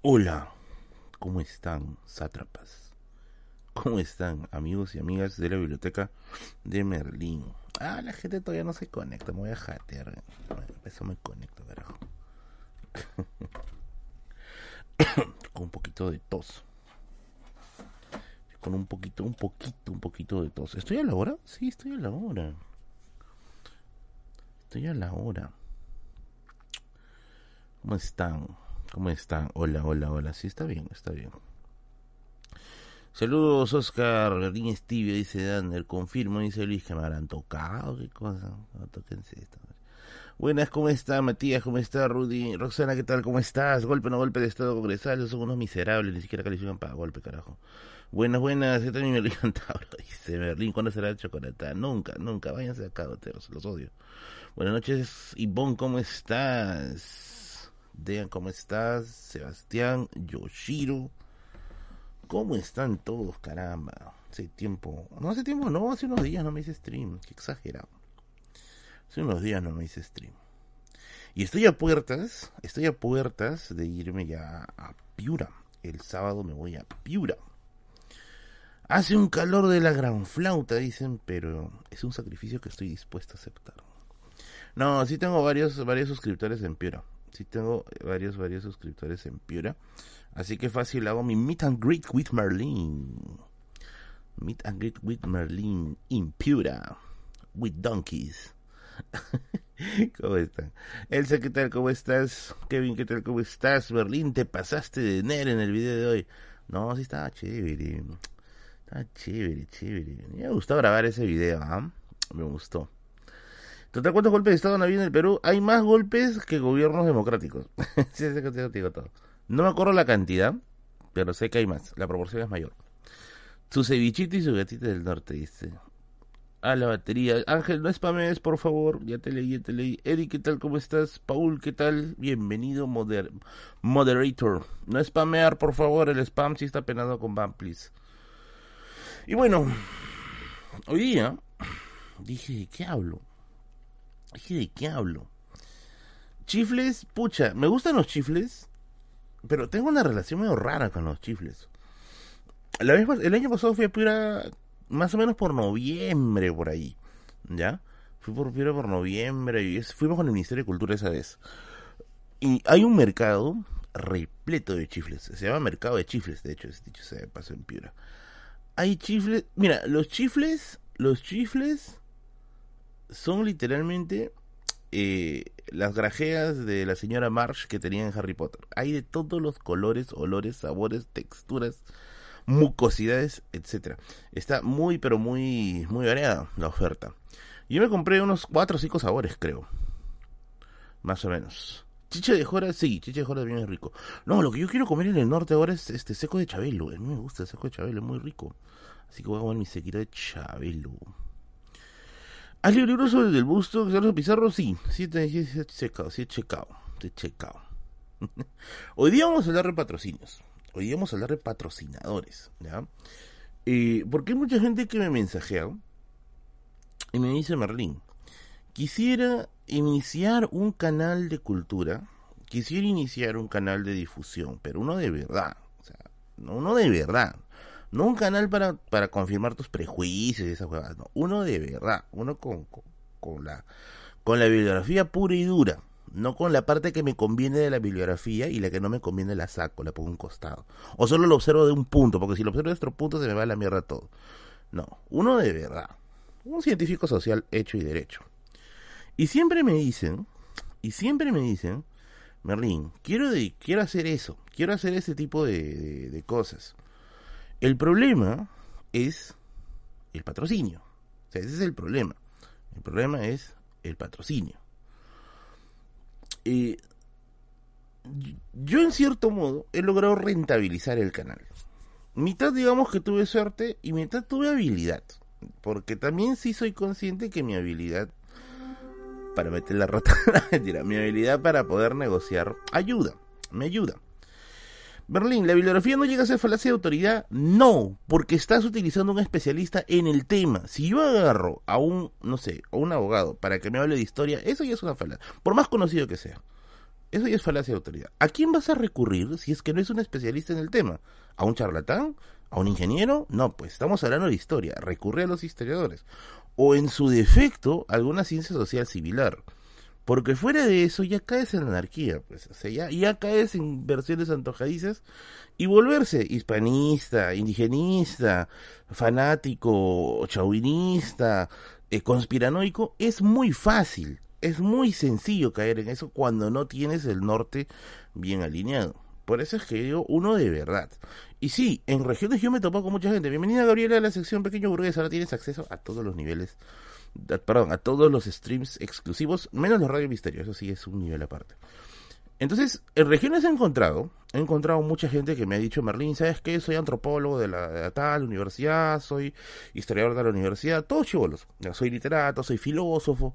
Hola, ¿cómo están, sátrapas? ¿Cómo están, amigos y amigas de la biblioteca de Merlín? Ah, la gente todavía no se conecta, me voy a jatear. eso me conecto, carajo. Con un poquito de tos. Con un poquito, un poquito, un poquito de tos. ¿Estoy a la hora? Sí, estoy a la hora. Estoy a la hora. ¿Cómo están? ¿Cómo están? Hola, hola, hola. Sí, está bien, está bien. Saludos, Oscar. Berlín Estibio, dice Dander. Confirmo, dice Luis, que me habrán tocado. ¿Qué cosa? No, tóquense esto. Buenas, ¿cómo está Matías? ¿Cómo está Rudy? Roxana, ¿qué tal? ¿Cómo estás? Golpe, no golpe de estado congresal. Son unos miserables, ni siquiera califican para golpe, carajo. Buenas, buenas. Este también Merlín Cantabro. Dice Berlín, ¿cuándo será el chocolate? Nunca, nunca. Váyanse acá, doteros. Los odio. Buenas noches, Ivonne, ¿cómo estás? Dean, ¿cómo estás? Sebastián, Yoshiro. ¿Cómo están todos, caramba? Hace tiempo. No hace tiempo, no, hace unos días no me hice stream. Qué exagerado. Hace unos días no me hice stream. Y estoy a puertas, estoy a puertas de irme ya a Piura. El sábado me voy a Piura. Hace un calor de la gran flauta, dicen, pero es un sacrificio que estoy dispuesto a aceptar. No, sí tengo varios, varios suscriptores en Piura. Sí tengo varios, varios suscriptores en Piura. Así que fácil hago mi Meet and Greet with Merlin. Meet and Greet with Merlin in Piura. With donkeys. ¿Cómo están? Elsa, ¿qué tal? ¿Cómo estás? Kevin, ¿qué tal? ¿Cómo estás? Berlín, te pasaste de enero en el video de hoy. No, sí estaba chévere. Estaba chévere, chévere. Me gustó grabar ese video, ¿ah? Me gustó. Total, ¿cuántos golpes de Estado han habido en el Perú? Hay más golpes que gobiernos democráticos. No me acuerdo la cantidad, pero sé que hay más. La proporción es mayor. Su cevichito y su gatita del norte, dice. A la batería. Ángel, no spames, por favor. Ya te leí, ya te leí. Eddie, ¿qué tal? ¿Cómo estás? Paul, ¿qué tal? Bienvenido, moder moderator. No spamear, por favor. El spam sí está penado con ban, please. Y bueno, hoy día dije, ¿qué hablo? ¿De qué hablo? Chifles, pucha, me gustan los chifles, pero tengo una relación medio rara con los chifles. La vez, el año pasado fui a Piura más o menos por noviembre, por ahí, ¿ya? Fui por Piura por noviembre y fuimos con el Ministerio de Cultura esa vez. Y hay un mercado repleto de chifles. Se llama Mercado de Chifles, de hecho, dicho se pasó en Piura. Hay chifles, mira, los chifles, los chifles son literalmente eh, las grajeas de la señora Marsh que tenía en Harry Potter. Hay de todos los colores, olores, sabores, texturas, mucosidades, etcétera. Está muy, pero muy, muy variada la oferta. Yo me compré unos 4 o 5 sabores, creo. Más o menos. Chicha de jora, sí, chicha de jora bien es rico. No, lo que yo quiero comer en el norte ahora es este seco de chabelo. A mí me gusta el seco de chabelo, es muy rico. Así que voy a comer mi sequito de chabelo. ¿Has libros sobre el busto de Carlos Pizarro? Sí, sí, sí, sí, he checado, sí he checado, he checado. Hoy día vamos a hablar de patrocinios. Hoy día vamos a hablar de patrocinadores, ¿ya? Eh, porque hay mucha gente que me mensajea y me dice, Merlín, quisiera iniciar un canal de cultura, quisiera iniciar un canal de difusión, pero uno de verdad, o sea, uno de verdad, no un canal para, para confirmar tus prejuicios y esas cosas, no. Uno de verdad, uno con, con, la, con la bibliografía pura y dura. No con la parte que me conviene de la bibliografía y la que no me conviene la saco, la pongo a un costado. O solo lo observo de un punto, porque si lo observo de otro punto se me va la mierda todo. No, uno de verdad. Un científico social hecho y derecho. Y siempre me dicen, y siempre me dicen, Merlín, quiero, quiero hacer eso, quiero hacer ese tipo de cosas. El problema es el patrocinio. O sea, ese es el problema. El problema es el patrocinio. Eh, yo en cierto modo he logrado rentabilizar el canal. Mitad digamos que tuve suerte y mitad tuve habilidad. Porque también sí soy consciente que mi habilidad para meter la rata, mi habilidad para poder negociar ayuda, me ayuda. Berlín, ¿la bibliografía no llega a ser falacia de autoridad? No, porque estás utilizando un especialista en el tema. Si yo agarro a un, no sé, a un abogado para que me hable de historia, eso ya es una falacia, por más conocido que sea. Eso ya es falacia de autoridad. ¿A quién vas a recurrir si es que no es un especialista en el tema? ¿A un charlatán? ¿A un ingeniero? No, pues estamos hablando de historia. Recurre a los historiadores. O en su defecto, alguna ciencia social similar. Porque fuera de eso ya caes en anarquía, pues, o sea, ya, ya caes en versiones antojadizas y volverse hispanista, indigenista, fanático, chauvinista, eh, conspiranoico, es muy fácil, es muy sencillo caer en eso cuando no tienes el norte bien alineado. Por eso es que digo uno de verdad. Y sí, en regiones yo me topo con mucha gente. Bienvenida Gabriela a la sección Pequeño Burgués. Ahora tienes acceso a todos los niveles perdón, a todos los streams exclusivos, menos los Radio Misterio, eso sí es un nivel aparte. Entonces, en regiones he encontrado, he encontrado mucha gente que me ha dicho, Merlín, ¿sabes qué? Soy antropólogo de la, tal universidad, soy historiador de la universidad, todos chivolos, soy literato, soy filósofo.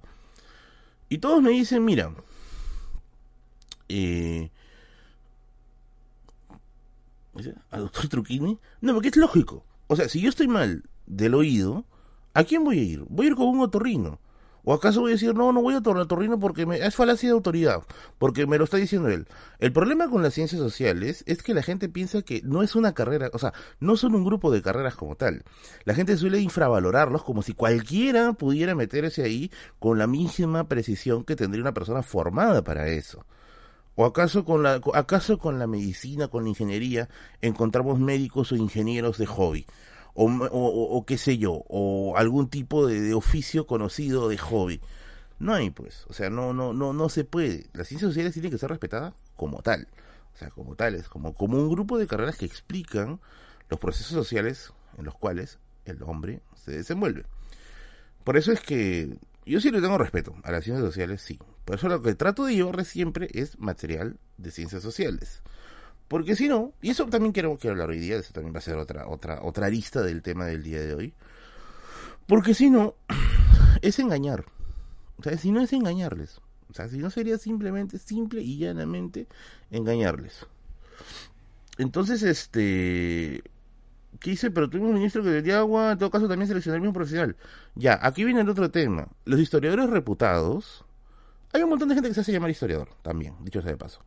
Y todos me dicen, mira, eh, ¿a doctor Truquini? No, porque es lógico. O sea, si yo estoy mal del oído, ¿A quién voy a ir? Voy a ir con un otorrino. ¿O acaso voy a decir, no, no voy a otorrino porque me... es falacia de autoridad? Porque me lo está diciendo él. El problema con las ciencias sociales es que la gente piensa que no es una carrera, o sea, no son un grupo de carreras como tal. La gente suele infravalorarlos como si cualquiera pudiera meterse ahí con la misma precisión que tendría una persona formada para eso. ¿O acaso con la, acaso con la medicina, con la ingeniería, encontramos médicos o ingenieros de hobby? O, o, qué sé yo, o algún tipo de, oficio conocido de hobby. No hay, pues, o sea, no, no, no, no se puede. Las ciencias sociales tienen que ser respetadas como tal, o sea, como tales, como, como un grupo de carreras que explican los procesos sociales en los cuales el hombre se desenvuelve. Por eso es que yo sí le tengo respeto a las ciencias sociales, sí. Por eso lo que trato de llevarle siempre es material de ciencias sociales. Porque si no, y eso también quiero, quiero hablar hoy día, eso también va a ser otra, otra, otra lista del tema del día de hoy. Porque si no, es engañar. O sea, si no es engañarles. O sea, si no sería simplemente, simple y llanamente engañarles. Entonces, este... ¿Qué dice? Pero tuvimos un ministro que vendía agua, en todo caso también seleccionar un profesional. Ya, aquí viene el otro tema. Los historiadores reputados... Hay un montón de gente que se hace llamar historiador, también, dicho sea de paso.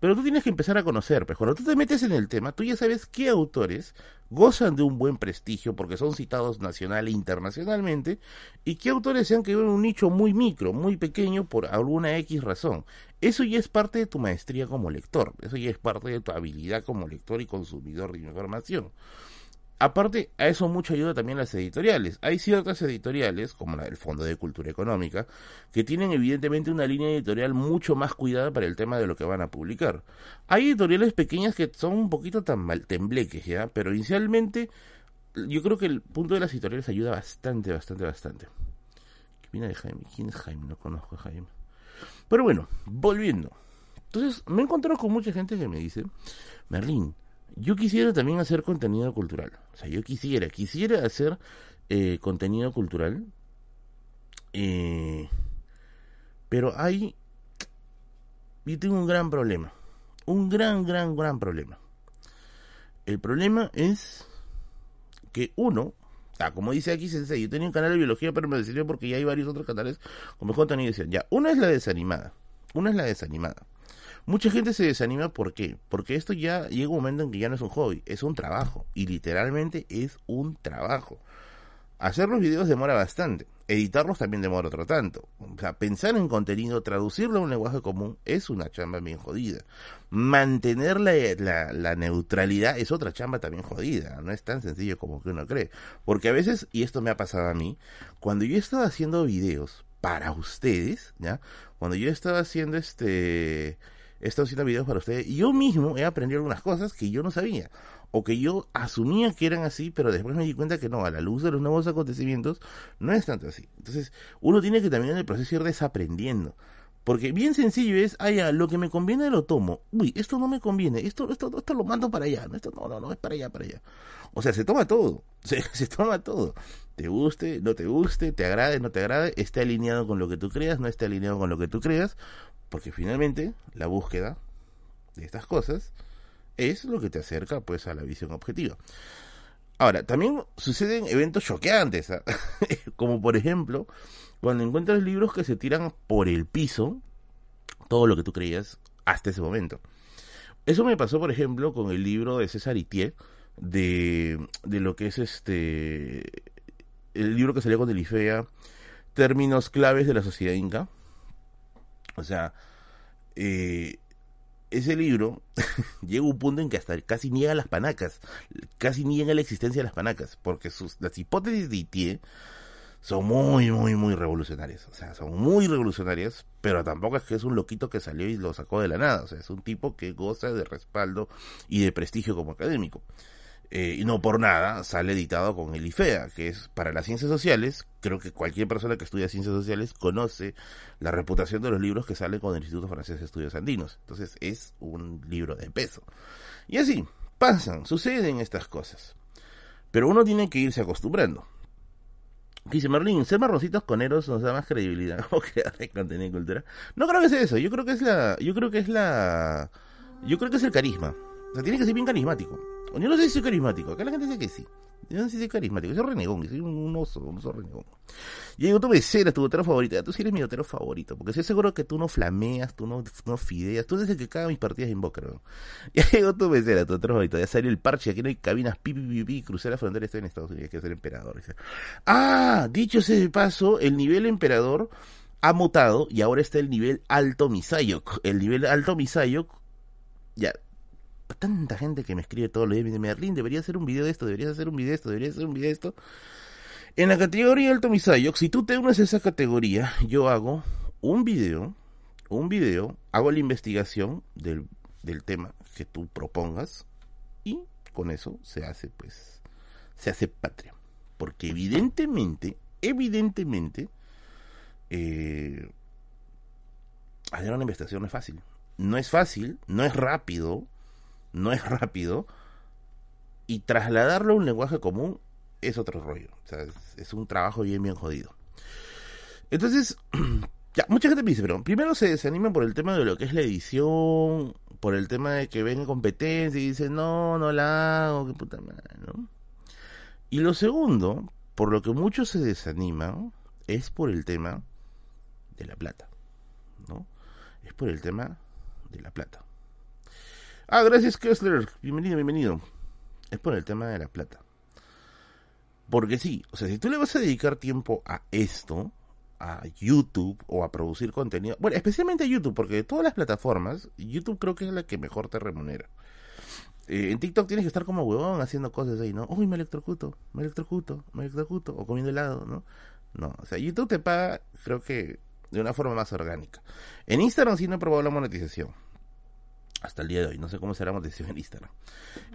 Pero tú tienes que empezar a conocer, pues cuando tú te metes en el tema, tú ya sabes qué autores gozan de un buen prestigio porque son citados nacional e internacionalmente y qué autores se han quedado en un nicho muy micro, muy pequeño por alguna X razón. Eso ya es parte de tu maestría como lector, eso ya es parte de tu habilidad como lector y consumidor de información. Aparte, a eso mucho ayuda también las editoriales. Hay ciertas editoriales, como la del Fondo de Cultura Económica, que tienen evidentemente una línea editorial mucho más cuidada para el tema de lo que van a publicar. Hay editoriales pequeñas que son un poquito tan mal tembleques, ¿ya? Pero inicialmente, yo creo que el punto de las editoriales ayuda bastante, bastante, bastante. ¿Qué viene de Jaime? ¿Quién es Jaime? No conozco a Jaime. Pero bueno, volviendo. Entonces, me he encontrado con mucha gente que me dice, Merlín, yo quisiera también hacer contenido cultural. O sea, yo quisiera, quisiera hacer eh, contenido cultural. Eh, pero hay... Yo tengo un gran problema. Un gran, gran, gran problema. El problema es que uno, ah, como dice aquí Sensei, yo tenía un canal de biología, pero me decidió porque ya hay varios otros canales con mejor contenido. Ya, una es la desanimada. Una es la desanimada. Mucha gente se desanima, ¿por qué? Porque esto ya llega un momento en que ya no es un hobby, es un trabajo. Y literalmente es un trabajo. Hacer los videos demora bastante. Editarlos también demora otro tanto. O sea, pensar en contenido, traducirlo a un lenguaje común es una chamba bien jodida. Mantener la, la, neutralidad es otra chamba también jodida. No es tan sencillo como que uno cree. Porque a veces, y esto me ha pasado a mí, cuando yo estaba haciendo videos para ustedes, ¿ya? Cuando yo estaba haciendo este estado haciendo videos para ustedes y yo mismo he aprendido algunas cosas que yo no sabía o que yo asumía que eran así, pero después me di cuenta que no, a la luz de los nuevos acontecimientos no es tanto así. Entonces, uno tiene que también en el proceso ir desaprendiendo. Porque bien sencillo es, ah, lo que me conviene lo tomo. Uy, esto no me conviene, esto, esto, esto lo mando para allá. No, esto no, no, no, es para allá, para allá. O sea, se toma todo, se, se toma todo. Te guste, no te guste, te agrade, no te agrade, esté alineado con lo que tú creas, no esté alineado con lo que tú creas, porque finalmente la búsqueda de estas cosas es lo que te acerca pues a la visión objetiva. Ahora, también suceden eventos choqueantes, ¿ah? como por ejemplo, cuando encuentras libros que se tiran por el piso, todo lo que tú creías hasta ese momento. Eso me pasó, por ejemplo, con el libro de César Itier, de, de lo que es este, el libro que salió con Delifea, Términos claves de la sociedad inca. O sea, eh, ese libro llega a un punto en que hasta casi niega las panacas, casi niega la existencia de las panacas, porque sus, las hipótesis de Itier son muy, muy, muy revolucionarias. O sea, son muy revolucionarias, pero tampoco es que es un loquito que salió y lo sacó de la nada. O sea, es un tipo que goza de respaldo y de prestigio como académico. Eh, y no por nada sale editado con el IFEA, que es para las ciencias sociales. Creo que cualquier persona que estudia ciencias sociales conoce la reputación de los libros que salen con el Instituto Francés de Estudios Andinos. Entonces es un libro de peso. Y así, pasan, suceden estas cosas. Pero uno tiene que irse acostumbrando. Dice Merlin, ser marroncitos coneros nos da más credibilidad como crear contenido y cultura. No creo que sea eso, yo creo que es la, yo creo que es la, yo creo que es el carisma. Sea, tiene que ser bien carismático. Yo no sé si soy carismático, acá la gente dice que sí. Yo no sé si soy carismático, soy renegón, soy un oso, un oso renegón. Y digo, tú me eres tu botero favorito, tú sí eres mi botero favorito, porque estoy seguro que tú no flameas, tú no, no fideas, tú eres el que caga mis partidas en boca, ¿no? Y digo, tú me tu botero favorito, ya salió el parche, aquí no hay cabinas, pi, pi, pi, pi crucé la frontera, estoy en Estados Unidos, hay que ser emperador. Ah, dicho ese paso, el nivel emperador ha mutado y ahora está el nivel alto Misayok. El nivel alto Misayok, ya, tanta gente que me escribe todos los días, me dice, Merlin, deberías hacer un video de esto, deberías hacer un video de esto, deberías hacer un video de esto. En la categoría Alto Misayo, si tú te unes a esa categoría, yo hago un video, un video, hago la investigación del, del tema que tú propongas y con eso se hace, pues, se hace patria. Porque evidentemente, evidentemente, eh, hacer una investigación no es fácil. No es fácil, no es rápido, no es rápido y trasladarlo a un lenguaje común es otro rollo. Es, un trabajo bien, bien jodido. Entonces, ya, mucha gente me dice, pero primero se desaniman por el tema de lo que es la edición, por el tema de que ven competencia y dicen, no, no la hago, qué puta madre, ¿no? Y lo segundo, por lo que muchos se desaniman, es por el tema de la plata, ¿no? Es por el tema de la plata. Ah, gracias Kessler. Bienvenido, bienvenido. Es por el tema de la plata. Porque sí, o sea, si tú le vas a dedicar tiempo a esto, a YouTube o a producir contenido, bueno, especialmente a YouTube, porque de todas las plataformas, YouTube creo que es la que mejor te remunera. Eh, en TikTok tienes que estar como huevón haciendo cosas ahí, ¿no? Uy, me electrocuto, me electrocuto, me electrocuto, o comiendo helado, ¿no? No, o sea, YouTube te paga, creo que de una forma más orgánica. En Instagram sí no he probado la monetización hasta el día de hoy. No sé cómo será monetización en Instagram.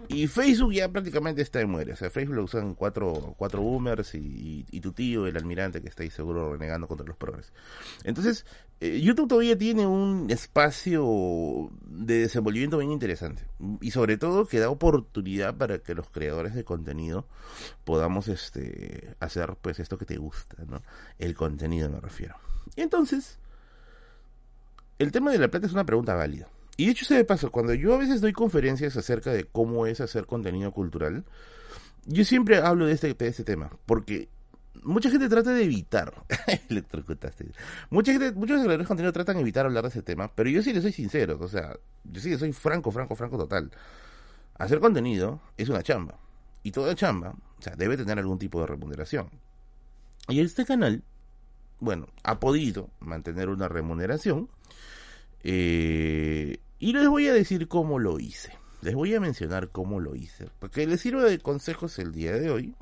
Y Facebook ya prácticamente está de muere. O sea, Facebook lo usan cuatro, cuatro boomers y, tu tío, el almirante, que está ahí seguro renegando contra los progres. Entonces, eh, YouTube todavía tiene un espacio de desenvolvimiento bien interesante. Y sobre todo que da oportunidad para que los creadores de contenido podamos este, hacer pues esto que te gusta, ¿no? El contenido me refiero. Entonces, el tema de la plata es una pregunta válida. Y de hecho, se me pasa, cuando yo a veces doy conferencias acerca de cómo es hacer contenido cultural, yo siempre hablo de este, de este tema, porque mucha gente trata de evitar, electrocutaste, mucha gente, muchos creadores de contenido tratan de evitar hablar de ese tema, pero yo sí le soy sincero, o sea, yo sí le soy franco, franco, franco total. Hacer contenido es una chamba, y toda chamba, o sea, debe tener algún tipo de remuneración. Y este canal, bueno, ha podido mantener una remuneración, eh, y les voy a decir cómo lo hice. Les voy a mencionar cómo lo hice. Porque les sirva de consejos el día de hoy.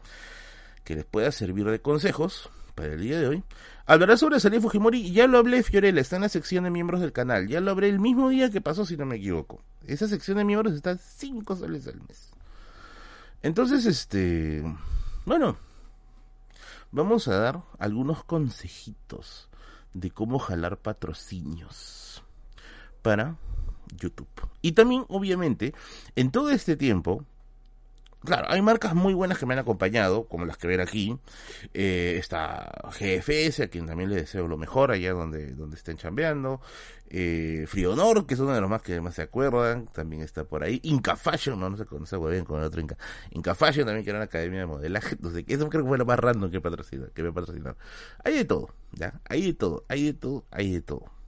Que les pueda servir de consejos para el día de hoy. Hablará sobre Salir Fujimori. Ya lo hablé, Fiorella. Está en la sección de miembros del canal. Ya lo hablé el mismo día que pasó, si no me equivoco. Esa sección de miembros está 5 soles al mes. Entonces, este. Bueno. Vamos a dar algunos consejitos de cómo jalar patrocinios para YouTube. Y también, obviamente, en todo este tiempo, claro, hay marcas muy buenas que me han acompañado, como las que ven aquí. Eh, está GFS, a quien también le deseo lo mejor allá donde, donde estén chambeando. Eh, Frionor, que es uno de los más que más se acuerdan, también está por ahí. Inca Fashion, no, no sé cómo se bien con el otro Inca. Inca Fashion también, que era una academia de modelaje. Sé, eso creo que fue lo más random que, patrocina, que me patrocinaron. Hay de todo, ¿ya? Hay de todo, hay de todo, hay de todo.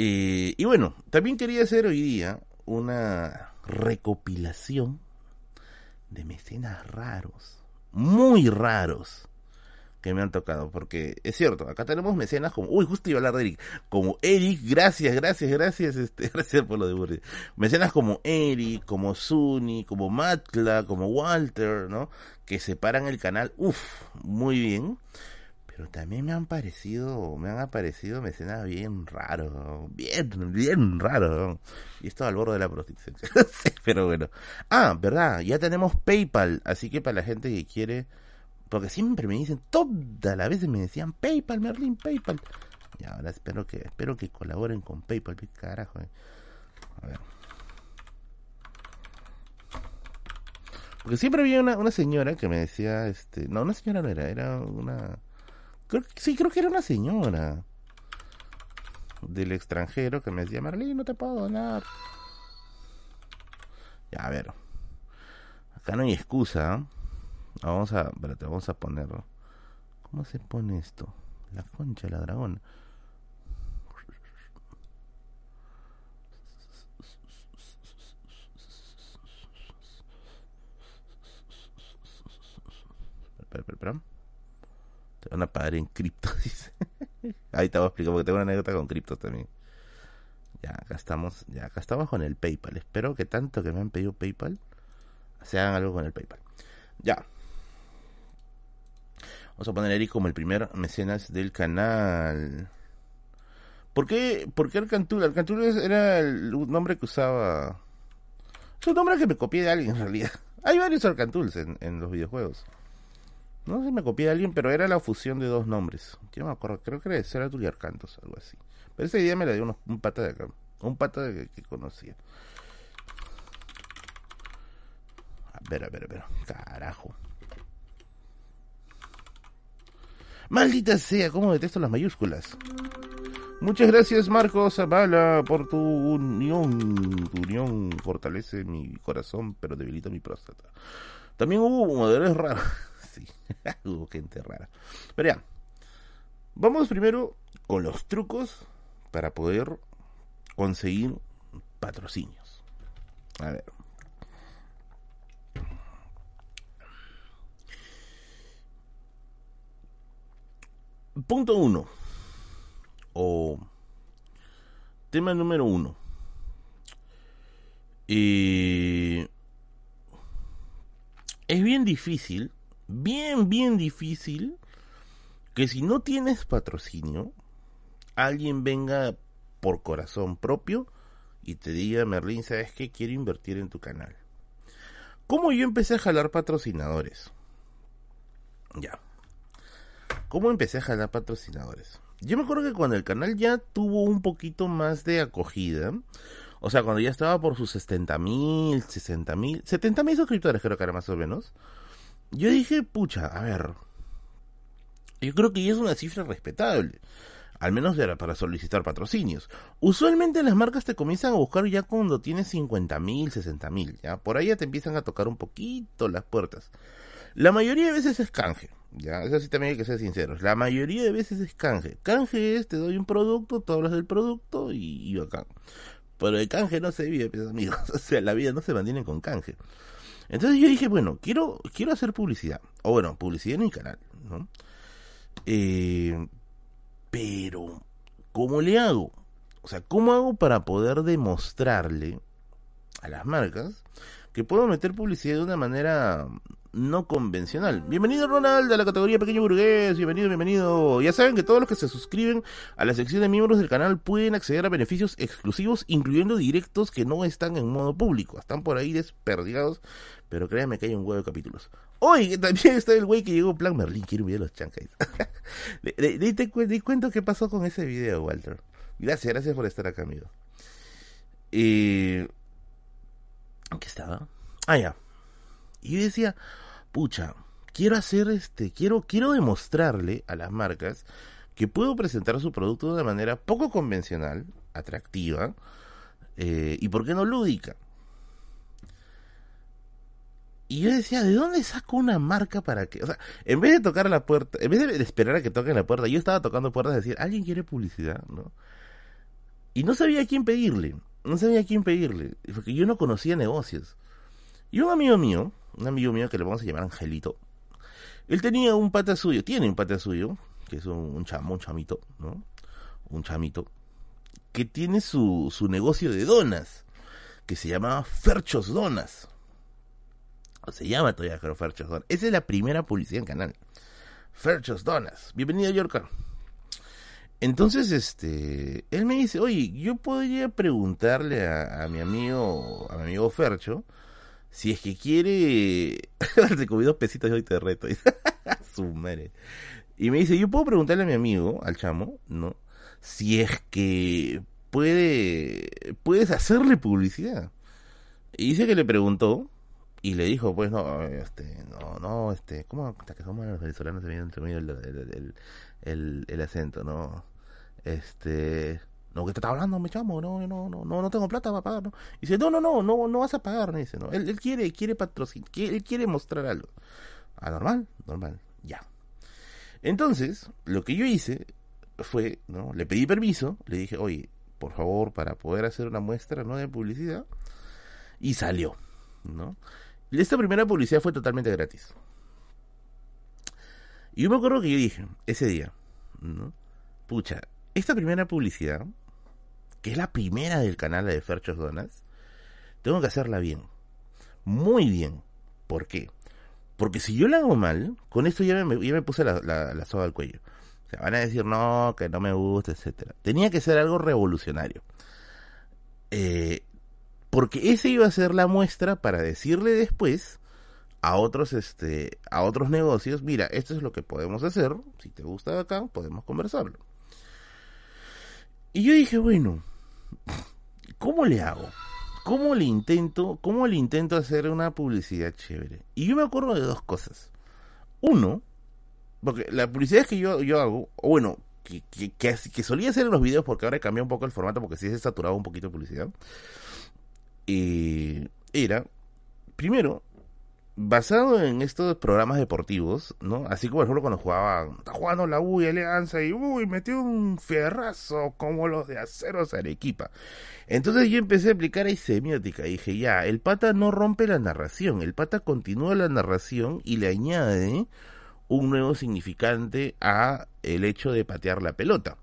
Eh, y bueno, también quería hacer hoy día una recopilación de mecenas raros, muy raros, que me han tocado, porque es cierto, acá tenemos mecenas como, uy, justo iba a hablar de Eric, como Eric, gracias, gracias, gracias, este, gracias por lo de Burri. Mecenas como Eric, como Sunny, como Matla, como Walter, ¿no? Que separan el canal, uff, muy bien. Pero también me han parecido, me han aparecido mecenas bien raros, bien, bien raros. Y esto al borde de la prostitución. pero bueno. Ah, verdad, ya tenemos PayPal, así que para la gente que quiere porque siempre me dicen, toda la vez me decían PayPal, Merlin, PayPal. Y ahora espero que, espero que colaboren con PayPal, ¿qué carajo? Eh. A ver. Porque siempre había una, una señora que me decía, este, no, una señora no era, era una, sí, creo que era una señora del extranjero que me decía, Merlin, no te puedo donar. Ya, a ver. Acá no hay excusa. Vamos a, espérate, vamos a ponerlo. ¿Cómo se pone esto? La concha de la dragón. Espera, espera, espera. Te van a pagar en cripto, dice. Ahí te voy a explicar porque tengo una anécdota con cripto también. Ya, acá estamos, ya acá estamos con el PayPal. Espero que tanto que me han pedido PayPal, se hagan algo con el PayPal. Ya, Vamos a poner a Eric como el primer mecenas del canal. ¿Por qué, ¿Por qué Arcantul? Arcantul era el nombre que usaba. Es un nombre que me copié de alguien en realidad. Hay varios Arcantuls en, en los videojuegos. No sé si me copié de alguien, pero era la fusión de dos nombres. Yo me acuerdo, creo que era y Arcantos, algo así. Pero esa idea me la dio un pata de acá. Un pata de que, conocía. A ver, a ver, a ver. Carajo. Maldita sea, cómo detesto las mayúsculas. Muchas gracias Marcos Zavala por tu unión. Tu unión fortalece mi corazón, pero debilita mi próstata. También hubo modelos raros. Sí, hubo gente rara. Pero vamos primero con los trucos para poder conseguir patrocinios. A ver. Punto uno. O tema número uno. es bien difícil, bien, bien difícil, que si no tienes patrocinio, alguien venga por corazón propio y te diga, Merlin, ¿sabes qué? Quiero invertir en tu canal. ¿Cómo yo empecé a jalar patrocinadores? Ya. ¿Cómo empecé a jalar patrocinadores? Yo me acuerdo que cuando el canal ya tuvo un poquito más de acogida, o sea, cuando ya estaba por sus 70 mil, 60 mil, 70 mil suscriptores creo que era más o menos, yo dije, pucha, a ver, yo creo que ya es una cifra respetable, al menos era para solicitar patrocinios. Usualmente las marcas te comienzan a buscar ya cuando tienes 50 mil, 60 mil, ya, por ahí ya te empiezan a tocar un poquito las puertas. La mayoría de veces es canje. Ya, eso sí también hay que ser sinceros. La mayoría de veces es canje. Canje es, te doy un producto, tú hablas del producto y, y acá. Pero el canje no se vive, pues, amigos. O sea, la vida no se mantiene con canje. Entonces yo dije, bueno, quiero, quiero hacer publicidad. O bueno, publicidad en mi canal, ¿no? Eh, pero, ¿cómo le hago? O sea, ¿cómo hago para poder demostrarle a las marcas que puedo meter publicidad de una manera no convencional. Bienvenido Ronald a la categoría Pequeño Burgués, bienvenido, bienvenido. Ya saben que todos los que se suscriben a la sección de miembros del canal pueden acceder a beneficios exclusivos, incluyendo directos que no están en modo público. Están por ahí desperdigados, pero créanme que hay un huevo de capítulos. Hoy también está el güey que llegó plan Merlin, quiero un video de los chancais. Di cuento qué pasó con ese video, Walter. Gracias, gracias por estar acá, amigo. Eh... ¿Qué estaba? Ah, ya. Y decía, pucha, quiero hacer este, quiero, quiero demostrarle a las marcas que puedo presentar su producto de una manera poco convencional, atractiva, eh, y por qué no lúdica. Y yo decía, ¿de dónde saco una marca para que.? O sea, en vez de tocar la puerta, en vez de esperar a que toquen la puerta, yo estaba tocando puertas y decir, ¿alguien quiere publicidad? ¿No? Y no sabía a quién pedirle, no sabía a quién pedirle, porque yo no conocía negocios. Y un amigo mío, un amigo mío que le vamos a llamar Angelito, él tenía un pata suyo, tiene un pata suyo, que es un, chamo, un chamito, ¿no? Un chamito, que tiene su, su negocio de donas, que se llama Ferchos Donas. Se llama todavía Ferchos Donas. Esa es la primera publicidad en canal. Ferchos Donas. Bienvenido, Yorker. Entonces, este, él me dice, oye, yo podría preguntarle a, mi amigo, a mi amigo Fercho, si es que quiere, te comí dos pesitos y hoy te reto. Y me dice, yo puedo preguntarle a mi amigo, al chamo, ¿no? Si es que puede, puedes hacerle publicidad. Y dice que le preguntó, y le dijo, pues no, este, no, no, este, ¿cómo hasta que somos los venezolanos se viene el, el, el, el, acento, ¿no? Este, no, que te está hablando, me chamo, no, no, no, no, no tengo plata para pagar, ¿no? Y dice, no, no, no, no, no vas a pagar, me dice, ¿no? Él, él quiere, quiere patrocinar, él quiere mostrar algo. Ah, normal, normal, ya. Entonces, lo que yo hice fue, ¿no? Le pedí permiso, le dije, oye, por favor, para poder hacer una muestra, ¿no? De publicidad. Y salió, ¿no? Esta primera publicidad fue totalmente gratis. Y yo me acuerdo que yo dije, ese día, ¿no? Pucha, esta primera publicidad, que es la primera del canal de Ferchos Donas, tengo que hacerla bien. Muy bien. ¿Por qué? Porque si yo la hago mal, con esto ya me, puse la, la, soga al cuello. O sea, van a decir no, que no me gusta, etcétera. Tenía que ser algo revolucionario. Eh, porque ese iba a ser la muestra para decirle después a otros este a otros negocios mira esto es lo que podemos hacer si te gusta acá podemos conversarlo y yo dije bueno cómo le hago cómo le intento cómo le intento hacer una publicidad chévere y yo me acuerdo de dos cosas. Uno porque la publicidad que yo yo hago o bueno que, que, solía hacer en los videos porque ahora he cambiado un poco el formato porque sí se saturado un poquito de publicidad era, primero, basado en estos programas deportivos, ¿no? Así como por ejemplo cuando jugaba, está jugando la U y Alianza y uy, metió un fierrazo como los de aceros Arequipa. Entonces yo empecé a aplicar ahí semiótica y dije, ya, el pata no rompe la narración, el pata continúa la narración y le añade un nuevo significante a el hecho de patear la pelota.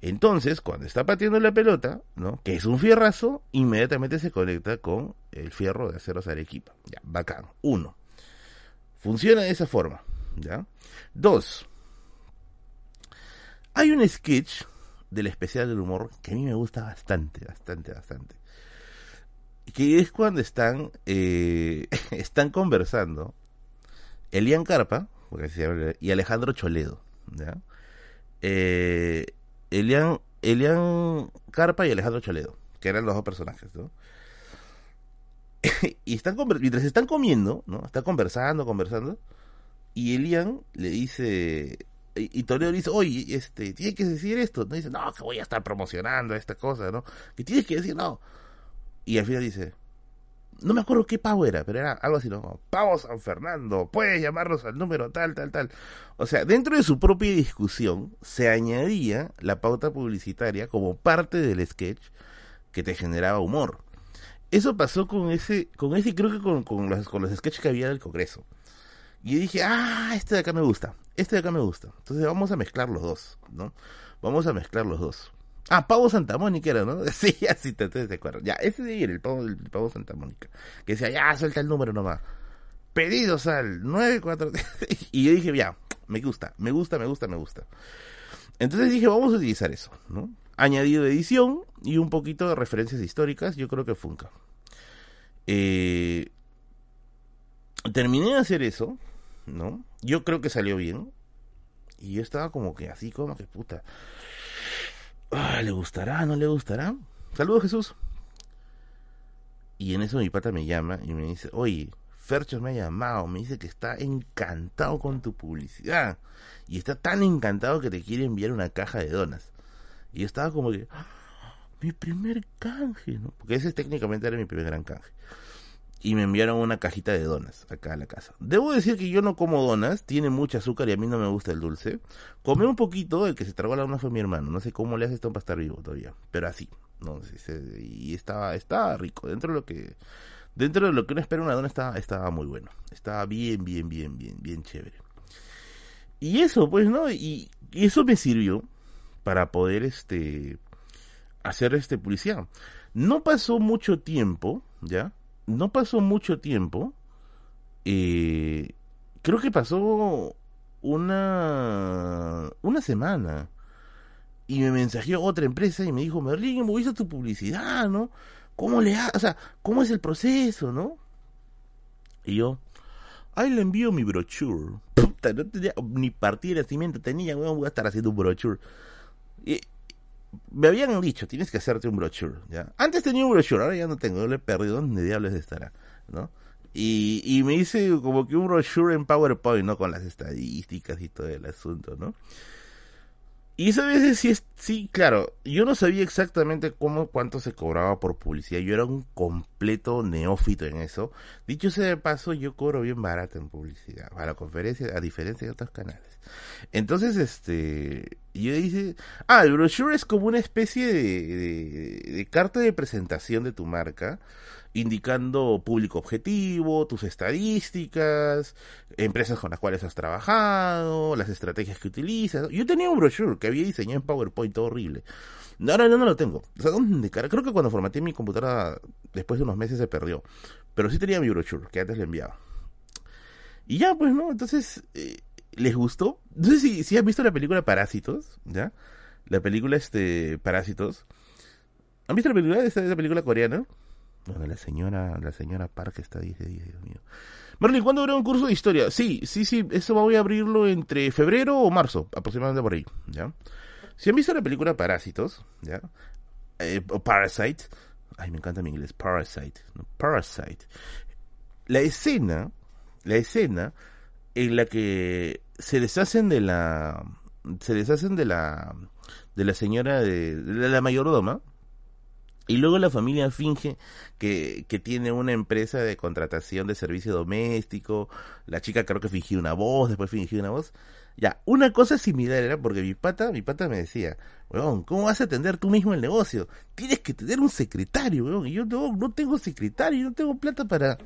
Entonces, cuando está pateando la pelota, ¿no? Que es un fierrazo, inmediatamente se conecta con el fierro de aceros Arequipa. Ya, bacán. Uno. Funciona de esa forma. ¿Ya? Dos. Hay un sketch del especial del humor que a mí me gusta bastante, bastante, bastante. Que es cuando están, eh, están conversando Elian Carpa, y Alejandro Choledo. ¿ya? Eh, Elian, Elian Carpa y Alejandro Choledo, que eran los dos personajes. ¿no? y están mientras están comiendo, ¿no? Están conversando, conversando. Y Elian le dice. Y, Toledo le dice, oye, este, tienes que decir esto. No dice, no, que voy a estar promocionando esta cosa, ¿no? Que tienes que decir, no. Y al final dice, no me acuerdo qué pavo era, pero era algo así, ¿no? Pavo San Fernando, puedes llamarnos al número tal, tal, tal. O sea, dentro de su propia discusión se añadía la pauta publicitaria como parte del sketch que te generaba humor. Eso pasó con ese, con ese, creo que con, con, los, con los sketches que había del Congreso. Y dije, ah, este de acá me gusta, este de acá me gusta. Entonces vamos a mezclar los dos, ¿no? Vamos a mezclar los dos. Ah, Pavo Santa Mónica era, ¿no? Sí, así te, te, acuerdas. Ya, ese de era el Pavo, Pavo Santa Mónica. Que decía, ya, suelta el número nomás. Pedidos al 94. y yo dije, ya, me gusta, me gusta, me gusta, me gusta. Entonces dije, vamos a utilizar eso, ¿no? Añadido edición y un poquito de referencias históricas, yo creo que funca. Eh, terminé de hacer eso, ¿no? Yo creo que salió bien. Y yo estaba como que así, como que puta Ah, ¿Le gustará? ¿No le gustará? Saludos, Jesús. Y en eso mi pata me llama y me dice, oye, Fercho me ha llamado, me dice que está encantado con tu publicidad. Y está tan encantado que te quiere enviar una caja de donas. Y estaba como que, ah, mi primer canje, ¿no? Porque ese técnicamente era mi primer gran canje y me enviaron una cajita de donas acá a la casa. Debo decir que yo no como donas, tiene mucho azúcar y a mí no me gusta el dulce. Comí un poquito, el que se tragó la dona fue mi hermano, no sé cómo le hace esto para estar vivo todavía, pero así, No, y estaba, estaba rico. Dentro de lo que dentro de lo que uno espera una dona estaba, estaba muy bueno. Estaba bien, bien, bien, bien, bien chévere. Y eso, pues, ¿no? Y, eso me sirvió para poder este hacer este policía. No pasó mucho tiempo, ¿ya? No pasó mucho tiempo. Eh, creo que pasó una una semana y me mensajeó otra empresa y me dijo, Merlín, hemos visto tu publicidad, ¿no? ¿Cómo le ha, o sea, cómo es el proceso, no? Y yo, ahí le envío mi brochure. Puta, no tenía ni partida de nacimiento, tenía, voy a estar haciendo un brochure. Y me habían dicho, tienes que hacerte un brochure, ¿ya? Antes tenía un brochure, ahora ya no tengo, lo he perdido, ¿dónde diablos estará, no? Y, y me hice como que un brochure en PowerPoint, ¿no? Con las estadísticas y todo el asunto, ¿no? Y esa vez sí, es, sí, claro, yo no sabía exactamente cómo, cuánto se cobraba por publicidad. Yo era un completo neófito en eso. Dicho sea de paso, yo cobro bien barato en publicidad, a la conferencia, a diferencia de otros canales. Entonces, este, yo dije, ah, el brochure es como una especie de, de carta de presentación de tu marca indicando público objetivo, tus estadísticas, empresas con las cuales has trabajado, las estrategias que utilizas. Yo tenía un brochure que había diseñado en PowerPoint todo horrible. Ahora no, no lo tengo. O sea, ¿dónde? Creo que cuando formateé mi computadora después de unos meses se perdió. Pero sí tenía mi brochure que antes le enviaba. Y ya, pues, ¿no? Entonces, eh, ¿les gustó? No sé si, si has visto la película Parásitos, ¿ya? La película, este, Parásitos. ¿Han visto la película? Esa, esa película coreana. Bueno, la señora, la señora Park está ahí, Dios mío. Marley, ¿cuándo habrá un curso de historia? Sí, sí, sí, eso voy a abrirlo entre febrero o marzo, aproximadamente por ahí, ¿ya? Si han visto la película Parásitos, ¿ya? Eh, o Parasite, ay, me encanta mi inglés, Parasite, Parasite. La escena, la escena en la que se deshacen de la, se deshacen de la, de la señora de, de la mayordoma, y luego la familia finge que, que, tiene una empresa de contratación de servicio doméstico. La chica creo que fingió una voz, después fingió una voz. Ya, una cosa similar era porque mi pata, mi pata me decía, weón, ¿cómo vas a atender tú mismo el negocio? Tienes que tener un secretario, weón. Y yo no, no tengo secretario, no tengo plata para,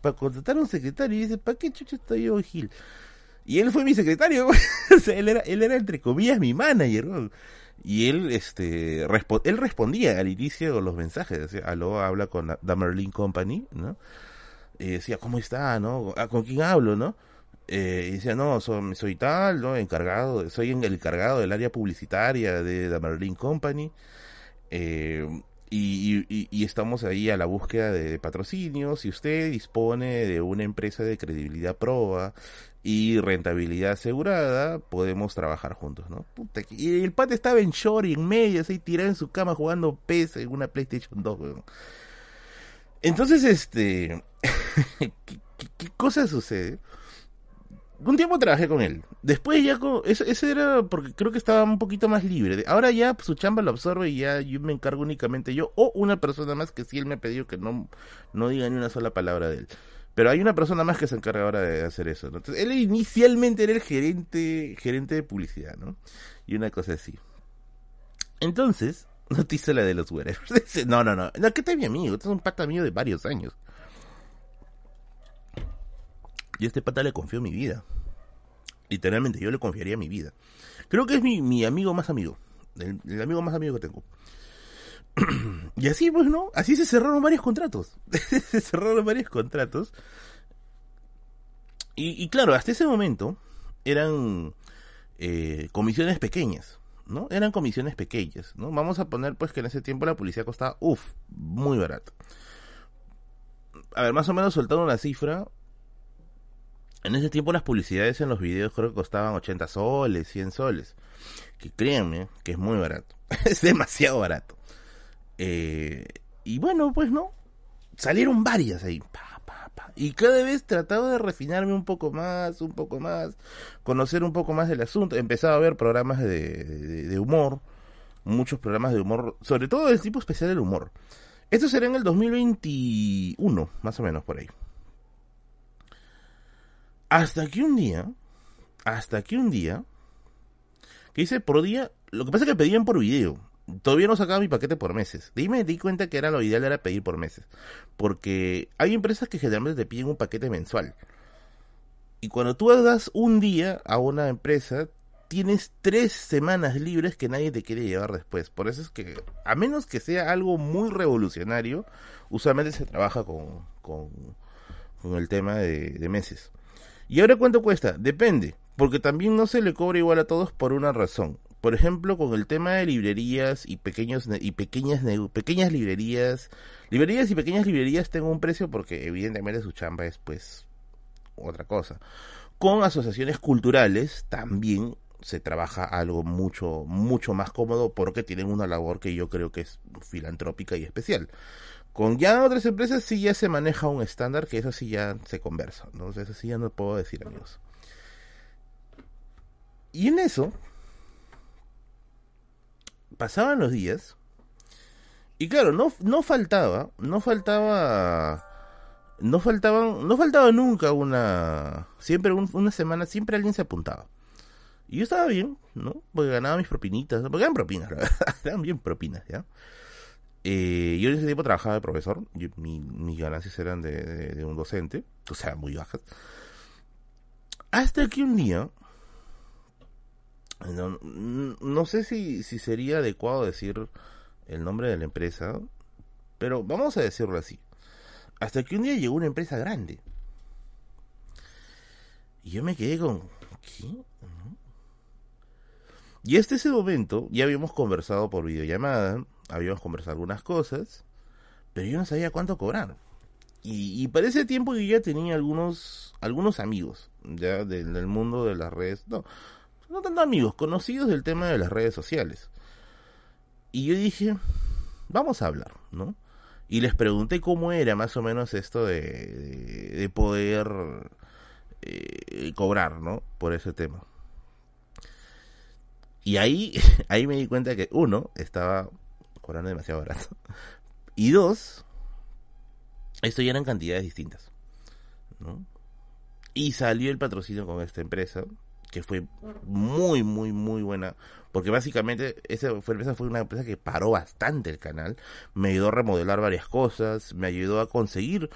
para contratar a un secretario. Y dice, ¿para qué chucha estoy yo, Gil? Y él fue mi secretario, o sea, él era, él era entre comillas mi manager, weón y él este él respondía al inicio los mensajes decía aló habla con la Merlin Company no y decía cómo está no ah, con quién hablo no eh, y decía no soy, soy tal no encargado soy el encargado del área publicitaria de The Merlin Company eh, y, y, y, estamos ahí a la búsqueda de patrocinios. Si usted dispone de una empresa de credibilidad proba y rentabilidad asegurada, podemos trabajar juntos, ¿no? Puta, y el pate estaba en short y en medio, así tirado en su cama jugando PES en una PlayStation 2, Entonces, este, ¿qué, cosa sucede? Un tiempo trabajé con él. Después ya. Eso, era porque creo que estaba un poquito más libre. Ahora ya su chamba lo absorbe y ya yo me encargo únicamente yo o una persona más que sí él me ha pedido que no, no diga ni una sola palabra de él. Pero hay una persona más que se encarga ahora de hacer eso. Entonces, él inicialmente era el gerente, gerente de publicidad, ¿no? Y una cosa así. Entonces, noticia la de los whatever. no, no, no. No, que te mi amigo. Este es un pata mío de varios años. Y este pata le confío mi vida. Literalmente, yo le confiaría mi vida. Creo que es mi, mi amigo más amigo. el amigo más amigo que tengo. Y así, pues, ¿no? Así se cerraron varios contratos. se cerraron varios contratos. Y, claro, hasta ese momento eran eh, comisiones pequeñas, ¿no? Eran comisiones pequeñas, ¿no? Vamos a poner, pues, que en ese tiempo la policía costaba, uff, muy barato. A ver, más o menos soltando una cifra. En ese tiempo las publicidades en los videos creo que costaban 80 soles, 100 soles. Que créanme que es muy barato. es demasiado barato. Eh, y bueno, pues no. Salieron varias ahí. Y cada vez trataba de refinarme un poco más, un poco más, conocer un poco más del asunto. Empezaba a ver programas de, humor, muchos programas de humor, sobre todo del tipo especial del humor. Esto será en el 2021, más o menos por ahí. Hasta que un día, hasta que un día, que hice por día, lo que pasa es que pedían por video todavía no sacaba mi paquete por meses. Ahí me di cuenta que era lo ideal era pedir por meses. Porque hay empresas que generalmente te piden un paquete mensual. Y cuando tú das un día a una empresa, tienes tres semanas libres que nadie te quiere llevar después. Por eso es que, a menos que sea algo muy revolucionario, usualmente se trabaja con, con, el tema de, de meses. ¿Y ahora cuánto cuesta? Depende, porque también no se le cobra igual a todos por una razón por ejemplo, con el tema de librerías y pequeños y pequeñas pequeñas librerías, librerías y pequeñas librerías tengo un precio porque evidentemente su chamba es pues otra cosa. Con asociaciones culturales también se trabaja algo mucho mucho más cómodo porque tienen una labor que yo creo que es filantrópica y especial. Con ya otras empresas sí ya se maneja un estándar que eso sí ya se conversa, ¿no? eso sí ya no puedo decir amigos. Y en eso, pasaban los días y claro, no, no faltaba, no faltaba, no faltaban, no faltaba nunca una, siempre una semana, siempre alguien se apuntaba. Y yo estaba bien, ¿no? Porque ganaba mis propinitas, porque eran propinas, la verdad, eran bien propinas, ¿ya? Eh, yo en ese tiempo trabajaba de profesor, mis ganancias eran de, de un docente, o sea, muy bajas. Hasta que un día no, no sé si, si sería adecuado decir el nombre de la empresa, pero vamos a decirlo así. Hasta que un día llegó una empresa grande. Y yo me quedé con... ¿Qué? Y este ese momento ya habíamos conversado por videollamada, habíamos conversado algunas cosas, pero yo no sabía cuánto cobrar. Y, y para ese tiempo yo ya tenía algunos algunos amigos ya del, del mundo de las redes, no, no tanto amigos, conocidos del tema de las redes sociales. Y yo dije, vamos a hablar, ¿no? Y les pregunté cómo era más o menos esto de, de, poder eh, cobrar, ¿no? Por ese tema. Y ahí, ahí me di cuenta que uno, estaba cobrando demasiado barato. Y dos, esto ya eran cantidades distintas, ¿no? Y salió el patrocinio con esta empresa, que fue muy, muy, muy buena. Porque básicamente esa fue, esa fue una empresa que paró bastante el canal. Me ayudó a remodelar varias cosas. Me ayudó a conseguir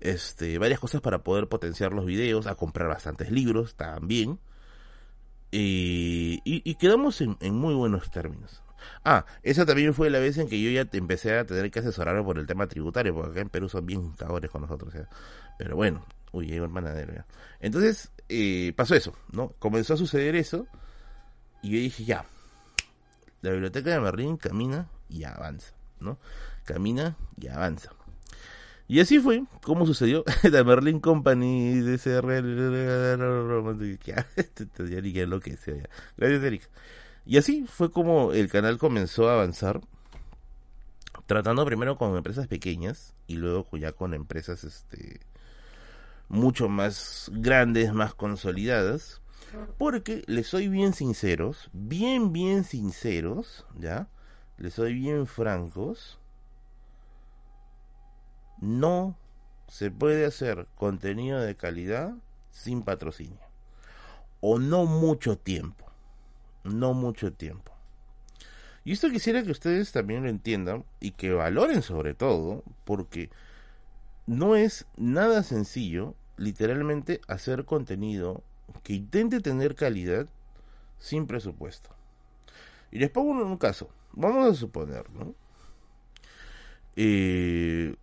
este, varias cosas para poder potenciar los videos. A comprar bastantes libros también. Y, y, quedamos en, muy buenos términos. Ah, esa también fue la vez en que yo ya empecé a tener que asesorarme por el tema tributario. Porque acá en Perú son bien cagones con nosotros. Pero bueno, uy, llegó el manadero Entonces, eh, pasó eso, ¿no? Comenzó a suceder eso y yo dije, ya, la biblioteca de Merlín camina y avanza, ¿no? Camina y avanza. Y así fue como sucedió la Merlin Company de ya lo que sea. Gracias, Eric. Y así fue como el canal comenzó a avanzar, tratando primero con empresas pequeñas y luego ya con empresas este mucho más grandes, más consolidadas, porque les soy bien sinceros, bien, bien sinceros, ¿ya? Les soy bien francos, no se puede hacer contenido de calidad sin patrocinio. O no mucho tiempo. No mucho tiempo. Y esto quisiera que ustedes también lo entiendan y que valoren sobre todo, porque no es nada sencillo literalmente hacer contenido que intente tener calidad sin presupuesto. Y les pongo un caso. Vamos a suponer, ¿no? Eh,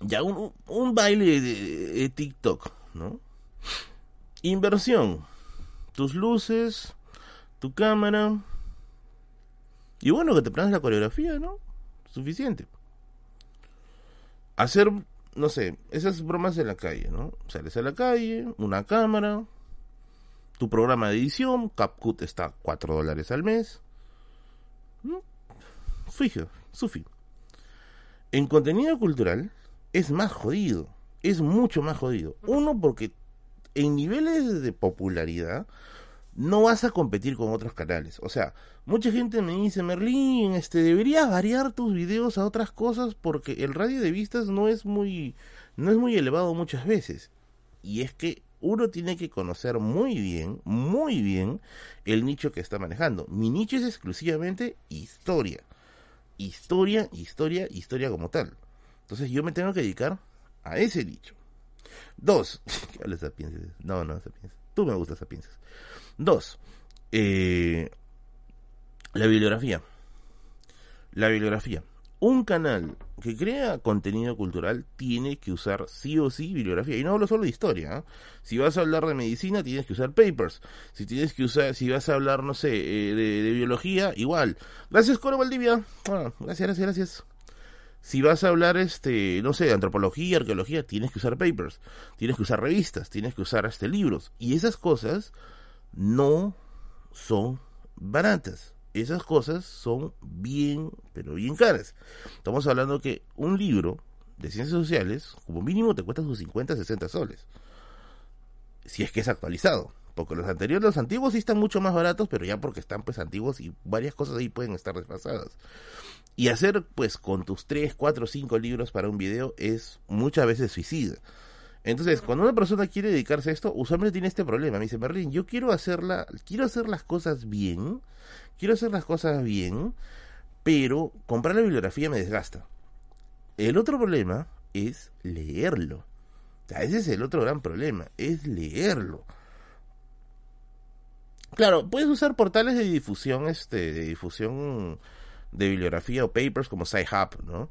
ya un, un baile de, TikTok, ¿no? Inversión. Tus luces, tu cámara. Y bueno, que te planes la coreografía, ¿no? Suficiente hacer, no sé, esas bromas en la calle, ¿no? Sales a la calle, una cámara, tu programa de edición, CapCut está 4 dólares al mes. Fíjate, Sufi. En contenido cultural es más jodido, es mucho más jodido. Uno, porque en niveles de popularidad no vas a competir con otros canales. O sea, mucha gente me dice, Merlín, este, deberías variar tus videos a otras cosas porque el radio de vistas no es muy, no es muy elevado muchas veces. Y es que uno tiene que conocer muy bien, muy bien el nicho que está manejando. Mi nicho es exclusivamente historia. Historia, historia, historia como tal. Entonces yo me tengo que dedicar a ese nicho. Dos, ¿qué hablas? No, no. Tú me gustas sapienses. Dos, eh, la bibliografía. La bibliografía un canal que crea contenido cultural tiene que usar sí o sí bibliografía. Y no hablo solo de historia. ¿eh? Si vas a hablar de medicina, tienes que usar papers. Si tienes que usar, si vas a hablar, no sé, eh, de, biología, igual. Gracias, Coro Valdivia. Bueno, gracias, gracias, gracias. Si vas a hablar, este, no sé, de antropología, arqueología, tienes que usar papers. Tienes que usar revistas, tienes que usar este libros. Y esas cosas no son baratas esas cosas son bien, pero bien caras. Estamos hablando que un libro de ciencias sociales, como mínimo, te cuesta sus 50, 60 soles. Si es que es actualizado. Porque los anteriores, los antiguos sí están mucho más baratos, pero ya porque están pues antiguos y varias cosas ahí pueden estar desfasadas. Y hacer pues con tus 3, 4, 5 libros para un video es muchas veces suicida. Entonces, cuando una persona quiere dedicarse a esto, usualmente tiene este problema. Me dice, Merlin, yo quiero hacerla, quiero hacer las cosas bien, quiero hacer las cosas bien, pero comprar la bibliografía me desgasta. El otro problema es leerlo. O sea, ese es el otro gran problema, es leerlo. Claro, puedes usar portales de difusión, este, de difusión de bibliografía o papers como SciHub, ¿no?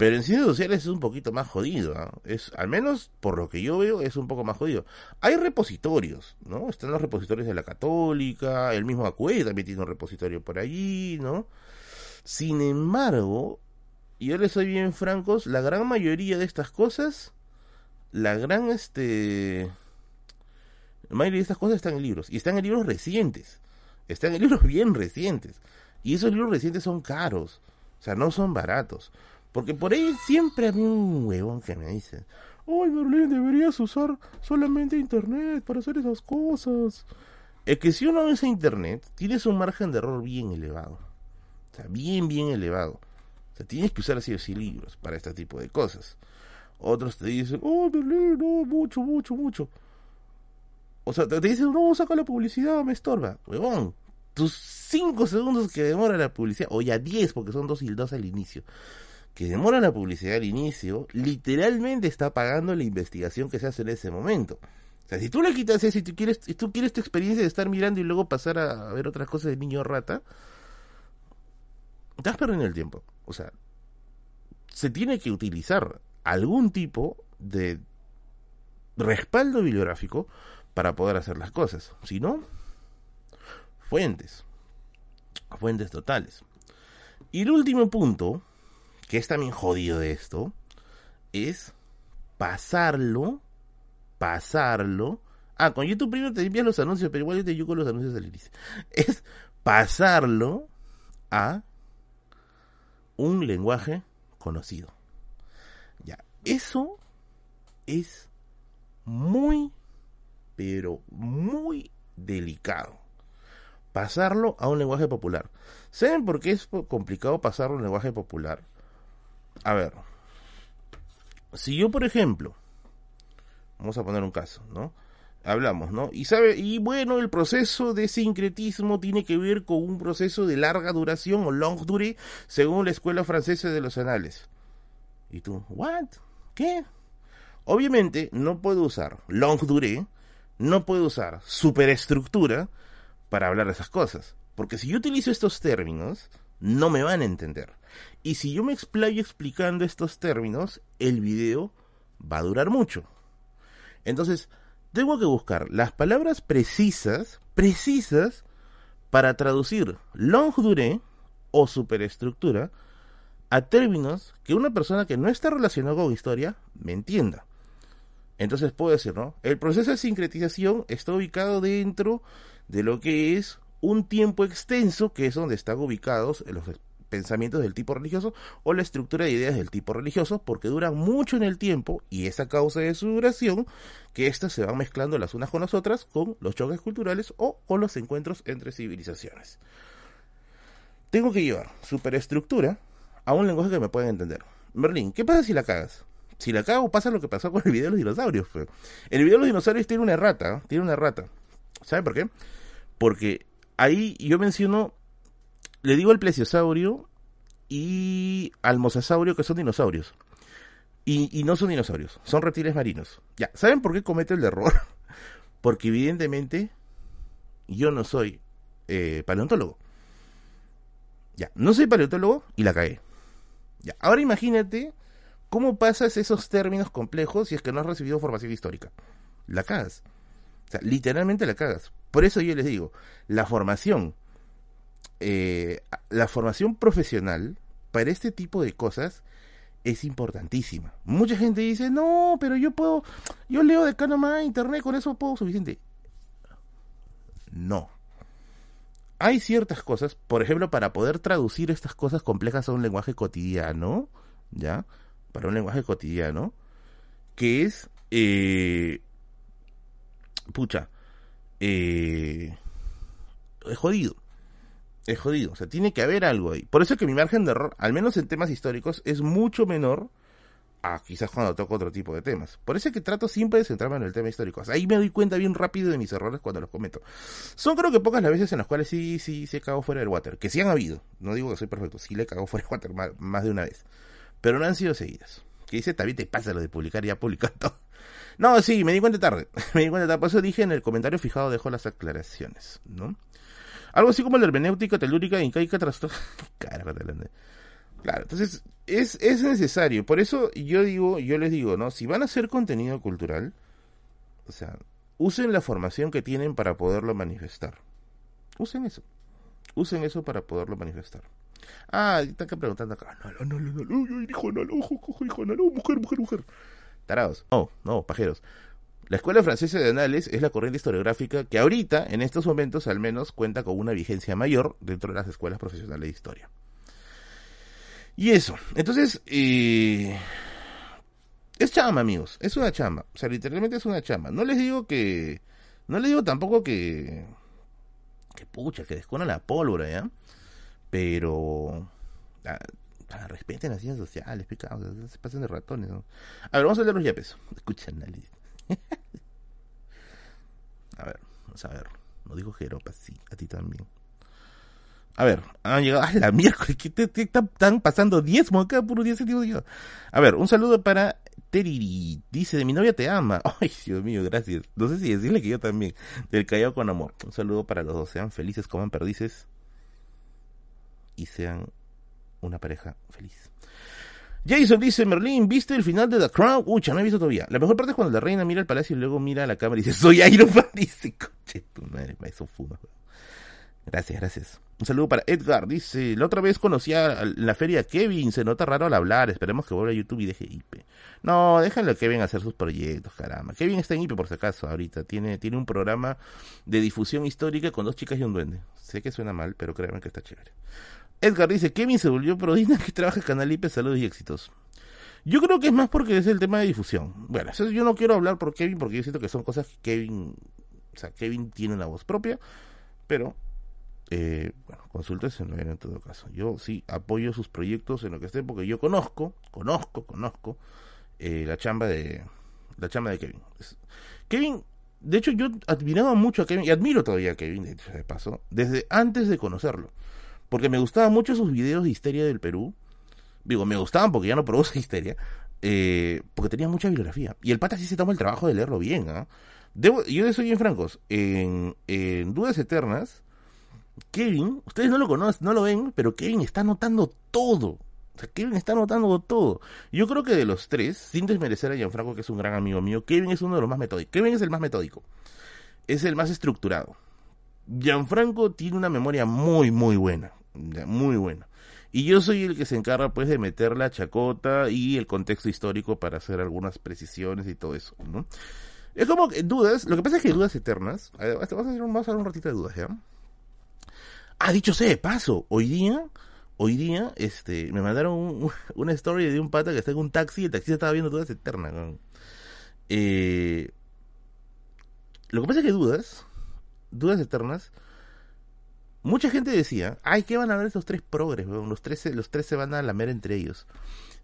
Pero en ciencias sociales es un poquito más jodido. Es, al menos por lo que yo veo, es un poco más jodido. Hay repositorios, ¿no? Están los repositorios de la Católica, el mismo ACUE también tiene un repositorio por allí, ¿no? Sin embargo, yo les soy bien francos, la gran mayoría de estas cosas, la gran, este... La mayoría de estas cosas están en libros. Y están en libros recientes. Están en libros bien recientes. Y esos libros recientes son caros. O sea, no son baratos. Porque por ahí siempre había un huevón que me dice, ¡Ay, Berlín, deberías usar solamente Internet para hacer esas cosas! Es que si uno usa Internet, tienes un margen de error bien elevado. O sea, bien, bien elevado. O sea, tienes que usar así así libros para este tipo de cosas. Otros te dicen, ¡Oh, Berlín, no, mucho, mucho, mucho! O sea, te dicen, no, saca la publicidad, me estorba. Huevón, tus 5 segundos que demora la publicidad, o ya 10, porque son dos y dos al inicio que demora la publicidad al inicio, literalmente está pagando la investigación que se hace en ese momento. O sea, si tú le quitas eso y tú quieres, tú quieres tu experiencia de estar mirando y luego pasar a, ver otras cosas de niño rata, estás perdiendo el tiempo. O sea, se tiene que utilizar algún tipo de respaldo bibliográfico para poder hacer las cosas. Si no, fuentes. Fuentes totales. Y el último punto que es también jodido de esto, es pasarlo, pasarlo. Ah, con YouTube primero te envías los anuncios, pero igual yo te con los anuncios del inicio. Es pasarlo a un lenguaje conocido. Ya, eso es muy, pero muy delicado. Pasarlo a un lenguaje popular. ¿Saben por qué es complicado pasarlo a un lenguaje popular? A ver, si yo, por ejemplo, vamos a poner un caso, ¿no? Hablamos, ¿no? Y sabe, y bueno, el proceso de sincretismo tiene que ver con un proceso de larga duración o long durée, según la escuela francesa de los anales. Y tú, ¿what? ¿Qué? Obviamente no puedo usar long durée, no puedo usar superestructura para hablar de esas cosas. Porque si yo utilizo estos términos, no me van a entender. Y si yo me explayo explicando estos términos, el video va a durar mucho. Entonces, tengo que buscar las palabras precisas, precisas, para traducir long durée o superestructura a términos que una persona que no está relacionada con historia me entienda. Entonces puedo decir, ¿no? El proceso de sincretización está ubicado dentro de lo que es un tiempo extenso, que es donde están ubicados los pensamientos del tipo religioso o la estructura de ideas del tipo religioso, porque duran mucho en el tiempo y esa causa de su duración, que éstas se van mezclando las unas con las otras con los choques culturales o con los encuentros entre civilizaciones. Tengo que llevar superestructura a un lenguaje que me pueda entender. Merlín, ¿qué pasa si la cagas? Si la cago, pasa lo que pasó con el video de los dinosaurios. Pues. El video de los dinosaurios tiene una errata, tiene una errata. ¿Sabe por qué? Porque ahí yo menciono, le digo al plesiosaurio y al mosasaurio que son dinosaurios. Y, no son dinosaurios, son reptiles marinos. Ya, ¿saben por qué comete el error? Porque evidentemente yo no soy eh, paleontólogo. Ya, no soy paleontólogo y la cagué. Ya, ahora imagínate cómo pasas esos términos complejos si es que no has recibido formación histórica. La cagas. O sea, literalmente la cagas. Por eso yo les digo, la formación, eh, la formación profesional para este tipo de cosas es importantísima. Mucha gente dice, no, pero yo puedo, yo leo de acá nomás internet, con eso puedo suficiente. No. Hay ciertas cosas, por ejemplo, para poder traducir estas cosas complejas a un lenguaje cotidiano, ¿ya? Para un lenguaje cotidiano, que es, eh, pucha, eh, es jodido es jodido. O sea, tiene que haber algo ahí. Por eso es que mi margen de error, al menos en temas históricos, es mucho menor a quizás cuando toco otro tipo de temas. Por eso es que trato siempre de centrarme en el tema histórico. ahí me doy cuenta bien rápido de mis errores cuando los cometo. Son creo que pocas las veces en las cuales sí, sí, sí he cagado fuera del water. Que sí han habido. No digo que soy perfecto. Sí le he cagado fuera del water más, de una vez. Pero no han sido seguidas. Que dice, también te pasa lo de publicar ya publicando. No, sí, me di cuenta tarde. me di cuenta tarde. Por eso dije en el comentario fijado, dejo las aclaraciones, ¿no? Algo así como la hermenéutica telúrica, incaica, trastorno. Claro, entonces es, es necesario. Por eso yo digo, yo les digo, ¿no? Si van a hacer contenido cultural, o sea, usen la formación que tienen para poderlo manifestar. Usen eso. Usen eso para poderlo manifestar. Ah, están preguntando acá. No, no, no, no, no, hijo, no, hijo, no, mujer, mujer, mujer. Tarados. No, no, pajeros. La Escuela Francesa de Anales es la corriente historiográfica que ahorita, en estos momentos al menos, cuenta con una vigencia mayor dentro de las escuelas profesionales de historia. Y eso, entonces, eh, es chama, amigos, es una chama, o sea, literalmente es una chama. No les digo que, no les digo tampoco que, que pucha, que descona la pólvora, ¿ya? Pero, ah, ah, respeten las ciencias sociales, picados, se pasen de ratones, ¿no? A ver, vamos a leer los yapes. Escucha análisis. a ver, vamos a ver. No dijo Jeropa, sí, a ti también. A ver, han llegado. ¡Ay, la miércoles! ¿Qué te, están pasando diezmo acá? Puro diez centavos. A ver, un saludo para Teriri. Dice: De mi novia te ama. Ay, Dios mío, gracias. No sé si decirle que yo también. Del Callao con amor. Un saludo para los dos. Sean felices, coman perdices. Y sean una pareja feliz. Jason dice, Merlin, ¿viste el final de The Crown? Ucha, no he visto todavía. La mejor parte es cuando la reina mira el palacio y luego mira la cámara y dice, soy Iron Man. Dice, coche, tu madre, eso fuma. Gracias, gracias. Un saludo para Edgar. Dice, la otra vez conocí a la feria Kevin. Se nota raro al hablar. Esperemos que vuelva a YouTube y deje IP. No, déjenlo a Kevin hacer sus proyectos, caramba. Kevin está en IP por si acaso ahorita. Tiene, tiene un programa de difusión histórica con dos chicas y un duende. Sé que suena mal, pero créanme que está chévere. Edgar dice, Kevin se volvió prodina que trabaja en Canal IP, saludos y éxitos. Yo creo que es más porque es el tema de difusión. Bueno, eso yo no quiero hablar por Kevin porque yo siento que son cosas que Kevin, o sea, Kevin tiene una voz propia, pero, eh, bueno, consúltese en todo caso. Yo sí apoyo sus proyectos en lo que esté porque yo conozco, conozco, conozco eh, la chamba de, la chamba de Kevin. Kevin, de hecho yo admiraba mucho a Kevin y admiro todavía a Kevin, de paso, desde antes de conocerlo porque me gustaban mucho sus videos de histeria del Perú. Digo, me gustaban porque ya no produce histeria, eh, porque tenía mucha bibliografía. Y el pata sí se toma el trabajo de leerlo bien. ¿ah? yo soy bien francos. En, Dudas Eternas, Kevin, ustedes no lo conocen, no lo ven, pero Kevin está anotando todo. O sea, Kevin está anotando todo. Yo creo que de los tres, sin desmerecer a Gianfranco, que es un gran amigo mío, Kevin es uno de los más metódicos. Kevin es el más metódico. Es el más estructurado. Gianfranco tiene una memoria muy, muy buena muy bueno. Y yo soy el que se encarga pues de meter la chacota y el contexto histórico para hacer algunas precisiones y todo eso, ¿no? Es como que dudas, lo que pasa es que dudas eternas, vamos a hacer, vamos a un ratito de dudas, ¿ya? Ah, dicho sea de paso, hoy día, hoy día, este, me mandaron una story de un pata que está en un taxi y el taxista estaba viendo dudas eternas, eh, lo que pasa es que dudas, dudas eternas, mucha gente decía, ay, ¿qué van a ver estos tres progres? Los tres, los tres se van a lamer entre ellos.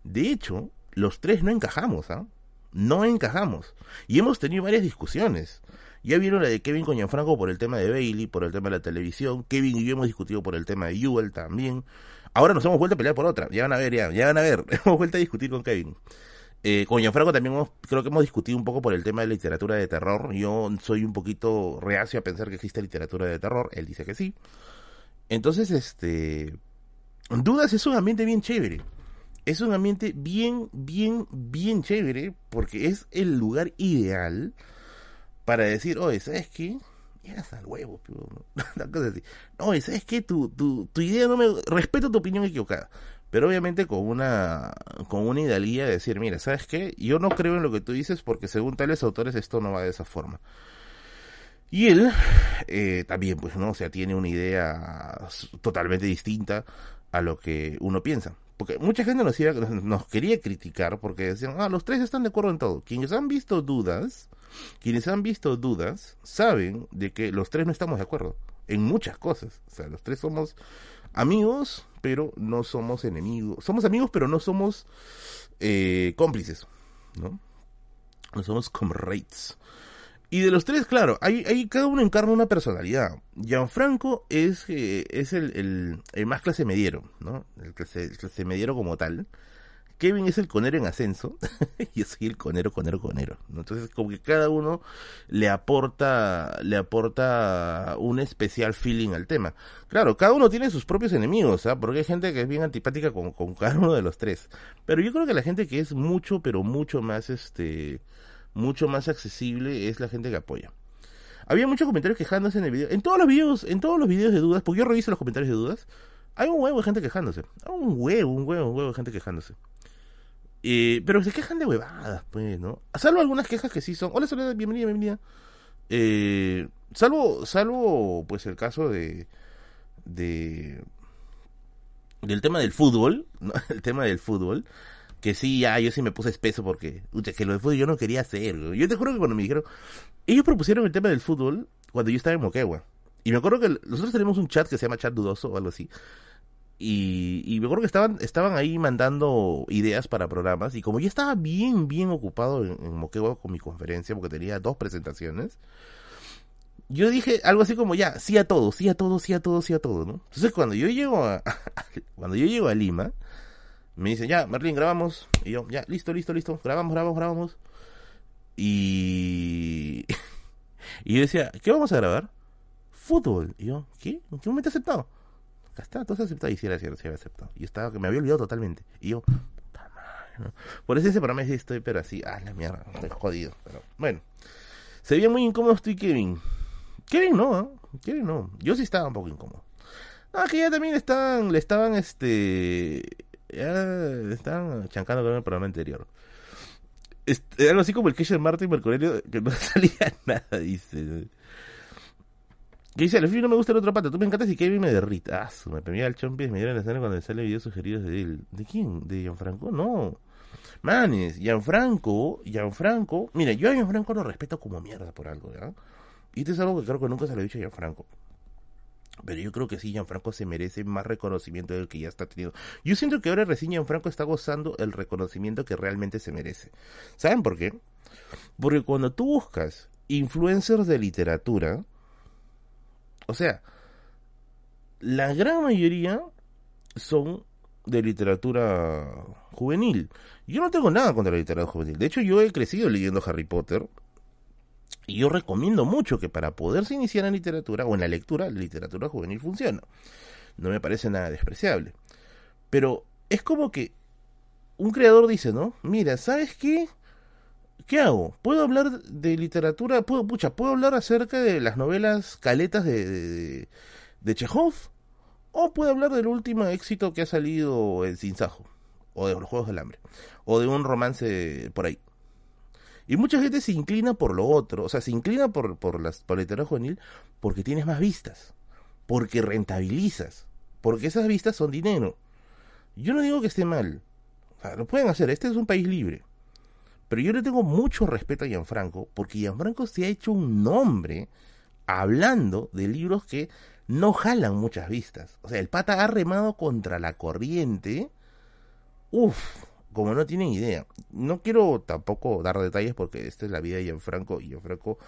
De hecho, los tres no encajamos, ¿ah? No encajamos. Y hemos tenido varias discusiones. Ya vieron la de Kevin con Gianfranco por el tema de Bailey, por el tema de la televisión. Kevin y yo hemos discutido por el tema de Jewel también. Ahora nos hemos vuelto a pelear por otra. Ya van a ver, ya, ya van a ver. hemos vuelto a discutir con Kevin. Eh, con Gianfranco también hemos, creo que hemos discutido un poco por el tema de literatura de terror. Yo soy un poquito reacio a pensar que existe literatura de terror. Él dice que sí. Entonces, este... Dudas es un ambiente bien chévere. Es un ambiente bien, bien, bien chévere porque es el lugar ideal para decir, oye, ¿sabes qué? Llegas al huevo, una cosa así. Oye, ¿sabes qué? Tu, tu, tu idea no me... Respeto tu opinión equivocada pero obviamente con una con una idealía de decir, mira, ¿sabes qué? Yo no creo en lo que tú dices porque según tales autores esto no va de esa forma. Y él eh, también, pues, ¿no? O sea, tiene una idea totalmente distinta a lo que uno piensa. Porque mucha gente nos, nos quería criticar porque decían, ah, los tres están de acuerdo en todo. Quienes han visto dudas, quienes han visto dudas, saben de que los tres no estamos de acuerdo en muchas cosas. O sea, los tres somos amigos, pero no somos enemigos. Somos amigos, pero no somos eh, cómplices, ¿no? No somos comrades. Y de los tres, claro, hay, cada uno encarna una personalidad. Gianfranco es, eh, es el, el, más clase mediero, ¿no? El clase, el clase mediero como tal. Kevin es el conero en ascenso, y yo soy el conero, conero, conero. Entonces, como que cada uno le aporta, le aporta un especial feeling al tema. Claro, cada uno tiene sus propios enemigos, ¿ah? Porque hay gente que es bien antipática con, con cada uno de los tres. Pero yo creo que la gente que es mucho, pero mucho más, este, mucho más accesible es la gente que apoya. Había muchos comentarios quejándose en el video. En todos los videos, en todos los videos de dudas, porque yo reviso los comentarios de dudas, hay un huevo de gente quejándose. Un huevo, un huevo, un huevo de gente quejándose. Eh, pero se quejan de huevadas, pues, ¿no? Salvo algunas quejas que sí son. Hola, Soledad, bienvenida, bienvenida. Eh, salvo, salvo, pues, el caso de. de. del tema del fútbol, ¿no? El tema del fútbol. Que sí, ya, yo sí me puse espeso porque. que lo del fútbol yo no quería hacer. Yo te juro que cuando me dijeron. Ellos propusieron el tema del fútbol cuando yo estaba en Moquegua. Y me acuerdo que nosotros tenemos un chat que se llama Chat Dudoso o algo así. Y, y, acuerdo que estaban, estaban ahí mandando ideas para programas y como yo estaba bien, bien ocupado en, en Moquegua con mi conferencia porque tenía dos presentaciones, yo dije algo así como ya, sí a todo, sí a todo, sí a todo, sí a todo, ¿no? Entonces cuando yo llego a, cuando yo llego a Lima, me dicen, ya, Merlin, grabamos. Y yo, ya, listo, listo, listo, grabamos, grabamos, grabamos. Y... y yo decía, ¿qué vamos a grabar? Fútbol. Y yo, ¿qué? ¿En qué momento he aceptado? Acá está, aceptado. Y si era sí había aceptado. Y estaba, que me había olvidado totalmente. Y yo, puta madre, Por eso ese programa sí estoy, pero así, ah, la mierda, estoy jodido. Pero bueno, se veía muy incómodo estoy Kevin. Kevin no, ¿eh? Kevin no. Yo sí estaba un poco incómodo. Ah, que ya también estaban, le estaban, este, ya estaban chancando con el programa anterior. Este, algo así como el Kesher Martin Mercurio, que no salía nada, dice. Que dice, al fin no me gusta el otro pata, tú me encantas y Kevin me derrita. Ah, me premia el chompi me dieron la escena cuando sale videos sugeridos de él. ¿De quién? ¿De Gianfranco? No. Manes, Gianfranco, Gianfranco, mira, yo a Gianfranco lo respeto como mierda por algo, ¿ya? Y esto es algo que creo que nunca se lo he dicho a Gianfranco. Pero yo creo que sí, Gianfranco se merece más reconocimiento del que ya está teniendo. Yo siento que ahora recién Gianfranco está gozando el reconocimiento que realmente se merece. ¿Saben por qué? Porque cuando tú buscas influencers de literatura, o sea, la gran mayoría son de literatura juvenil. Yo no tengo nada contra la literatura juvenil. De hecho, yo he crecido leyendo Harry Potter. Y yo recomiendo mucho que para poderse iniciar en literatura o en la lectura, la literatura juvenil funciona. No me parece nada despreciable. Pero es como que un creador dice, ¿no? Mira, ¿sabes qué? ¿Qué hago? ¿Puedo hablar de literatura? ¿Puedo, pucha, ¿puedo hablar acerca de las novelas caletas de, de, Chekhov? ¿O puedo hablar del último éxito que ha salido en Sinsajo? O de los Juegos del Hambre. O de un romance por ahí. Y mucha gente se inclina por lo otro. O sea, se inclina por, por, las, por la literatura juvenil porque tienes más vistas. Porque rentabilizas. Porque esas vistas son dinero. Yo no digo que esté mal. O sea, lo pueden hacer. Este es un país libre. Pero yo le tengo mucho respeto a Gianfranco porque Gianfranco se ha hecho un nombre hablando de libros que no jalan muchas vistas. O sea, el pata ha remado contra la corriente. Uf, como no tienen idea. No quiero tampoco dar detalles porque esta es la vida de Gianfranco y Gianfranco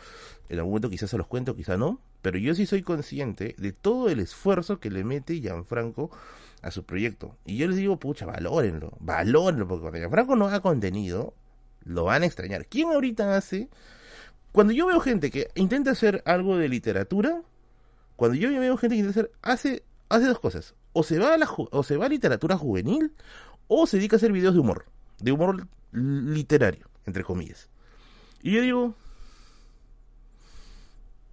en algún momento quizás se los cuento, quizás no, pero yo sí soy consciente de todo el esfuerzo que le mete Gianfranco a su proyecto. Y yo les digo, pucha, valórenlo, valórenlo, porque cuando Gianfranco no haga contenido, lo van a extrañar. ¿Quién ahorita hace? Cuando yo veo gente que intenta hacer algo de literatura, cuando yo veo gente que intenta hacer, hace, hace dos cosas. O se va a la, o se va a literatura juvenil, o se dedica a hacer videos de humor, de humor literario, entre comillas. Y yo digo,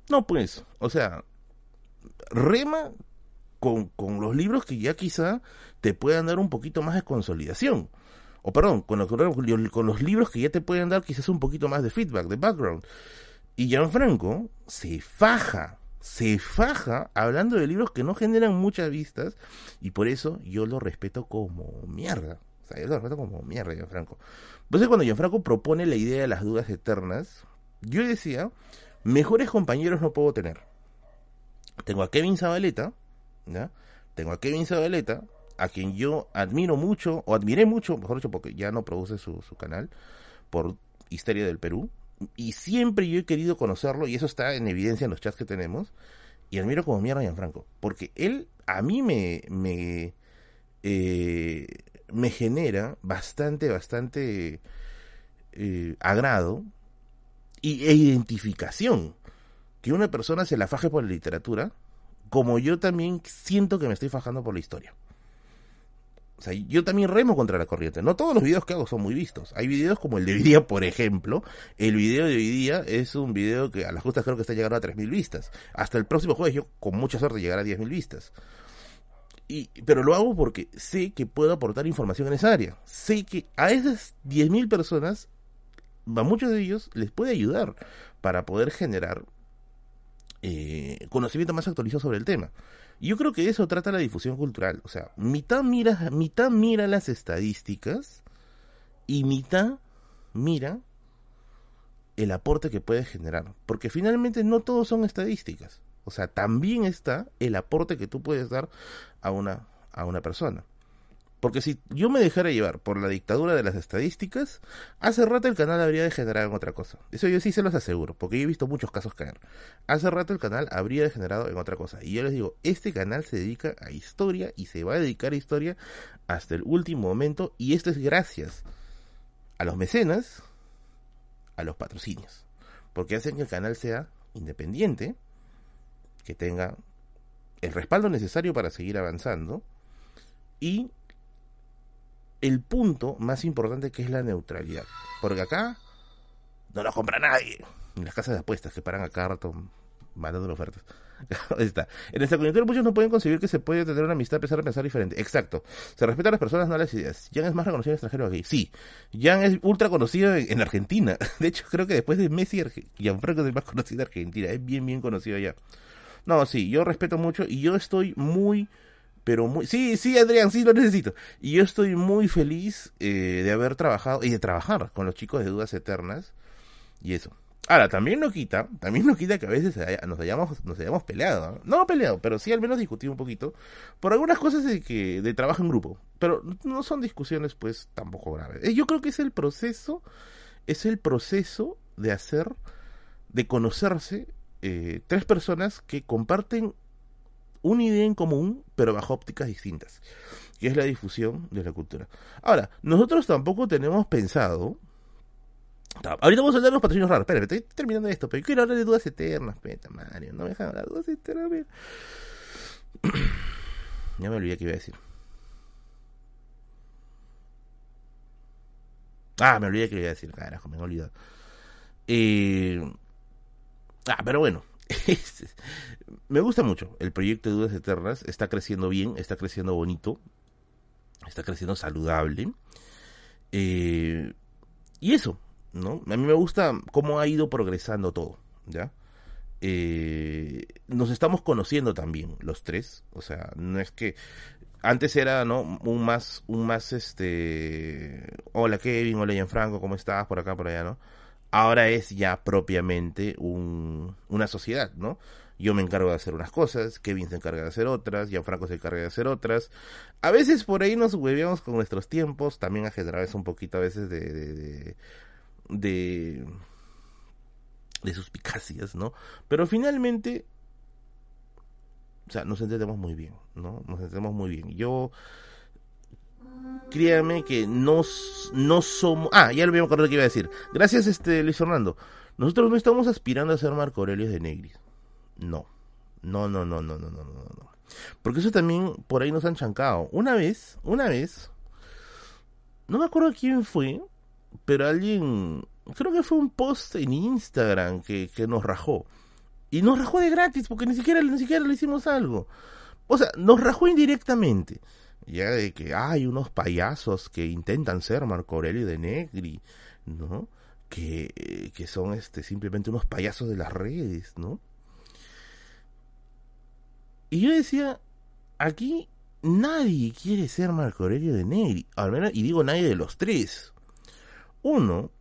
no pues, o sea, rema con, con, los libros que ya quizá te puedan dar un poquito más de consolidación. O perdón, con los, libros que ya te pueden dar quizás un poquito más de feedback, de background. Y Gianfranco se faja, se faja hablando de libros que no generan muchas vistas y por eso yo lo respeto como mierda. O sea, yo lo respeto como mierda, Gianfranco. Entonces cuando Gianfranco propone la idea de las dudas eternas, yo decía, mejores compañeros no puedo tener. Tengo a Kevin Zabaleta, ¿ya? Tengo a Kevin Zabaleta, a quien yo admiro mucho, o admiré mucho, mejor dicho, porque ya no produce su, su canal, por Historia del Perú, y siempre yo he querido conocerlo, y eso está en evidencia en los chats que tenemos, y admiro como mierda a Gianfranco, porque él a mí me, me, eh, me genera bastante, bastante eh, agrado y, e identificación. Que una persona se la faje por la literatura, como yo también siento que me estoy fajando por la historia. O sea, yo también remo contra la corriente. No todos los videos que hago son muy vistos. Hay videos como el de hoy día, por ejemplo. El video de hoy día es un video que a las justas creo que está llegando a 3.000 vistas. Hasta el próximo jueves yo con mucha suerte llegará a 10.000 vistas. Y, pero lo hago porque sé que puedo aportar información en esa área. Sé que a esas 10.000 personas, a muchos de ellos les puede ayudar para poder generar eh, conocimiento más actualizado sobre el tema. Yo creo que eso trata la difusión cultural. O sea, mitad mira, mitad mira las estadísticas y mitad mira el aporte que puede generar. Porque finalmente no todos son estadísticas. O sea, también está el aporte que tú puedes dar a una, a una persona. Porque si yo me dejara llevar por la dictadura de las estadísticas, hace rato el canal habría degenerado en otra cosa. Eso yo sí se los aseguro, porque yo he visto muchos casos caer. Hace rato el canal habría degenerado en otra cosa. Y yo les digo, este canal se dedica a historia y se va a dedicar a historia hasta el último momento. Y esto es gracias a los mecenas, a los patrocinios. Porque hacen que el canal sea independiente, que tenga el respaldo necesario para seguir avanzando y el punto más importante que es la neutralidad. Porque acá no lo compra nadie. Ni las casas de apuestas que paran a rato mandando ofertas. Ahí está. En esta coyuntura muchos no pueden concebir que se puede tener una amistad a pesar de pensar diferente. Exacto. Se respeta a las personas, no las ideas. Jan es más reconocido en extranjero aquí. Sí. Jan es ultra conocido en, Argentina. De hecho, creo que después de Messi, Gianfranco es el más conocido en Argentina. Es bien, bien conocido allá. No, sí, yo respeto mucho y yo estoy muy pero muy... Sí, sí, Adrián, sí lo necesito. Y yo estoy muy feliz eh, de haber trabajado y de trabajar con los chicos de Dudas Eternas y eso. Ahora, también no quita, también no quita que a veces nos hayamos, nos hayamos peleado. ¿no? peleado, pero sí al menos discutido un poquito por algunas cosas de que de trabajo en grupo. Pero no son discusiones pues tampoco graves. Eh, yo creo que es el proceso, es el proceso de hacer, de conocerse eh, tres personas que comparten una idea en común, pero bajo ópticas distintas, que es la difusión de la cultura. Ahora, nosotros tampoco tenemos pensado. Ahorita vamos a hablar de los patrocinios raros. Espera, estoy terminando esto, pero quiero hablar de dudas eternas, peta, Mario. No me dejan hablar de dudas eternas, ya me olvidé qué iba a decir. Ah, me olvidé que iba a decir, carajo, me he olvidado. Eh... Ah, pero bueno, me gusta mucho el proyecto de Dudas Eternas. Está creciendo bien, está creciendo bonito, está creciendo saludable. Eh, y eso, ¿no? A mí me gusta cómo ha ido progresando todo, ¿ya? Eh, nos estamos conociendo también los tres, o sea, no es que antes era no un más un más este hola Kevin hola Gianfranco cómo estás por acá por allá no ahora es ya propiamente un, una sociedad, ¿no? Yo me encargo de hacer unas cosas, Kevin se encarga de hacer otras, Franco se encarga de hacer otras. A veces por ahí nos hueveamos con nuestros tiempos, también a generar un poquito a veces de, de, de, de, suspicacias, ¿no? Pero finalmente, o sea, nos entendemos muy bien, ¿no? Nos entendemos muy bien. Yo créanme que no, no somos... Ah, ya lo voy a acordar que iba a decir. Gracias, este Luis Fernando. Nosotros no estamos aspirando a ser Marco Aurelio de Negris. No. No, no, no, no, no, no, no, no. Porque eso también por ahí nos han chancado. Una vez, una vez, no me acuerdo quién fue, pero alguien, creo que fue un post en Instagram que, que nos rajó. Y nos rajó de gratis, porque ni siquiera, ni siquiera le hicimos algo. O sea, nos rajó indirectamente ya de que hay unos payasos que intentan ser Marco Aurelio de Negri, ¿no? Que, que son este simplemente unos payasos de las redes, ¿no? Y yo decía, aquí nadie quiere ser Marco Aurelio de Negri, al menos, y digo nadie de los tres. Uno,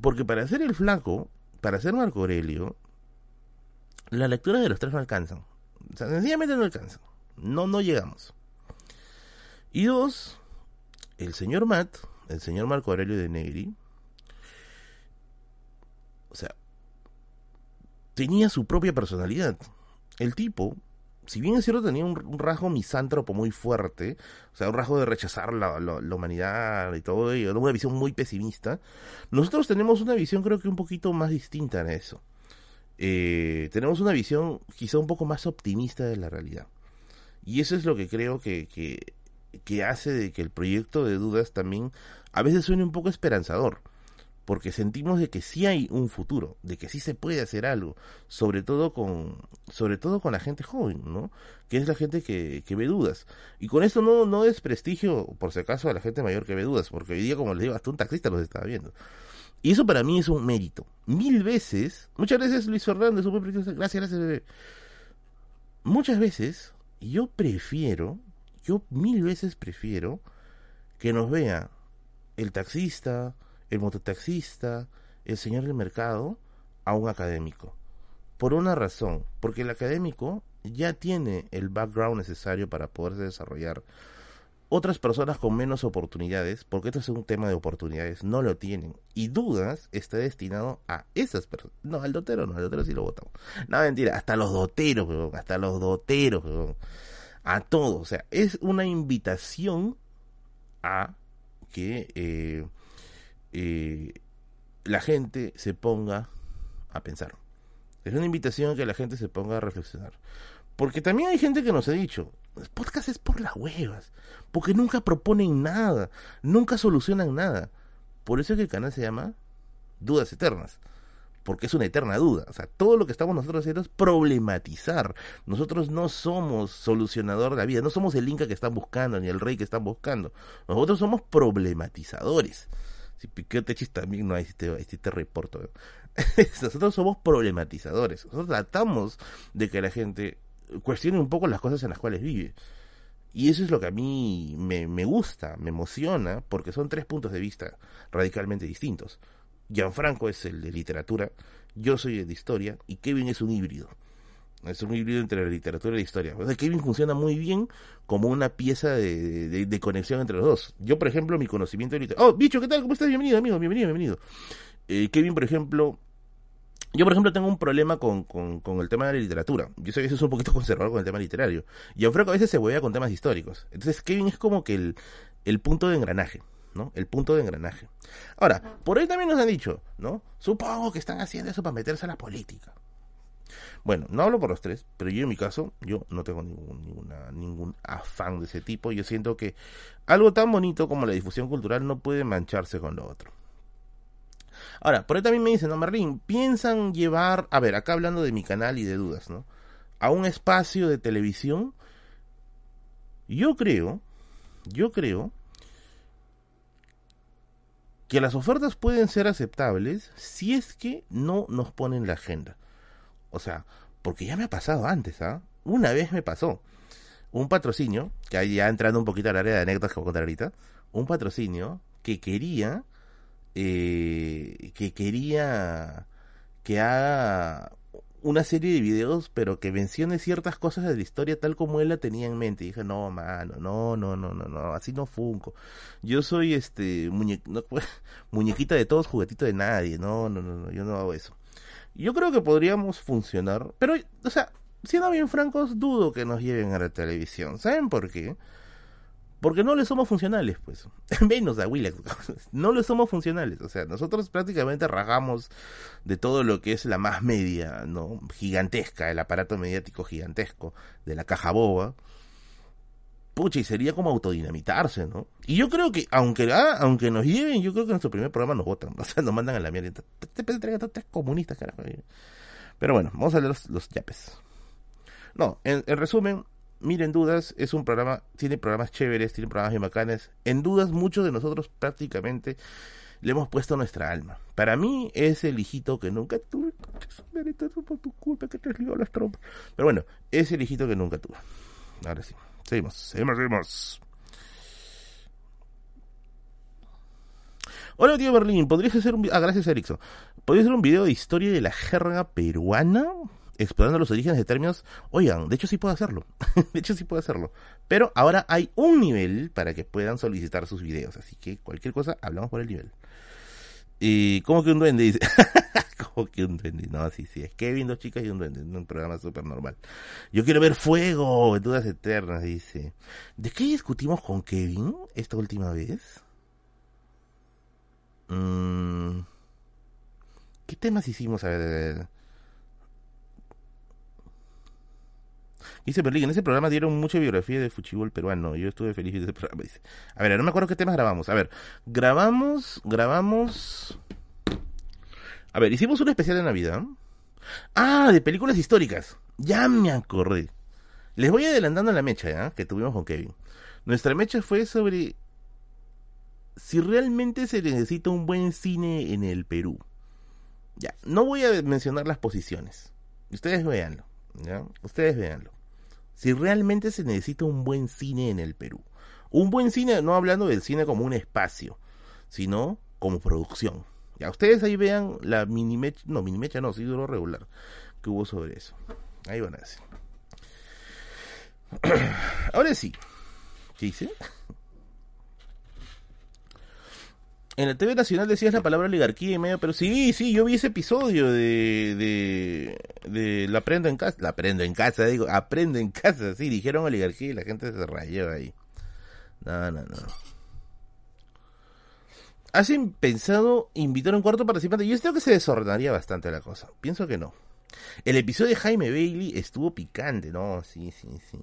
porque para ser el flaco, para ser Marco Aurelio, la lectura de los tres no alcanzan. O sea, sencillamente no alcanzan. No, no llegamos. Y dos, el señor Matt, el señor Marco Aurelio de Negri, o sea, tenía su propia personalidad. El tipo, si bien es cierto, tenía un, rasgo misántropo muy fuerte, o sea, un rasgo de rechazar la, humanidad y todo ello, una visión muy pesimista, nosotros tenemos una visión creo que un poquito más distinta en eso. Eh, tenemos una visión quizá un poco más optimista de la realidad. Y eso es lo que creo que que hace de que el proyecto de dudas también a veces suene un poco esperanzador, porque sentimos de que sí hay un futuro, de que sí se puede hacer algo, sobre todo con, sobre todo con la gente joven, ¿no? Que es la gente que, que ve dudas. Y con esto no, no desprestigio, por si acaso, a la gente mayor que ve dudas, porque hoy día, como les digo, hasta un taxista los estaba viendo. Y eso para mí es un mérito. Mil veces, muchas veces Luis Fernández, gracias, gracias. Muchas veces yo prefiero yo mil veces prefiero que nos vea el taxista, el mototaxista, el señor del mercado, a un académico. Por una razón, porque el académico ya tiene el background necesario para poderse desarrollar. Otras personas con menos oportunidades, porque esto es un tema de oportunidades, no lo tienen. Y dudas está destinado a esas personas. No, al dotero no, al dotero sí lo votamos. No, mentira, hasta los doteros, hasta los doteros a todo. O sea, es una invitación a que eh, eh, la gente se ponga a pensar. Es una invitación a que la gente se ponga a reflexionar. Porque también hay gente que nos ha dicho, el podcast es por las huevas, porque nunca proponen nada, nunca solucionan nada. Por eso es que el canal se llama Dudas Eternas porque es una eterna duda. O sea, todo lo que estamos nosotros haciendo es problematizar. Nosotros no somos solucionador de la vida, no somos el Inca que están buscando, ni el rey que están buscando. Nosotros somos problematizadores. Si Piquete Chis también no hay si te, te reporto. nosotros somos problematizadores. Nosotros tratamos de que la gente cuestione un poco las cosas en las cuales vive. Y eso es lo que a mí me, me gusta, me emociona, porque son tres puntos de vista radicalmente distintos. Gianfranco es el de literatura, yo soy el de historia y Kevin es un híbrido. Es un híbrido entre la literatura y la historia. O sea, Kevin funciona muy bien como una pieza de, conexión entre los dos. Yo, por ejemplo, mi conocimiento de literatura... Oh, bicho, ¿qué tal? ¿Cómo estás? Bienvenido, amigo. Bienvenido, bienvenido. Eh, Kevin, por ejemplo... Yo, por ejemplo, tengo un problema con, con, el tema de la literatura. Yo sé que eso es un poquito conservador con el tema literario. Y a veces se huevea con temas históricos. Entonces, Kevin es como que el, el punto de engranaje. El punto de engranaje. Ahora, por ahí también nos han dicho, ¿no? Supongo que están haciendo eso para meterse a la política. Bueno, no hablo por los tres, pero yo en mi caso, yo no tengo ningún, ningún afán de ese tipo. Yo siento que algo tan bonito como la difusión cultural no puede mancharse con lo otro. Ahora, por ahí también me dicen, no, Merlín, piensan llevar, a ver, acá hablando de mi canal y de dudas, ¿no? A un espacio de televisión. Yo creo, yo creo que las ofertas pueden ser aceptables si es que no nos ponen la agenda. O sea, porque ya me ha pasado antes, ¿ah? Una vez me pasó. Un patrocinio, que ya entrando un poquito al área de anécdotas que voy a contar ahorita, un patrocinio que quería, eh, que quería que haga una serie de videos, pero que mencione ciertas cosas de la historia tal como él la tenía en mente. Y dije, no, mano, no, no, no, no, no, así no funco. Yo soy este muñequita de todos, juguetito de nadie. No, no, no, no, yo no hago eso. Yo creo que podríamos funcionar, pero, o sea, siendo bien francos, dudo que nos lleven a la televisión. ¿Saben por qué? Porque no le somos funcionales, pues. Menos a Willax. no le somos funcionales. O sea, nosotros prácticamente ragamos de todo lo que es la más media, ¿no? Gigantesca, el aparato mediático gigantesco de la caja boba. Pucha, y sería como autodinamitarse, ¿no? Y yo creo que, aunque ah, aunque nos lleven, yo creo que en nuestro primer programa nos votan. O sea, nos mandan a la mierda. Tres comunistas, carajo. Pero bueno, vamos a leer los, los yapes. No, en resumen, Miren Dudas es un programa, tiene programas chéveres, tiene programas bien bacanes. En Dudas muchos de nosotros prácticamente le hemos puesto nuestra alma. Para mí es el hijito que nunca tuve. por tu culpa que te las trompas. Pero bueno, es el hijito que nunca tuve. Ahora sí. Seguimos, seguimos, seguimos. Hola tío Berlín, ¿podrías hacer un Ah, gracias Erickson. ¿Podrías hacer un video de historia de la jerga peruana? Explorando los orígenes de términos, oigan, de hecho sí puedo hacerlo, de hecho sí puedo hacerlo, pero ahora hay un nivel para que puedan solicitar sus videos, así que cualquier cosa, hablamos por el nivel. Y como que un duende dice, como que un duende, no, sí, sí, es Kevin, dos chicas y un duende, un programa súper normal. Yo quiero ver fuego, dudas eternas, dice. ¿De qué discutimos con Kevin esta última vez? Mm, ¿Qué temas hicimos? A ver, a ver. Dice Berlín, en ese programa dieron mucha biografía de fútbol peruano. Yo estuve feliz de ese programa. A ver, no me acuerdo qué temas grabamos. A ver, grabamos, grabamos... A ver, hicimos un especial de Navidad. Ah, de películas históricas. Ya me acordé. Les voy adelantando la mecha ¿ya? que tuvimos con Kevin. Nuestra mecha fue sobre si realmente se necesita un buen cine en el Perú. Ya, no voy a mencionar las posiciones. Ustedes véanlo. ¿ya? Ustedes véanlo si realmente se necesita un buen cine en el Perú. Un buen cine, no hablando del cine como un espacio, sino como producción. Ya ustedes ahí vean la minimecha, no, minimecha no, sí duró regular, que hubo sobre eso. Ahí van a decir. Ahora sí. ¿Qué dice? En la TV Nacional decías la palabra oligarquía y medio, pero sí, sí, yo vi ese episodio de, de, de La Aprendo en Casa, La Aprendo en Casa, digo, Aprendo en Casa, sí, dijeron oligarquía y la gente se rayó ahí. No, no, no. ¿Has pensado invitar a un cuarto participante? Yo creo que se desordenaría bastante la cosa. Pienso que no. El episodio de Jaime Bailey estuvo picante, no, sí, sí, sí.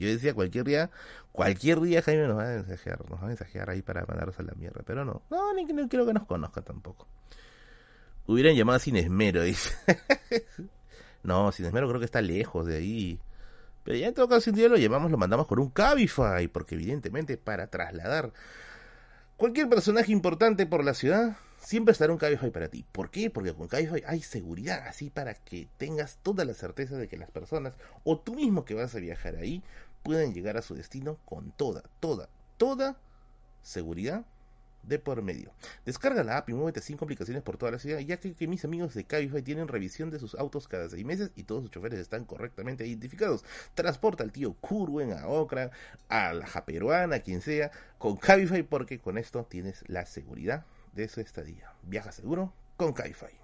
Yo decía cualquier día, cualquier día Jaime nos va a mensajear, nos va a mensajear ahí para mandarnos a la mierda, pero no, no, ni no quiero que nos conozca tampoco. Hubieran llamado Sin Esmero, dice. no, Sin Esmero creo que está lejos de ahí. Pero ya en todo caso un día lo llamamos, lo mandamos con un Cabify, porque evidentemente para trasladar cualquier personaje importante por la ciudad, siempre estará un Cabify para ti. ¿Por qué? Porque con Cabify hay seguridad, así para que tengas toda la certeza de que las personas, o tú mismo que vas a viajar ahí, pueden llegar a su destino con toda, toda, toda seguridad de por medio. Descarga la app y muévete sin complicaciones por toda la ciudad, ya que, mis amigos de Cabify tienen revisión de sus autos cada seis meses y todos sus choferes están correctamente identificados. Transporta al tío Curwen, a Ocra, a la Japeruana, a quien sea, con Cabify, porque con esto tienes la seguridad de su estadía. Viaja seguro con Cabify.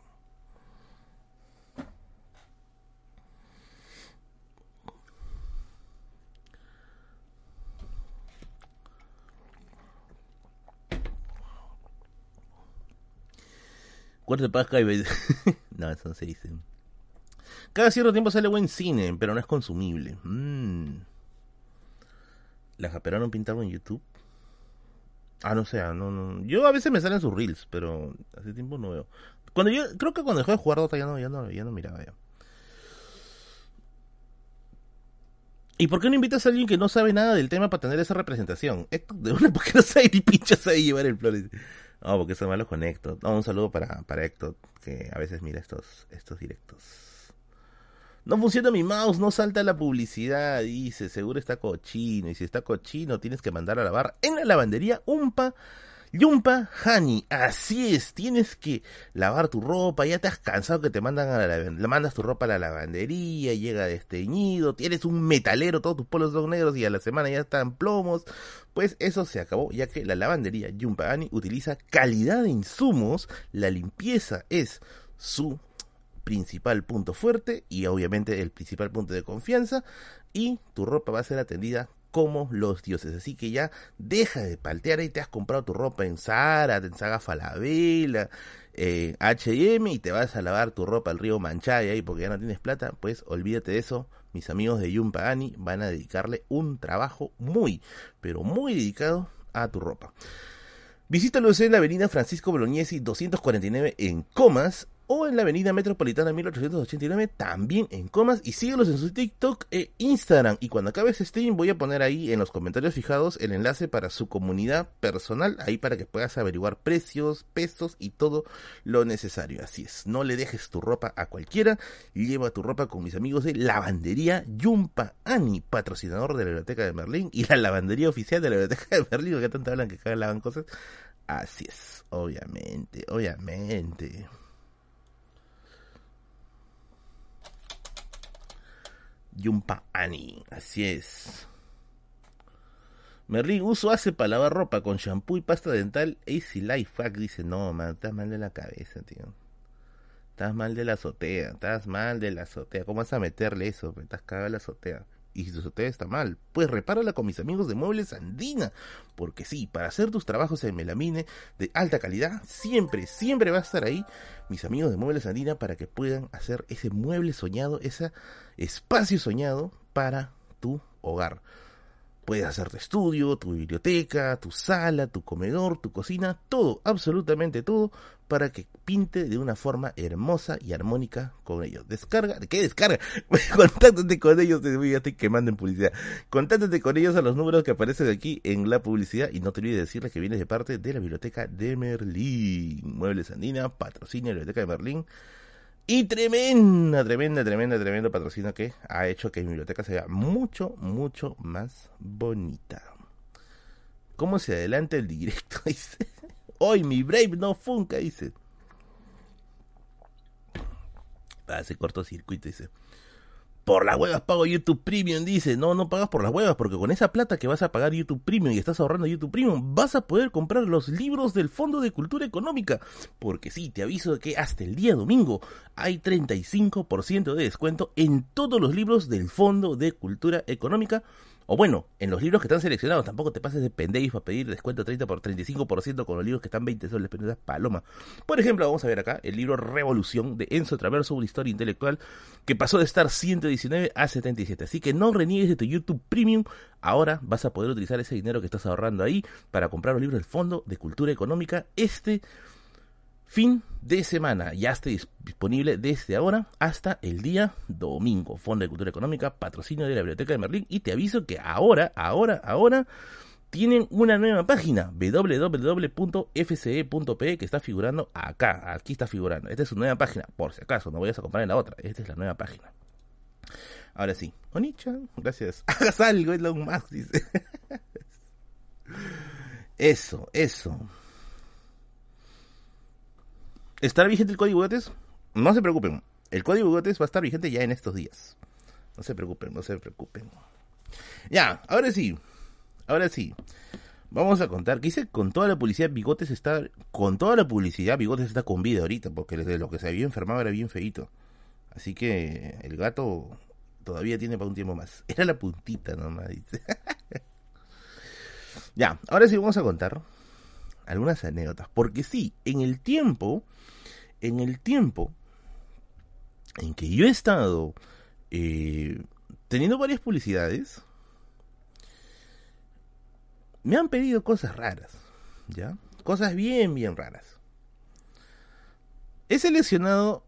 Cuarto de paz no, eso no se dice. Cada cierto tiempo sale buen cine, pero no es consumible. Mm. ¿La japeraron pintado en YouTube? Ah, no sé, no, no. Yo a veces me salen sus reels, pero hace tiempo no veo. Cuando yo, creo que cuando dejé de jugar Dota ya no, ya no, ya no miraba ya. ¿Y por qué no invitas a alguien que no sabe nada del tema para tener esa representación? Héctor, de una, ¿por qué no sabe ni pinchas ahí llevar el flores? No, porque son malos con Héctor. No, un saludo para, para Héctor, que a veces mira estos, estos directos. No funciona mi mouse, no salta la publicidad, dice, seguro está cochino. Y si está cochino, tienes que mandar a lavar en la lavandería Umpa Yumpa Honey, así es, tienes que lavar tu ropa, ya te has cansado que te mandan a la, le mandas tu ropa a la lavandería, llega desteñido, tienes un metalero, todos tus polos son negros y a la semana ya están plomos, pues eso se acabó, ya que la lavandería Yumpa Honey utiliza calidad de insumos, la limpieza es su principal punto fuerte y obviamente el principal punto de confianza y tu ropa va a ser atendida como los dioses. Así que ya deja de paltear y te has comprado tu ropa en Zara, en Saga Falabella, eh, H&M y te vas a lavar tu ropa al río Manchaya ahí porque ya no tienes plata, pues olvídate de eso. Mis amigos de Yumpa Ani van a dedicarle un trabajo muy, pero muy dedicado a tu ropa. Visítalos en la avenida Francisco Bolognesi 249 en Comas o en la avenida Metropolitana 1889, también en comas, y síguelos en su TikTok e Instagram. Y cuando acabe este stream voy a poner ahí en los comentarios fijados el enlace para su comunidad personal, ahí para que puedas averiguar precios, pesos y todo lo necesario. Así es, no le dejes tu ropa a cualquiera, lleva tu ropa con mis amigos de Lavandería Yumpa Ani, patrocinador de la Biblioteca de Merlín y la lavandería oficial de la Biblioteca de Merlín, que tanto hablan que cada lavan cosas. Así es, obviamente, obviamente. Yumpa Ani. Así es. Merlin, uso hace para lavar ropa con shampoo y pasta dental. Easy Life Hack dice, no, man, estás mal de la cabeza, tío. Estás mal de la azotea, estás mal de la azotea. ¿Cómo vas a meterle eso? Estás cagado en la azotea. Y si tu está mal, pues repárala con mis amigos de Muebles Andina. Porque sí, para hacer tus trabajos en melamine de alta calidad, siempre, siempre va a estar ahí mis amigos de Muebles Andina para que puedan hacer ese mueble soñado, ese espacio soñado para tu hogar. Puedes hacer tu estudio, tu biblioteca, tu sala, tu comedor, tu cocina, todo, absolutamente todo, para que pinte de una forma hermosa y armónica con ellos. Descarga, ¿qué descarga? Contáctate con ellos, ya estoy quemando en publicidad. Contáctate con ellos a los números que aparecen aquí en la publicidad y no te olvides decirles que vienes de parte de la Biblioteca de Merlín. Muebles Andina, patrocina la Biblioteca de Merlín y tremenda, tremenda, tremenda, tremendo patrocinio que ha hecho que mi biblioteca sea mucho, mucho más bonita. ¿Cómo se adelanta el directo? Dice. Hoy mi Brave no funca, dice. Hace cortocircuito, dice. Por las huevas pago YouTube Premium, dice. No, no pagas por las huevas, porque con esa plata que vas a pagar YouTube Premium y estás ahorrando YouTube Premium, vas a poder comprar los libros del Fondo de Cultura Económica. Porque sí, te aviso que hasta el día domingo hay 35% de descuento en todos los libros del Fondo de Cultura Económica o bueno, en los libros que están seleccionados, tampoco te pases de pendejo a pedir descuento 30 por 35% con los libros que están 20 soles, pero paloma. Por ejemplo, vamos a ver acá el libro Revolución de Enzo Traverso, una historia intelectual que pasó de estar 119 a 77. Así que no reniegues de tu YouTube Premium. Ahora vas a poder utilizar ese dinero que estás ahorrando ahí para comprar los libros del Fondo de Cultura Económica. Este fin de semana. Ya está disponible desde ahora hasta el día domingo. Fondo de Cultura Económica, patrocinio de la Biblioteca de Merlín. Y te aviso que ahora, ahora, ahora tienen una nueva página, www.fce.pe, que está figurando acá. Aquí está figurando. Esta es su nueva página, por si acaso, no vayas a comprar en la otra. Esta es la nueva página. Ahora sí, Onichan, gracias. Hagas algo, lo más, dice. Eso, eso. ¿Estará vigente el código Gotes? No se preocupen. El código Gotes va a estar vigente ya en estos días. No se preocupen, no se preocupen. Ya, ahora sí. Ahora sí. Vamos a contar. Que hice con toda la publicidad Bigotes está. Con toda la publicidad Bigotes está con vida ahorita. Porque de lo que se había enfermado era bien feito. Así que el gato todavía tiene para un tiempo más. Era la puntita nomás. Ya, ahora sí vamos a contar algunas anécdotas. Porque sí, en el tiempo en el tiempo en que yo he estado eh, teniendo varias publicidades, me han pedido cosas raras, ¿ya? Cosas bien, bien raras. He seleccionado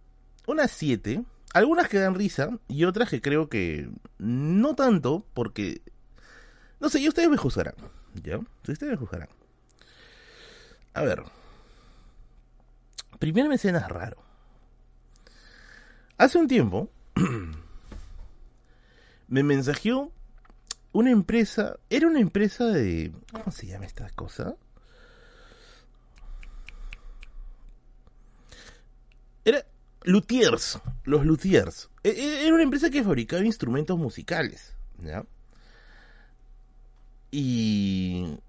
unas siete, algunas que dan risa y otras que creo que no tanto, porque, no sé, y ustedes me juzgarán, ¿ya? Ustedes me juzgarán. A ver. Primera escena raro. Hace un tiempo me mensajeó una empresa. Era una empresa de. ¿Cómo se llama esta cosa? Era Luthiers. Los Luthiers. E, e, era una empresa que fabricaba instrumentos musicales. ¿Ya? Y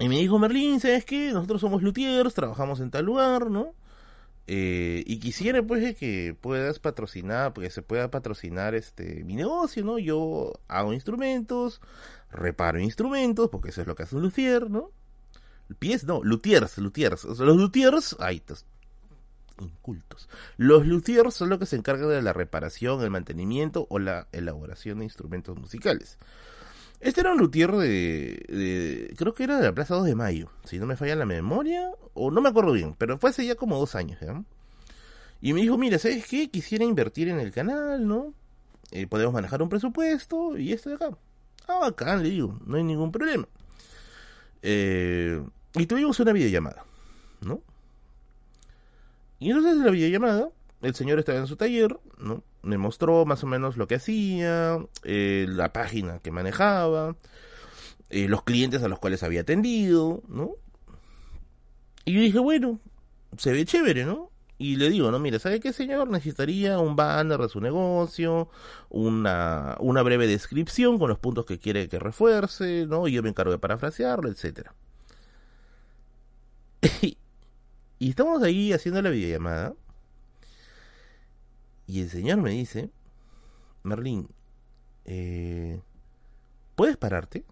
y me dijo Merlín, ¿sabes qué? Nosotros somos luthiers, trabajamos en tal lugar, ¿no? Eh, y quisiera pues que puedas patrocinar, porque se pueda patrocinar este mi negocio, ¿no? Yo hago instrumentos, reparo instrumentos, porque eso es lo que hace un luthier, ¿no? Pies, no, luthiers, luthiers. los luthiers, ahí estás, incultos. Los luthiers son los que se encargan de la reparación, el mantenimiento o la elaboración de instrumentos musicales. Este era un luthier de, Creo que era de la Plaza 2 de Mayo, si no me falla la memoria, o no me acuerdo bien, pero fue hace ya como dos años, ¿ya? Y me dijo, mira, ¿sabes qué? Quisiera invertir en el canal, ¿no? Eh, podemos manejar un presupuesto y esto de acá. Ah, acá le digo, no hay ningún problema. Eh, y tuvimos una videollamada, ¿no? Y entonces en la videollamada, el señor estaba en su taller, ¿no? Me mostró más o menos lo que hacía, eh, la página que manejaba, eh, los clientes a los cuales había atendido, ¿no? Y yo dije, bueno, se ve chévere, ¿no? Y le digo, no, mira, ¿sabe qué, señor? Necesitaría un banner de su negocio, una, una breve descripción con los puntos que quiere que refuerce, ¿no? Y yo me encargo de parafrasearlo, etcétera. y estamos ahí haciendo la videollamada. Y el señor me dice, Merlín, eh, ¿puedes pararte?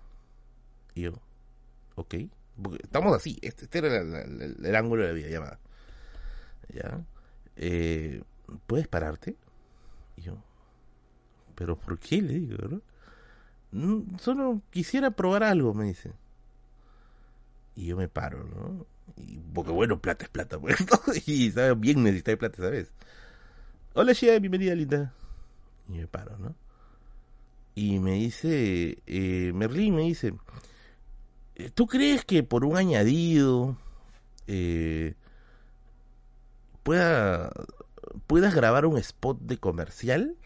Y yo, ok. Porque estamos así, este, este era el, ángulo de la videollamada. ¿Ya? Eh, ¿Puedes pararte? Y yo, ¿pero por qué? Le digo, ¿no? Mm, solo quisiera probar algo, me dice. Y yo me paro, ¿no? Y, porque bueno, plata es plata, pues, y ¿sabes? bien necesitar plata, ¿sabes? Hola Shia, bienvenida linda. Y me paro, ¿no? Y me dice, eh, Merlín me dice, eh, ¿tú crees que por un añadido eh, pueda, puedas grabar un spot de comercial?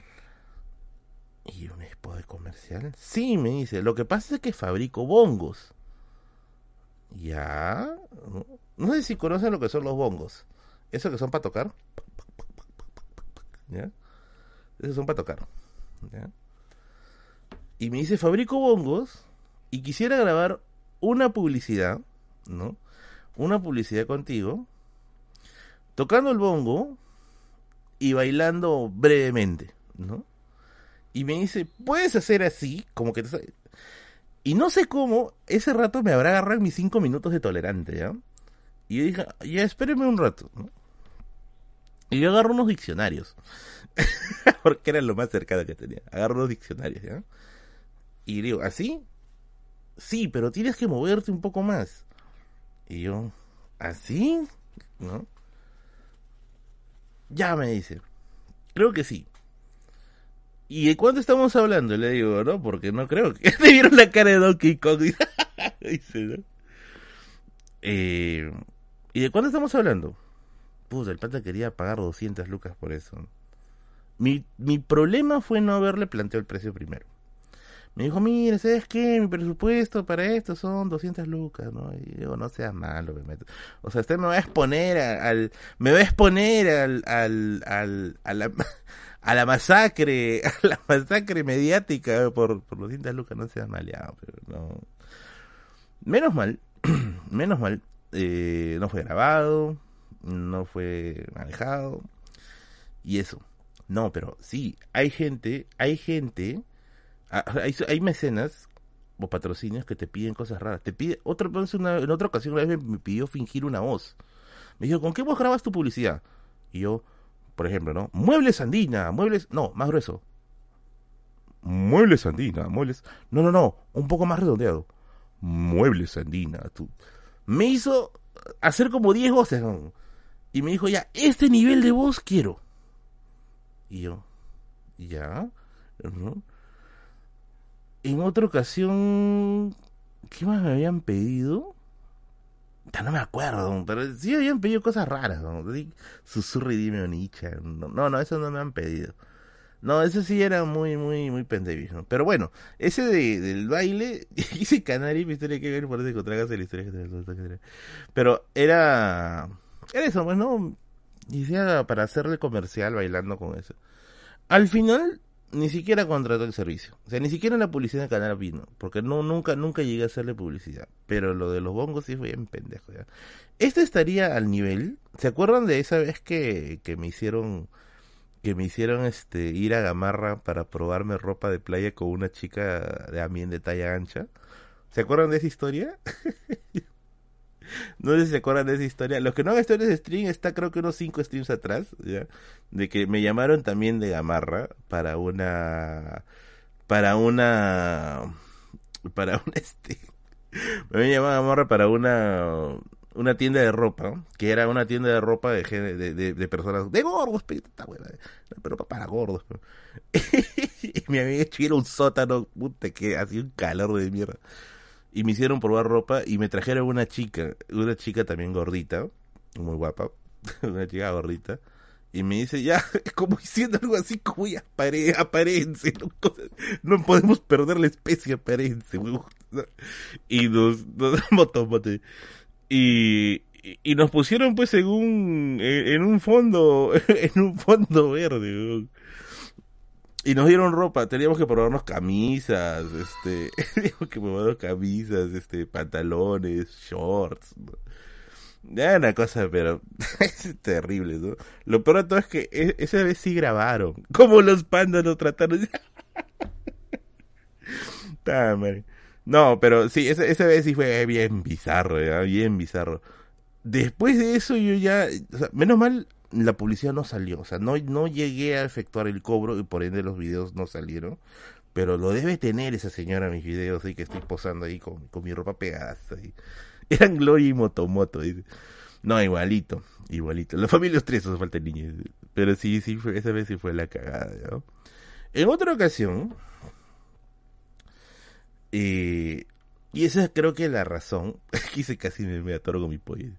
¿Y un spot de comercial? Sí, me dice, lo que pasa es que fabrico bongos. Ya, no sé si conocen lo que son los bongos. ¿Eso que son para tocar? ¿Ya? Esos son para tocar, Y me dice, fabrico bongos y quisiera grabar una publicidad, ¿no? Una publicidad contigo, tocando el bongo y bailando brevemente, ¿no? Y me dice, ¿puedes hacer así? Como que te... Y no sé cómo, ese rato me habrá agarrado mis cinco minutos de tolerante, ¿ya? Y dije, ya espéreme un rato, ¿no? Y yo agarro unos diccionarios. Porque era lo más cercano que tenía. Agarro unos diccionarios, ¿ya? Y digo, ¿así? Sí, pero tienes que moverte un poco más. Y yo, ¿así? ¿No? Ya me dice. Creo que sí. ¿Y de cuánto estamos hablando? Le digo, ¿no? Porque no creo que... ¿Te vieron la cara de Donkey Kong? dice, ¿no? Eh, ¿Y de cuánto estamos hablando? Puta, el pata quería pagar 200 lucas por eso. Mi, mi problema fue no haberle planteado el precio primero. Me dijo, mire, ¿sabes qué? Mi presupuesto para esto son 200 lucas, ¿no? Y digo, no seas malo, me meto. O sea, usted me va a exponer al... me va a exponer al... a la masacre, a la masacre mediática por, por 200 lucas, no seas maleado, pero no... Menos mal, menos mal, eh, no fue grabado, no fue manejado y eso. No, pero sí, hay gente, hay gente, hay, hay mecenas o patrocinios que te piden cosas raras. Te pide, otra, una, en otra ocasión una vez me, pidió fingir una voz. Me dijo, ¿con qué voz grabas tu publicidad? Y yo, por ejemplo, ¿no? Muebles Andina, muebles, no, más grueso. Muebles Andina, muebles, no, no, no, un poco más redondeado. Muebles Andina, tú. Me hizo hacer como 10 voces. Y me dijo, ya, este nivel de voz quiero. Y yo, ya. En otra ocasión, ¿qué más me habían pedido? Ya no me acuerdo, pero sí habían pedido cosas raras. ¿no? Susurra y dime onicha. No, no, eso no me han pedido. No, eso sí era muy, muy, muy pendejo. Pero bueno, ese de, del baile, hice Canaria mi historia que ver, por eso que la historia que Pero era era eso, pues, ¿no? Para hacerle comercial bailando con eso. Al final, ni siquiera contrató el servicio. O sea, ni siquiera la publicidad de Canal vino. Porque no, nunca, nunca llegué a hacerle publicidad. Pero lo de los bongos sí fue en pendejo. Este estaría al nivel. ¿Se acuerdan de esa vez que, que me hicieron que me hicieron este ir a Gamarra para probarme ropa de playa con una chica de ambiente de talla ancha? ¿Se acuerdan de esa historia? no sé si se acuerdan de esa historia. Los que no hagan historias de stream está creo que unos 5 streams atrás, ¿ya? De que me llamaron también de Gamarra para una... Para una... Para un este... Me llamaron Gamarra para una una tienda de ropa, que era una tienda de ropa de, de, de, personas, de gordos, pero para gordos. y me habían hecho ir a un sótano, puta, que hacía un calor de mierda. Y me hicieron probar ropa y me trajeron una chica, una chica también gordita, muy guapa, una chica gordita. Y me dice, ya, como diciendo algo así como ya, apare, no, podemos perder la especie, aparense, Y nos, nos y, y nos pusieron pues en un, en un fondo, en un fondo verde. Y nos dieron ropa, teníamos que probarnos camisas, este, teníamos que probarnos camisas, este, pantalones, shorts. Ya una cosa, pero es terrible, ¿no? Lo peor de todo es que e, esa vez sí grabaron. Como los pandas nos trataron. No, pero sí, esa, esa vez sí fue bien bizarro, bien bizarro. Después de eso yo ya, menos mal la publicidad no salió, o sea, no, no llegué a efectuar el cobro y por ende los videos no salieron. Pero lo debe tener esa señora mis videos, ahí que estoy posando ahí con, con mi ropa pegada. Ahí. Eran Gloria y Motomoto. No, igualito, igualito. La familia los tres, falta el niño. Pero sí, sí, fue, esa vez sí fue la cagada. ¿no? En otra ocasión, eh, y esa es creo que la razón. Aquí se casi me, me atoro mi pollo.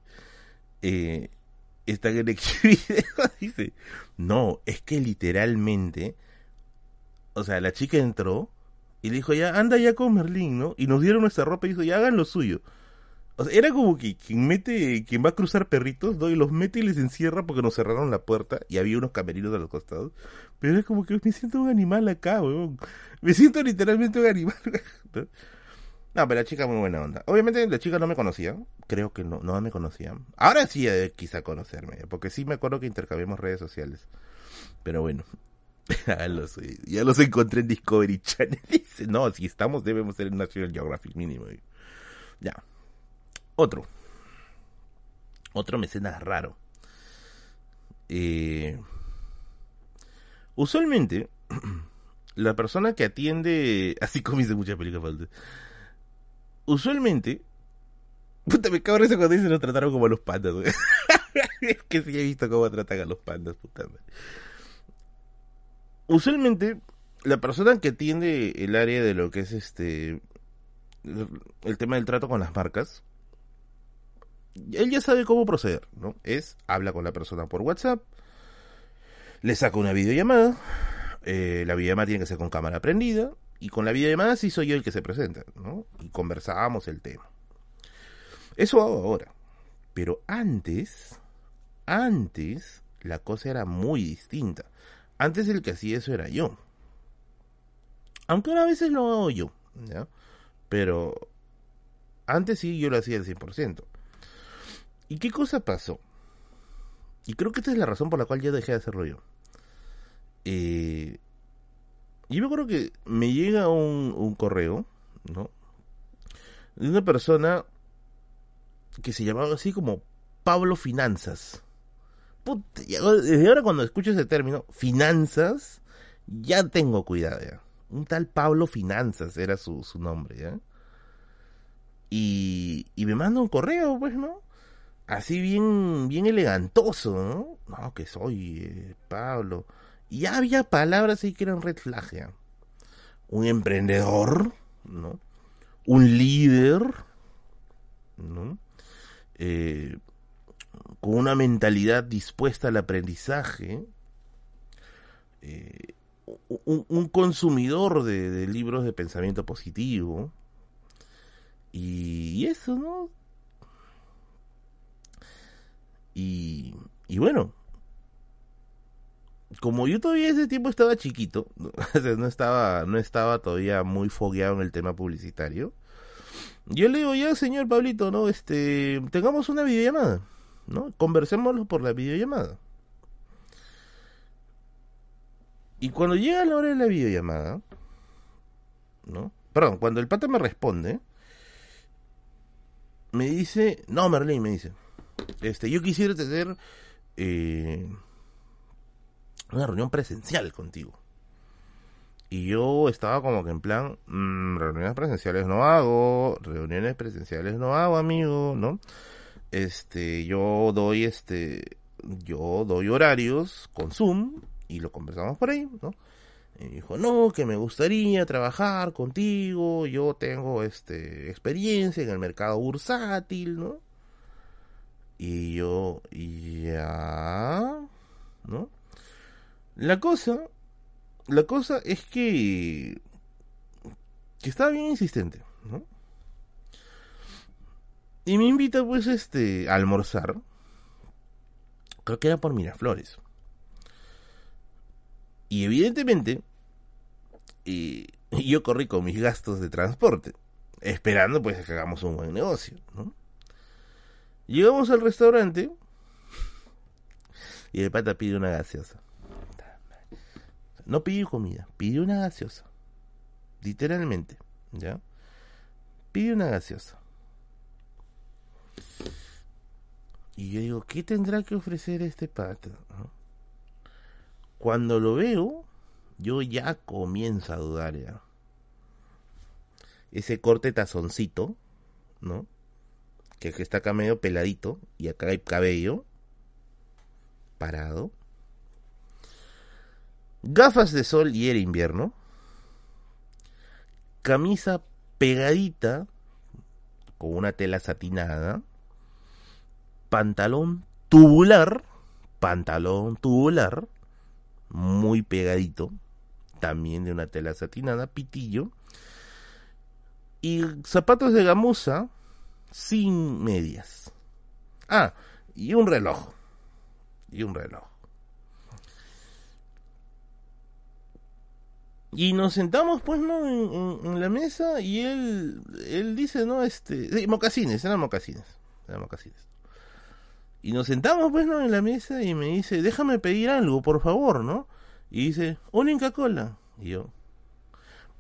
Eh, está en el video. Dice: No, es que literalmente. O sea, la chica entró y le dijo: Ya, anda ya con Merlín, ¿no? Y nos dieron nuestra ropa y dijo: Ya hagan lo suyo. O sea, era como que quien mete, quien va a cruzar perritos, ¿no? Y los mete y les encierra porque nos cerraron la puerta y había unos camerinos a los costados. Pero es como que me siento un animal acá, weón. Me siento literalmente un animal. Pero la chica muy buena onda. Obviamente la chica no me conocía. Creo que no, no me conocía. Ahora sí eh, quizá conocerme. Porque sí me acuerdo que intercambiamos redes sociales. Pero bueno. ya, los, encontré en Discovery Channel. Dice, no, si estamos debemos ser en National Geographic mínimo. Ya. Otro. Otro mecenas raro. Eh, usualmente, la persona que atiende. Así dice muchas películas Usualmente. Puta, me cago en eso cuando dicen lo trataron como a los pandas, es que sí he visto cómo tratan a los pandas, puta Usualmente, la persona que atiende el área de lo que es este. El tema del trato con las marcas él ya sabe cómo proceder, ¿no? Es, habla con la persona por WhatsApp, le saca una videollamada, eh, la videollamada tiene que ser con cámara prendida, y con la videollamada sí soy yo el que se presenta, ¿no? Y conversábamos el tema. Eso hago ahora. Pero antes, antes, la cosa era muy distinta. Antes el que hacía eso era yo. Aunque a veces lo hago yo, ¿ya? Pero antes sí yo lo hacía al 100%. ¿Y qué cosa pasó? Y creo que esta es la razón por la cual ya dejé de hacerlo yo. Eh, yo me acuerdo que me llega un, correo, ¿no? De una persona que se llamaba así como Pablo Finanzas. desde ahora cuando escucho ese término, finanzas, ya tengo cuidado ya. Un tal Pablo Finanzas era su, su nombre, ¿ya? Y, y me manda un correo, pues, ¿no? así bien, bien elegantoso, ¿no? No, que soy eh, Pablo. Y había palabras ahí que eran red flag, Un emprendedor, ¿no? Un líder, ¿no? Eh, con una mentalidad dispuesta al aprendizaje, eh, un, consumidor de, libros de pensamiento positivo, y eso, ¿no? Y bueno, como yo todavía ese tiempo estaba chiquito, no estaba, no estaba todavía muy fogueado en el tema publicitario, yo le digo, ya señor Pablito, no, este, tengamos una videollamada, ¿no? Conversémoslo por la videollamada. Y cuando llega la hora de la videollamada, ¿no? Perdón, cuando el pata me responde, me dice, no, Merlin, me dice, este, yo quisiera tener eh, una reunión presencial contigo. Y yo estaba como que en plan, mm, reuniones presenciales no hago, reuniones presenciales no hago, amigo, ¿no? Este, yo doy este, yo doy horarios con Zoom y lo conversamos por ahí, ¿no? Y dijo, no, que me gustaría trabajar contigo, yo tengo este experiencia en el mercado bursátil, ¿no? Y yo, ya, ¿no? La cosa, la cosa es que, que estaba bien insistente, ¿no? Y me invita pues este a almorzar. Creo que era por Miraflores. Y evidentemente, y, yo corrí con mis gastos de transporte, esperando pues que hagamos un buen negocio, ¿no? Llegamos al restaurante y el pata pide una gaseosa. No pidió comida, pidió una gaseosa. Literalmente, ¿ya? Pide una gaseosa. Y yo digo, ¿qué tendrá que ofrecer este pata? Cuando lo veo, yo ya comienzo a dudar ya. Ese corte tazoncito, ¿no? Que está acá medio peladito y acá hay cabello parado gafas de sol y era invierno, camisa pegadita con una tela satinada, pantalón tubular, pantalón tubular, muy pegadito, también de una tela satinada, pitillo, y zapatos de gamuza sin medias. Ah, y un reloj. Y un reloj. Y nos sentamos, pues, ¿no? En, la mesa y él, él dice, ¿no? Este, mocasines, eran mocasines, eran mocasines. Y nos sentamos, pues, ¿no? En la mesa y me dice, déjame pedir algo, por favor, ¿no? Y dice, una Inca Cola. Y yo,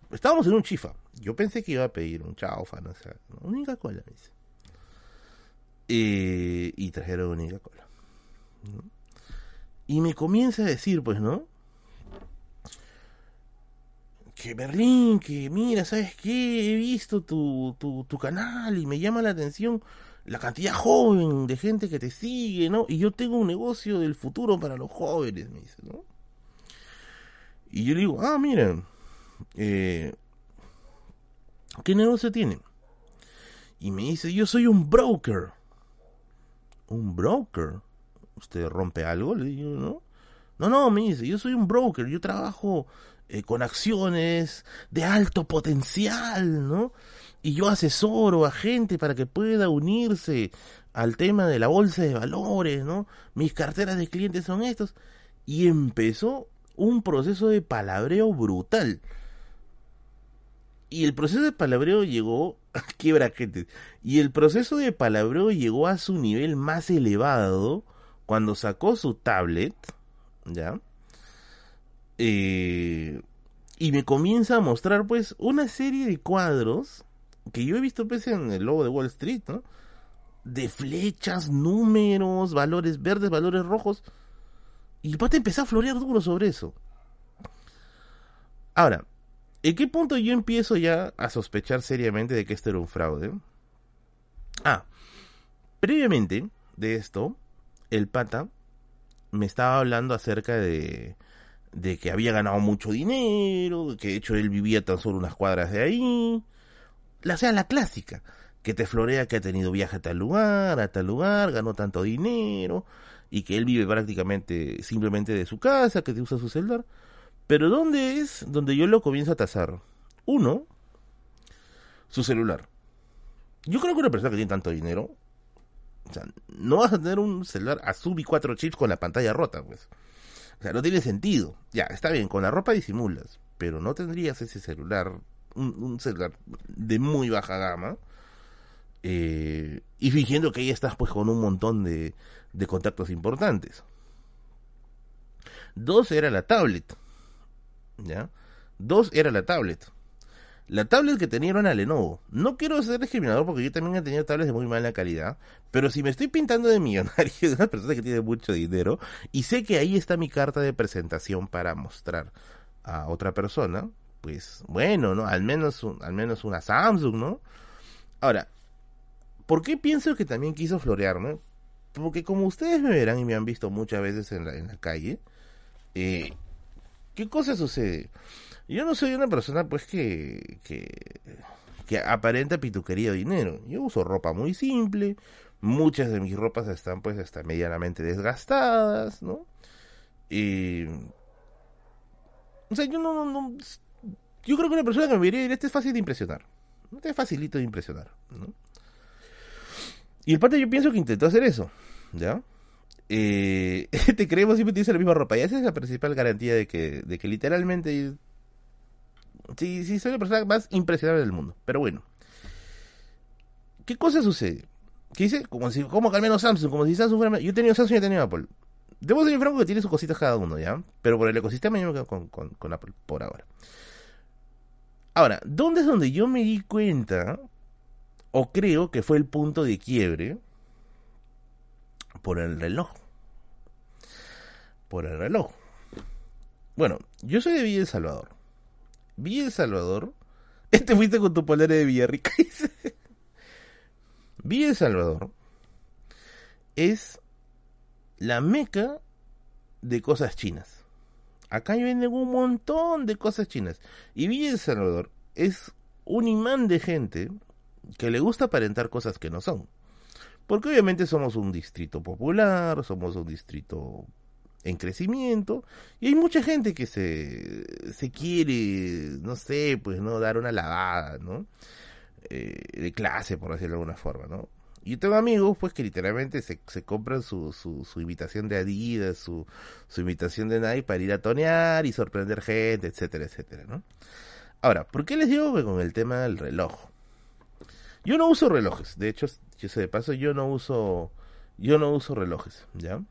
estábamos en un chifa. Yo pensé que iba a pedir un chaufa, no sé, ¿no? una Inca Cola, me dice. Eh, y trajeron una Inca Cola. Y me comienza a decir, pues, ¿no? Que Berlín, que mira, ¿sabes qué? He visto tu, tu, tu canal y me llama la atención la cantidad joven de gente que te sigue, ¿no? Y yo tengo un negocio del futuro para los jóvenes, me dice, ¿no? Y yo le digo, ah, miren, eh, ¿qué negocio tienen? Y me dice, yo soy un broker. ¿Un broker? ¿Usted rompe algo? Le digo, ¿no? No, no, me dice, yo soy un broker, yo trabajo eh, con acciones de alto potencial, ¿no? Y yo asesoro a gente para que pueda unirse al tema de la bolsa de valores, ¿no? Mis carteras de clientes son estos. Y empezó un proceso de palabreo brutal. Y el proceso de palabreo llegó, quiebra gente, y el proceso de palabreo llegó a su nivel más elevado cuando sacó su tablet, ¿ya? Eh, y me comienza a mostrar pues una serie de cuadros que yo he visto pues en el logo de Wall Street, ¿no? De flechas, números, valores verdes, valores rojos. Y el pata empezó a florear duro sobre eso. Ahora, ¿en qué punto yo empiezo ya a sospechar seriamente de que esto era un fraude? Ah, previamente de esto, el pata me estaba hablando acerca de, de que había ganado mucho dinero, que de hecho él vivía tan solo unas cuadras de ahí. La sea la clásica, que te florea que ha tenido viaje a tal lugar, a tal lugar, ganó tanto dinero, y que él vive prácticamente simplemente de su casa, que te usa su celular. Pero ¿dónde es donde yo lo comienzo a tasar? Uno, su celular. Yo creo que una persona que tiene tanto dinero, o sea, no vas a tener un celular Azubi 4 chips con la pantalla rota, pues O sea, no tiene sentido. Ya, está bien, con la ropa disimulas, pero no tendrías ese celular, un, celular de muy baja gama, eh, y fingiendo que ahí estás pues con un montón de, de contactos importantes. Dos era la tablet. ¿Ya? Dos era la tablet. La tablet que tenía era una Lenovo. No quiero ser discriminador porque yo también he tenido tablets de muy mala calidad. Pero si me estoy pintando de millonario, de una persona que tiene mucho dinero, y sé que ahí está mi carta de presentación para mostrar a otra persona, pues bueno, ¿no? Al menos, al menos una Samsung, ¿no? Ahora, ¿por qué pienso que también quiso florearme? Porque como ustedes me verán y me han visto muchas veces en la, en la calle, eh, ¿qué cosa sucede? Yo no soy una persona pues que, que, aparenta pituquería o dinero. Yo uso ropa muy simple, muchas de mis ropas están pues hasta medianamente desgastadas, ¿no? Y... O sea, yo no, no, Yo creo que una persona que me diría, este es fácil de impresionar. Este es facilito de impresionar, ¿no? Y el pata yo pienso que intentó hacer eso, ¿ya? Eh, te creemos siempre tienes la misma ropa. Y esa es la principal garantía de que, de que literalmente Sí, sí, soy la persona más impresionable del mundo. Pero bueno. ¿Qué cosa sucede? ¿Qué dice? Como si, como que al Samsung, como si Samsung fuera. Yo he tenido Samsung y he tenido Apple. Debo ser franco que tiene sus cositas cada uno, ¿ya? Pero por el ecosistema yo me quedo con, con Apple por ahora. Ahora, ¿dónde es donde yo me di cuenta? O creo que fue el punto de quiebre. Por el reloj. Por el reloj. Bueno, yo soy de Villa El Salvador. Villa El Salvador. Este fuiste con tu polera de Villarrica. Villa El Salvador es la meca de cosas chinas. Acá venden un montón de cosas chinas. Y Villa El Salvador es un imán de gente que le gusta aparentar cosas que no son. Porque obviamente somos un distrito popular, somos un distrito en crecimiento y hay mucha gente que se, se quiere, no sé, pues no dar una lavada, ¿no? Eh, de clase, por decirlo de alguna forma, ¿no? Y tengo amigos, pues, que literalmente se, se compran su, su, su invitación de Adidas, su, su invitación de Nike para ir a tonear y sorprender gente, etcétera, etcétera, ¿no? Ahora, ¿por qué les digo que con el tema del reloj? Yo no uso relojes, de hecho, yo sé de paso, yo no uso, yo no uso relojes, ¿ya?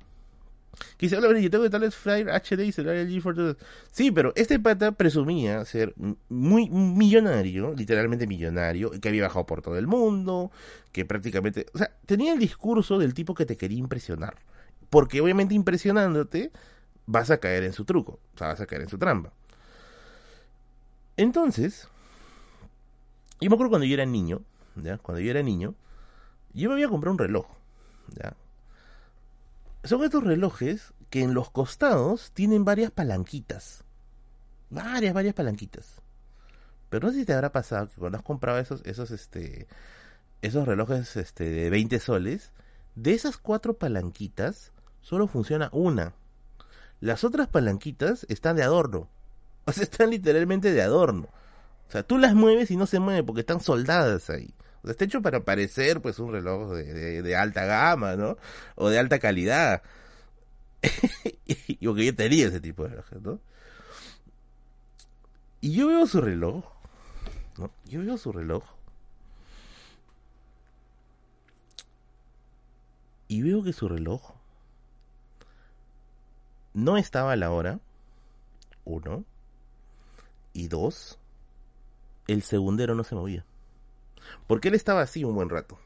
Quise hablar, yo tengo que tal Fire HD y celular LG Sí, pero este pata presumía ser muy millonario, literalmente millonario, que había bajado por todo el mundo, que prácticamente, o sea, tenía el discurso del tipo que te quería impresionar. Porque obviamente impresionándote vas a caer en su truco, o sea, vas a caer en su trampa. Entonces, yo me acuerdo cuando yo era niño, ¿ya? Cuando yo era niño, yo me había comprado un reloj, ¿ya? Son estos relojes que en los costados tienen varias palanquitas. Varias, varias palanquitas. Pero no sé si te habrá pasado que cuando has comprado esos, esos, este, esos relojes este, de 20 soles, de esas cuatro palanquitas, solo funciona una. Las otras palanquitas están de adorno. O sea, están literalmente de adorno. O sea, tú las mueves y no se mueven porque están soldadas ahí. O está hecho para parecer pues un reloj de, alta gama, ¿no? O de alta calidad. y porque yo tenía ese tipo de relojes, ¿no? Y yo veo su reloj, ¿no? Yo veo su reloj. Y veo que su reloj no estaba a la hora, uno, y dos, el segundero no se movía. Porque él estaba así un buen rato.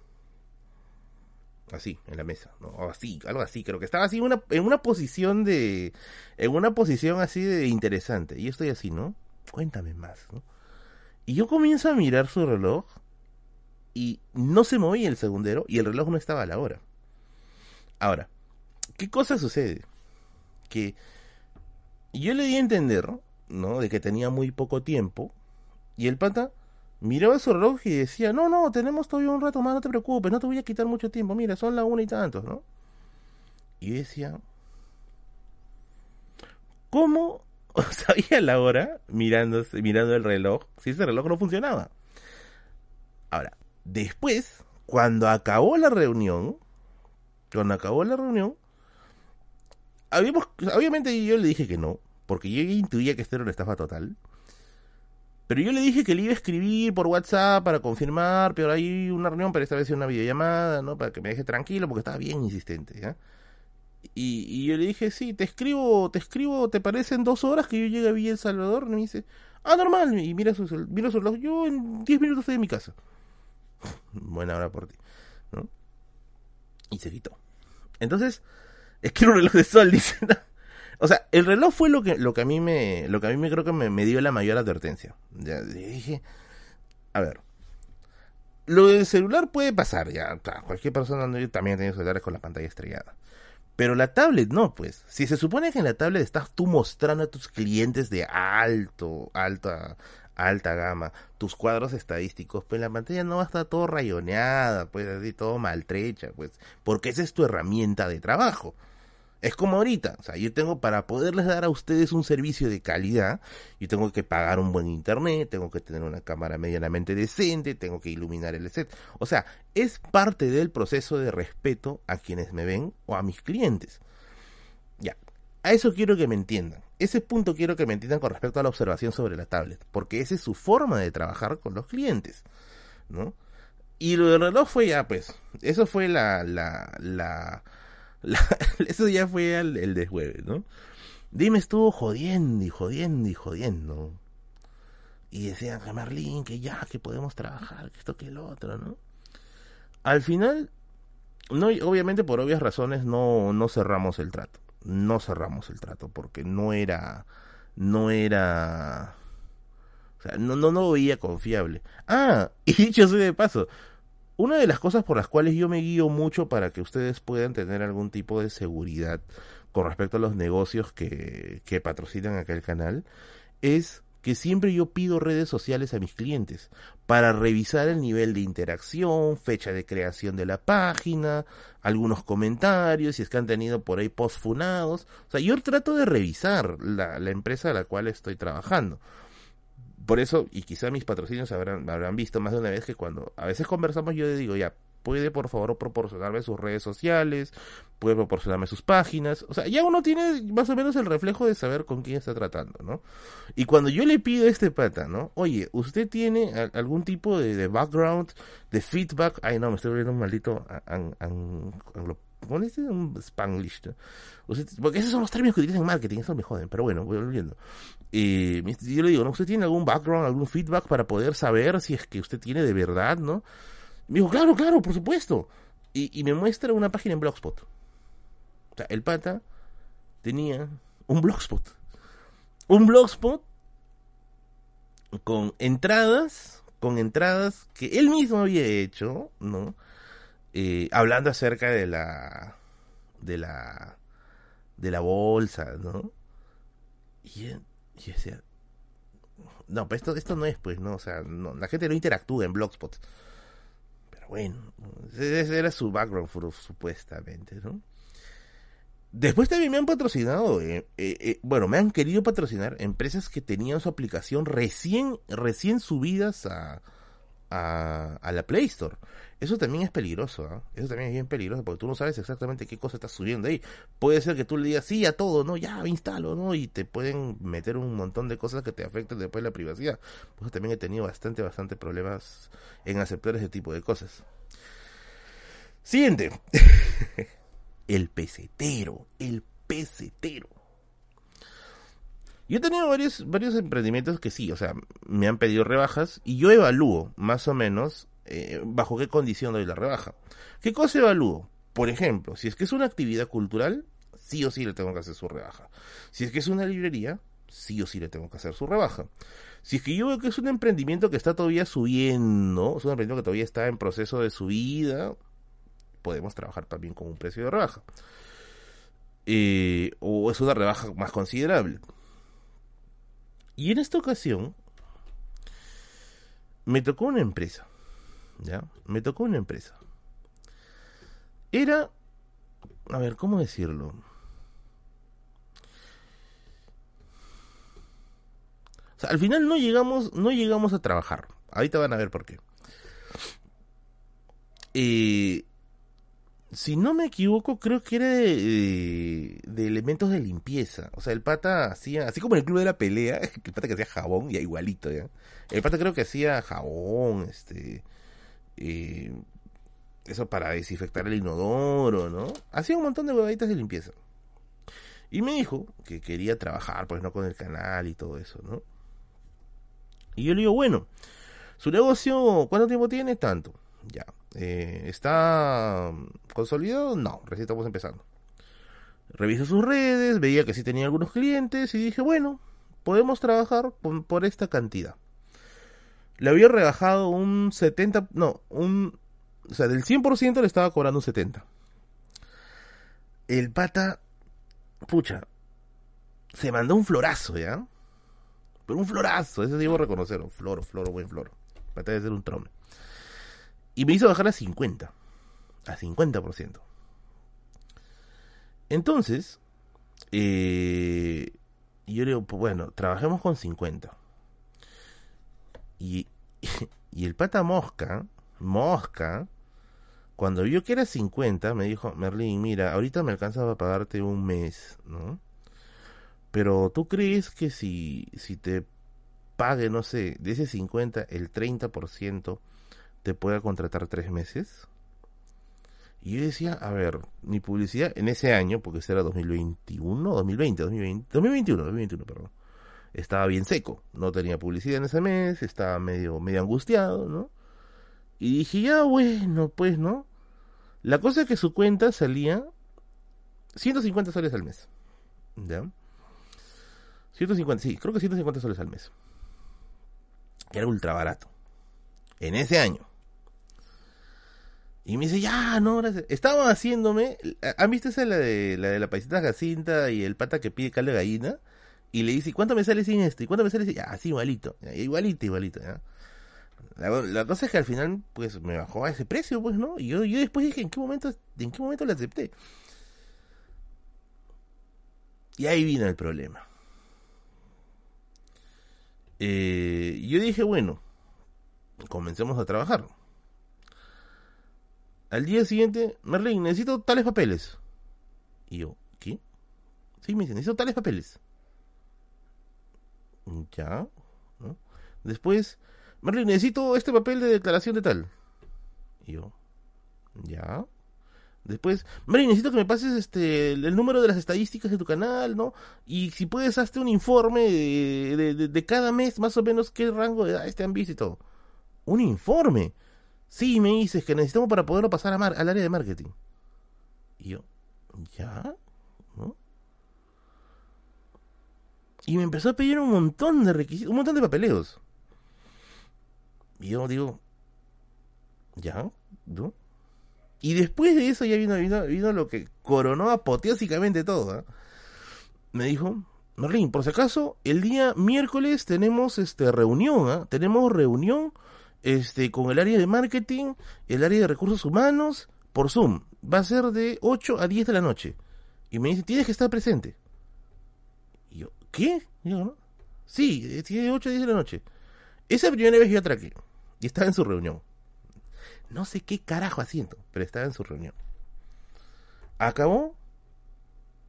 Así, en la mesa, ¿no? así, algo así, creo que estaba así en una, en una posición de. En una posición así de interesante. Y yo estoy así, ¿no? Cuéntame más, ¿no? Y yo comienzo a mirar su reloj. Y no se movía el segundero. Y el reloj no estaba a la hora. Ahora, ¿qué cosa sucede? Que yo le di a entender, ¿no? De que tenía muy poco tiempo. Y el pata miraba su reloj y decía, no, no, tenemos todavía un rato más, no te preocupes, no te voy a quitar mucho tiempo, mira, son las una y tantos, ¿no? Y decía, ¿cómo sabía la hora mirando, mirando el reloj si ese reloj no funcionaba? Ahora, después, cuando acabó la reunión, cuando acabó la reunión, habíamos, obviamente yo le dije que no, porque yo intuía que esto era una estafa total. Pero yo le dije que le iba a escribir por WhatsApp para confirmar, pero hay una reunión, para esta vez una videollamada, ¿no? Para que me deje tranquilo, porque estaba bien insistente, ¿ya? Y, yo le dije, sí, te escribo, te escribo, ¿te parecen dos horas que yo llegue a Villa El Salvador? Y me dice, ah, normal, y mira su, mira su reloj, yo en diez minutos estoy en mi casa. Buena hora por ti, ¿no? Y se quitó. Entonces, es que un reloj de sol, dice, O sea, el reloj fue lo que, lo que a mí me, lo que a mí me creo que me, dio la mayor advertencia. Ya dije, a ver, lo del celular puede pasar, ya, cualquier persona también tiene celulares con la pantalla estrellada. Pero la tablet no, pues. Si se supone que en la tablet estás tú mostrando a tus clientes de alto, alta, alta gama, tus cuadros estadísticos, pues la pantalla no va a estar todo rayoneada, pues así todo maltrecha, pues, porque esa es tu herramienta de trabajo. Es como ahorita, o sea, yo tengo para poderles dar a ustedes un servicio de calidad, yo tengo que pagar un buen internet, tengo que tener una cámara medianamente decente, tengo que iluminar el set. O sea, es parte del proceso de respeto a quienes me ven o a mis clientes. Ya, a eso quiero que me entiendan. Ese punto quiero que me entiendan con respecto a la observación sobre la tablet, porque esa es su forma de trabajar con los clientes, ¿no? Y lo del reloj fue ya, pues, eso fue la, la, la, eso ya fue el, de jueves, ¿no? Dime estuvo jodiendo y jodiendo y jodiendo. Y decían que Marlene, que ya, que podemos trabajar, que esto, que el otro, ¿no? Al final, no, obviamente por obvias razones no, no cerramos el trato. No cerramos el trato porque no era, no era, o sea, no, no, no veía confiable. Ah, y dicho sea de paso, una de las cosas por las cuales yo me guío mucho para que ustedes puedan tener algún tipo de seguridad con respecto a los negocios que, que patrocinan aquel canal es que siempre yo pido redes sociales a mis clientes para revisar el nivel de interacción, fecha de creación de la página, algunos comentarios, si es que han tenido por ahí post funados. O sea, yo trato de revisar la, la empresa a la cual estoy trabajando por eso, y quizá mis patrocinios habrán, habrán visto más de una vez que cuando a veces conversamos yo le digo, ya, puede por favor proporcionarme sus redes sociales, puede proporcionarme sus páginas, o sea, ya uno tiene más o menos el reflejo de saber con quién está tratando, ¿no? Y cuando yo le pido a este pata, ¿no? Oye, ¿usted tiene algún tipo de, background, de feedback? Ay, no, me estoy volviendo un maldito ¿Cómo dice? Un spanglish. porque esos son los términos que utilizan marketing, eso me joden, pero bueno, voy volviendo. Eh, yo le digo, ¿no? ¿Usted tiene algún background, algún feedback para poder saber si es que usted tiene de verdad, ¿no? Me dijo, claro, claro, por supuesto. Y, y me muestra una página en Blogspot. O sea, el pata tenía un Blogspot. Un Blogspot con entradas, con entradas que él mismo había hecho, ¿no? Eh, hablando acerca de la de la de la bolsa, ¿no? Y, y decía, no, pues esto, esto no es, pues, ¿no? O sea, la gente no interactúa en Blogspot. Pero bueno, ese era su background, supuestamente, ¿no? Después también me han patrocinado, eh, eh, bueno, me han querido patrocinar empresas que tenían su aplicación recién, recién subidas a, a, la Play Store. Eso también es peligroso, ¿ah? eso también es bien peligroso porque tú no sabes exactamente qué cosa estás subiendo ahí. Puede ser que tú le digas sí a todo, ¿no? Ya, instalo, ¿no? Y te pueden meter un montón de cosas que te afecten después la privacidad. Pues también he tenido bastante, bastante problemas en aceptar ese tipo de cosas. Siguiente. el pesetero, el pesetero. Yo he tenido varios, varios emprendimientos que sí, o sea, me han pedido rebajas y yo evalúo más o menos eh, bajo qué condición doy la rebaja. ¿Qué cosa evalúo? Por ejemplo, si es que es una actividad cultural, sí o sí le tengo que hacer su rebaja. Si es que es una librería, sí o sí le tengo que hacer su rebaja. Si es que yo veo que es un emprendimiento que está todavía subiendo, es un emprendimiento que todavía está en proceso de subida, podemos trabajar también con un precio de rebaja. Eh, o es una rebaja más considerable. Y en esta ocasión me tocó una empresa. ¿Ya? Me tocó una empresa. Era, a ver, ¿cómo decirlo? O sea, al final no llegamos, no llegamos a trabajar. Ahorita van a ver por qué. Eh, si no me equivoco, creo que era de, de, elementos de limpieza. O sea, el pata hacía, así como en el club de la pelea, el pata que hacía jabón, ya igualito, ¿ya? El pata creo que hacía jabón, este, eh, eso para desinfectar el inodoro, ¿no? Hacía un montón de huevaditas de limpieza. Y me dijo que quería trabajar, pues no con el canal y todo eso, ¿no? Y yo le digo, bueno, su negocio, ¿cuánto tiempo tiene? Tanto. Ya. Eh, ¿Está consolidado? No, recién estamos empezando. Revisé sus redes, veía que sí tenía algunos clientes y dije, bueno, podemos trabajar por, esta cantidad. Le había rebajado un 70, no, un, o sea, del 100% le estaba cobrando un 70. El pata, pucha, se mandó un florazo, ¿ya? Pero un florazo, ese debo reconocer, un floro, floro, buen floro. Pata de ser un trome. Y me hizo bajar a 50. A 50%. Entonces, eh, yo le digo, pues bueno, trabajemos con 50. Y, y el pata mosca, mosca, cuando vio que era 50, me dijo, Merlin, mira, ahorita me alcanza para pagarte un mes, ¿no? Pero tú crees que si, si te pague, no sé, de ese 50, el 30%, te pueda contratar tres meses. Y yo decía, a ver, mi publicidad en ese año, porque ese era 2021, 2020, 2020, 2021, 2021, perdón, estaba bien seco, no tenía publicidad en ese mes, estaba medio, medio angustiado, ¿no? Y dije, ya bueno, pues, ¿no? La cosa es que su cuenta salía 150 soles al mes, ¿ya? 150, sí, creo que 150 soles al mes. Era ultra barato. En ese año. Y me dice, ya, no, gracias. Estaban haciéndome. ¿Han visto esa la de la de la paisita Jacinta y el pata que pide caldo de gallina? Y le dice, ¿cuánto me sale sin este? ¿Y cuánto me sale sin.? Ya, sí, igualito. igualito, igualito, ¿ya? La, cosa es que al final, pues, me bajó a ese precio, pues, ¿no? Y yo, yo después dije, ¿en qué momento, en qué momento le acepté? Y ahí vino el problema. Eh, yo dije, bueno, comencemos a trabajar. Al día siguiente, Merlin, necesito tales papeles. Y yo, ¿qué? Sí, me dice, necesito tales papeles. Ya. Después, Merlin, necesito este papel de declaración de tal. Y yo, ya. Después, Merlin, necesito que me pases este el, número de las estadísticas de tu canal, ¿no? Y si puedes, hazte un informe de, de, cada mes, más o menos, qué rango de edad te han visto y todo. Un informe. Sí, me dices que necesitamos para poderlo pasar a al área de marketing. Y yo, ¿ya? ¿No? Y me empezó a pedir un montón de requisitos, un montón de papeleos. Y yo digo, ¿ya? ¿No? Y después de eso ya vino, lo que coronó apoteósicamente todo. ¿eh? Me dijo, Merlin, por si acaso, el día miércoles tenemos este reunión, ¿eh? tenemos reunión este, con el área de marketing, el área de recursos humanos, por Zoom. Va a ser de 8 a 10 de la noche. Y me dice, tienes que estar presente. Y yo, ¿qué? Y yo, ¿no? Sí, tiene de 8 a 10 de la noche. Esa primera vez yo atraqué. Y estaba en su reunión. No sé qué carajo haciendo, pero estaba en su reunión. Acabó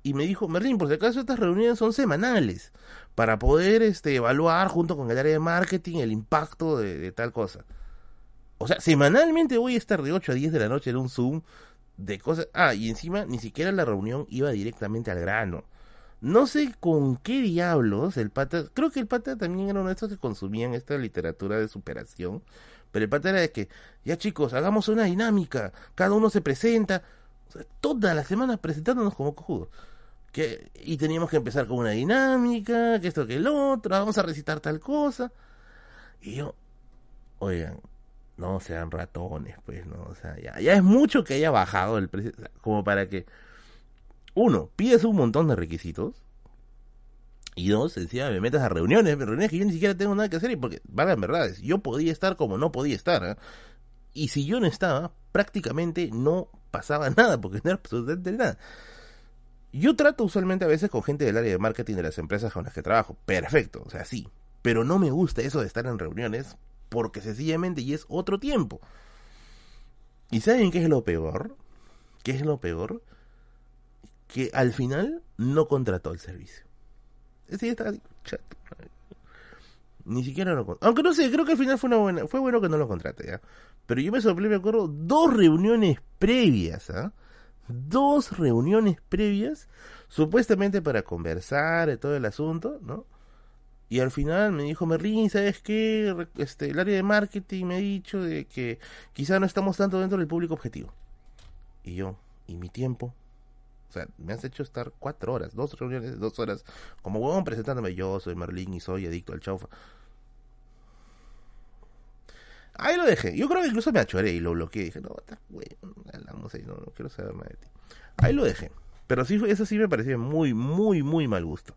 y me dijo, Merlin, por si acaso estas reuniones son semanales para poder este, evaluar junto con el área de marketing el impacto de, tal cosa. O sea, semanalmente voy a estar de 8 a 10 de la noche en un Zoom de cosas. Ah, y encima ni siquiera la reunión iba directamente al grano. No sé con qué diablos el pata. Creo que el pata también era uno de estos que consumían esta literatura de superación. Pero el pata era de que, ya chicos, hagamos una dinámica. Cada uno se presenta. O sea, toda la semana presentándonos como cojudos y teníamos que empezar con una dinámica, que esto que el otro, vamos a recitar tal cosa. Y yo, oigan, no sean ratones, pues, ¿no? O sea, ya, ya es mucho que haya bajado el precio, como para que, uno, pides un montón de requisitos, y dos, encima me metas a reuniones, reuniones que yo ni siquiera tengo nada que hacer, y porque, valgan verdades, yo podía estar como no podía estar, ¿eh? y si yo no estaba, prácticamente no pasaba nada, porque no era absolutamente nada. Yo trato usualmente a veces con gente del área de marketing de las empresas con las que trabajo. Perfecto, o sea, sí. Pero no me gusta eso de estar en reuniones porque sencillamente y es otro tiempo. ¿Y saben qué es lo peor? ¿Qué es lo peor? Que al final no contrató el servicio. Sí, está chato. Ni siquiera lo Aunque no sé, creo que al final fue una buena, fue bueno que no lo contrate, ¿ya? Pero yo me sorprendí, me acuerdo, dos reuniones previas, ¿ah? Dos reuniones previas, supuestamente para conversar de todo el asunto, ¿no? Y al final me dijo Merlin, ¿sabes qué? Este, el área de marketing me ha dicho de que quizá no estamos tanto dentro del público objetivo. Y yo, ¿y mi tiempo? O sea, me has hecho estar cuatro horas, dos reuniones, dos horas, como huevón presentándome. Yo soy Merlin y soy adicto al chaufa. Ahí lo dejé. Yo creo que incluso me achoré y lo bloqueé. Dije, no, está bueno, no, no quiero saber más de ti. Ahí lo dejé. Pero sí, eso sí me pareció muy, muy, muy mal gusto.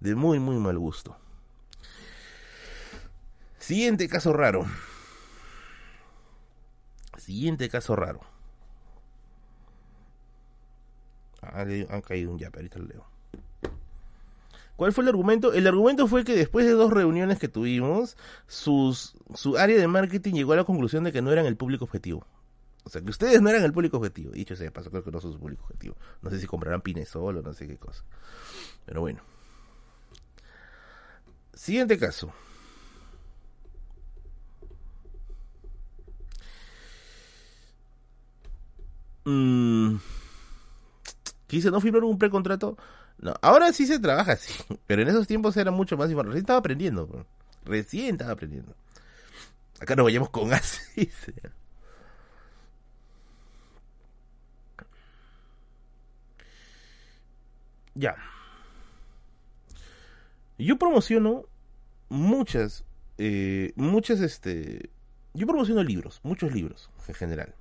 De muy, muy mal gusto. Siguiente caso raro. Siguiente caso raro. Ah, han caído un yape, ahorita lo leo. ¿Cuál fue el argumento? El argumento fue que después de dos reuniones que tuvimos, su área de marketing llegó a la conclusión de que no eran el público objetivo. O sea, que ustedes no eran el público objetivo. Dicho sea, pasó, creo que no son su público objetivo. No sé si comprarán Pinesol o no sé qué cosa. Pero bueno. Siguiente caso. Mm, quise no firmar un precontrato. No, ahora sí se trabaja así, pero en esos tiempos era mucho más Recién estaba aprendiendo, recién estaba aprendiendo. Acá nos vayamos con así. Ya. Yo promociono muchas, eh, muchas, este, yo promociono libros, muchos libros en general.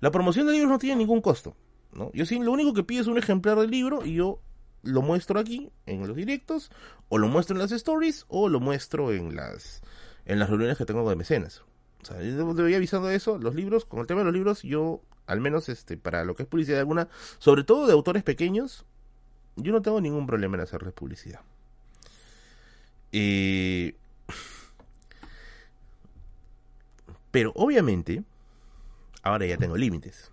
La promoción de libros no tiene ningún costo, ¿no? Yo sí, lo único que pido es un ejemplar del libro y yo lo muestro aquí en los directos, o lo muestro en las stories, o lo muestro en las en las reuniones que tengo de mecenas. O sea, yo voy avisando eso, los libros, con el tema de los libros, yo, al menos este, para lo que es publicidad alguna, sobre todo de autores pequeños, yo no tengo ningún problema en hacerles publicidad. Eh, pero obviamente, ahora ya tengo límites.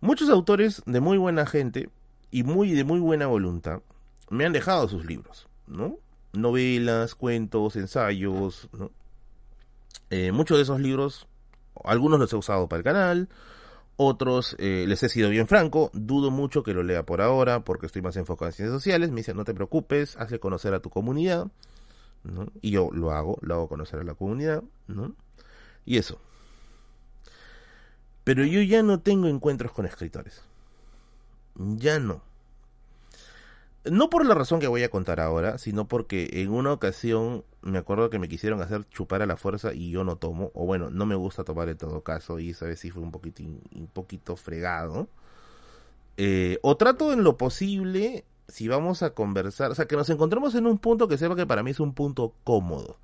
Muchos autores de muy buena gente y muy de muy buena voluntad me han dejado sus libros, ¿no? Novelas, cuentos, ensayos, ¿no? Eh, muchos de esos libros, algunos los he usado para el canal, otros eh, les he sido bien franco, dudo mucho que lo lea por ahora porque estoy más enfocado en ciencias sociales, me dicen no te preocupes, hazle conocer a tu comunidad, ¿no? Y yo lo hago, lo hago conocer a la comunidad, ¿no? Y eso, pero yo ya no tengo encuentros con escritores. Ya no. No por la razón que voy a contar ahora, sino porque en una ocasión me acuerdo que me quisieron hacer chupar a la fuerza y yo no tomo, o bueno, no me gusta tomar en todo caso, y esa vez sí fue un poquito, un poquito fregado. Eh, o trato en lo posible, si vamos a conversar, o sea, que nos encontremos en un punto que sepa que para mí es un punto cómodo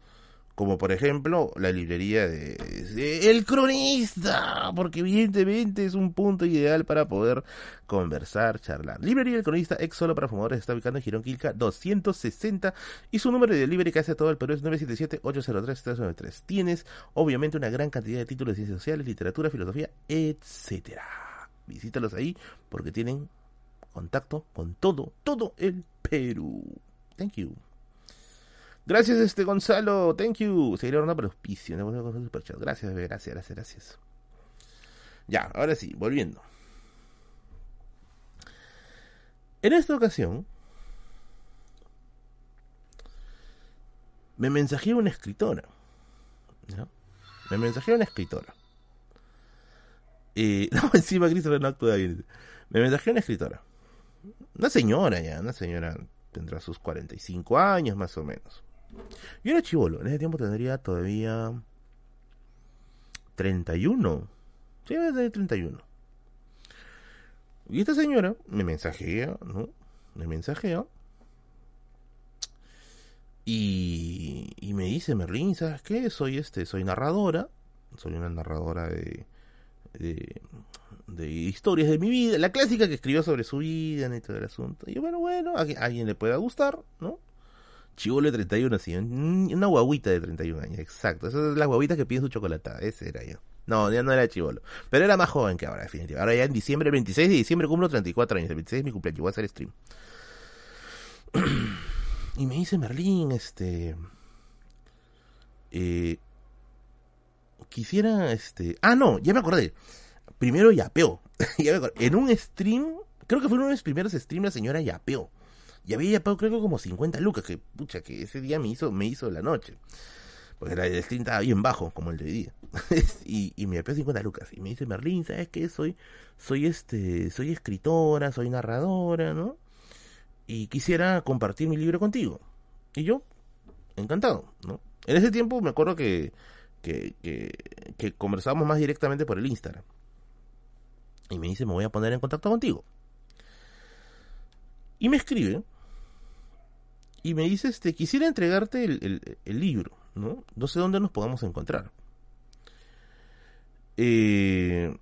como por ejemplo la librería de, El Cronista, porque evidentemente es un punto ideal para poder conversar, charlar. Librería El Cronista, ex solo para fumadores, está ubicado en Girón Quilca 260 y su número de delivery que hace todo el Perú es 977-803-393. Tienes obviamente una gran cantidad de títulos de ciencias sociales, literatura, filosofía, etcétera. Visítalos ahí porque tienen contacto con todo, todo el Perú. Thank you. Gracias, este Gonzalo. Thank you. Seguiré orando para auspicio. Gracias, bebé. Gracias, gracias, gracias. Ya, ahora sí, volviendo. En esta ocasión, me mensajé una escritora. Me mensajé una escritora. Eh, no, encima Christopher no actúa bien. Me mensajé una escritora. Una señora ya, una señora tendrá sus 45 años más o menos. Yo era chivolo, en ese tiempo tendría todavía 31. Sí, desde 31. Y esta señora me mensajea, ¿no? Me mensajea. Y, me dice, Merlin, ¿sabes qué? Soy este, soy narradora. Soy una narradora de, historias de mi vida. La clásica que escribió sobre su vida y todo el asunto. Y yo, bueno, bueno, a, a alguien le pueda gustar, ¿no? Chivolo de 31, sí. Una guaguita de 31 años, exacto. Esa es la guaguita que pide su chocolatada. Ese era yo. No, ya no era chivolo. Pero era más joven que ahora, definitivamente. Ahora ya en diciembre, el 26 de diciembre cumplo 34 años. El 26 es mi cumpleaños, voy a hacer stream. y me dice Merlín, este... Eh, quisiera, este... Ah, no, ya me acordé. Primero yapeó. ya me. En un stream, creo que fue uno de los primeros streams, la señora yapeó. Y había yapeado creo que como 50 lucas, que pucha, que ese día me hizo, me hizo la noche. Porque el stream estaba bien bajo, como el de hoy día. y, me yapeó 50 lucas. Y me dice, Merlín, ¿sabes qué? Soy, soy este, soy escritora, soy narradora, ¿no? Y quisiera compartir mi libro contigo. Y yo, encantado, ¿no? En ese tiempo me acuerdo que, que, conversábamos más directamente por el Instagram. Y me dice, me voy a poner en contacto contigo. Y me escribe. Y me dice, este, quisiera entregarte el, el, libro, ¿no? No sé dónde nos podamos encontrar. Eh,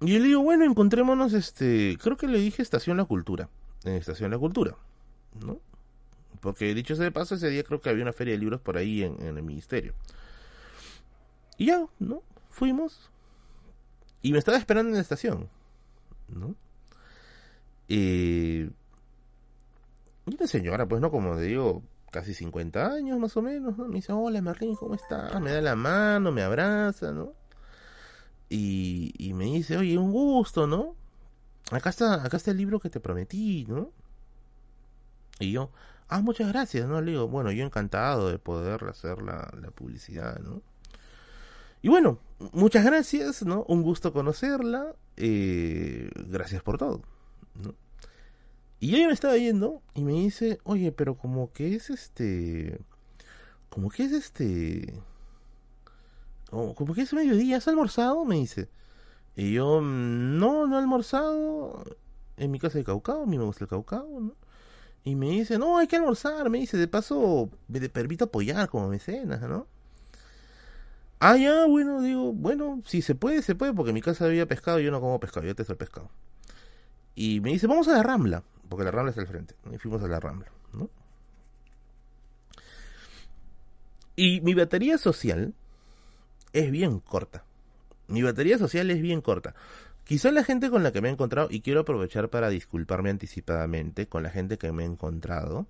y le digo, bueno, encontrémonos, este, creo que le dije Estación La Cultura, en Estación La Cultura, ¿no? Porque dicho sea de paso, ese día creo que había una feria de libros por ahí en, el ministerio. Y ya, ¿no? Fuimos. Y me estaba esperando en la estación, ¿no? y una señora, pues, ¿no? Como digo, casi 50 años más o menos, ¿no? Me dice, hola Marlene, ¿cómo estás? Me da la mano, me abraza, ¿no? Y, me dice, oye, un gusto, ¿no? Acá está, acá está el libro que te prometí, ¿no? Y yo, ah, muchas gracias, ¿no? Le digo, bueno, yo encantado de poder hacer la, publicidad, ¿no? Y bueno, muchas gracias, ¿no? Un gusto conocerla, eh, gracias por todo, ¿no? Y ella me estaba yendo y me dice, oye, pero como que es este, como que es este, como que es mediodía, ¿has almorzado? Me dice. Y yo, no, no he almorzado. En mi casa de caucao, a mí me gusta el caucao, ¿no? Y me dice, no, hay que almorzar. Me dice, de paso, me permito apoyar como mecenas, ¿no? Ah, ya, bueno, digo, bueno, si se puede, se puede, porque en mi casa había pescado y yo no como pescado, yo te el pescado. Y me dice, vamos a la Rambla, porque la Rambla está al frente. Y fuimos a la Rambla, ¿no? Y mi batería social es bien corta. Mi batería social es bien corta. Quizá la gente con la que me he encontrado, y quiero aprovechar para disculparme anticipadamente con la gente que me he encontrado,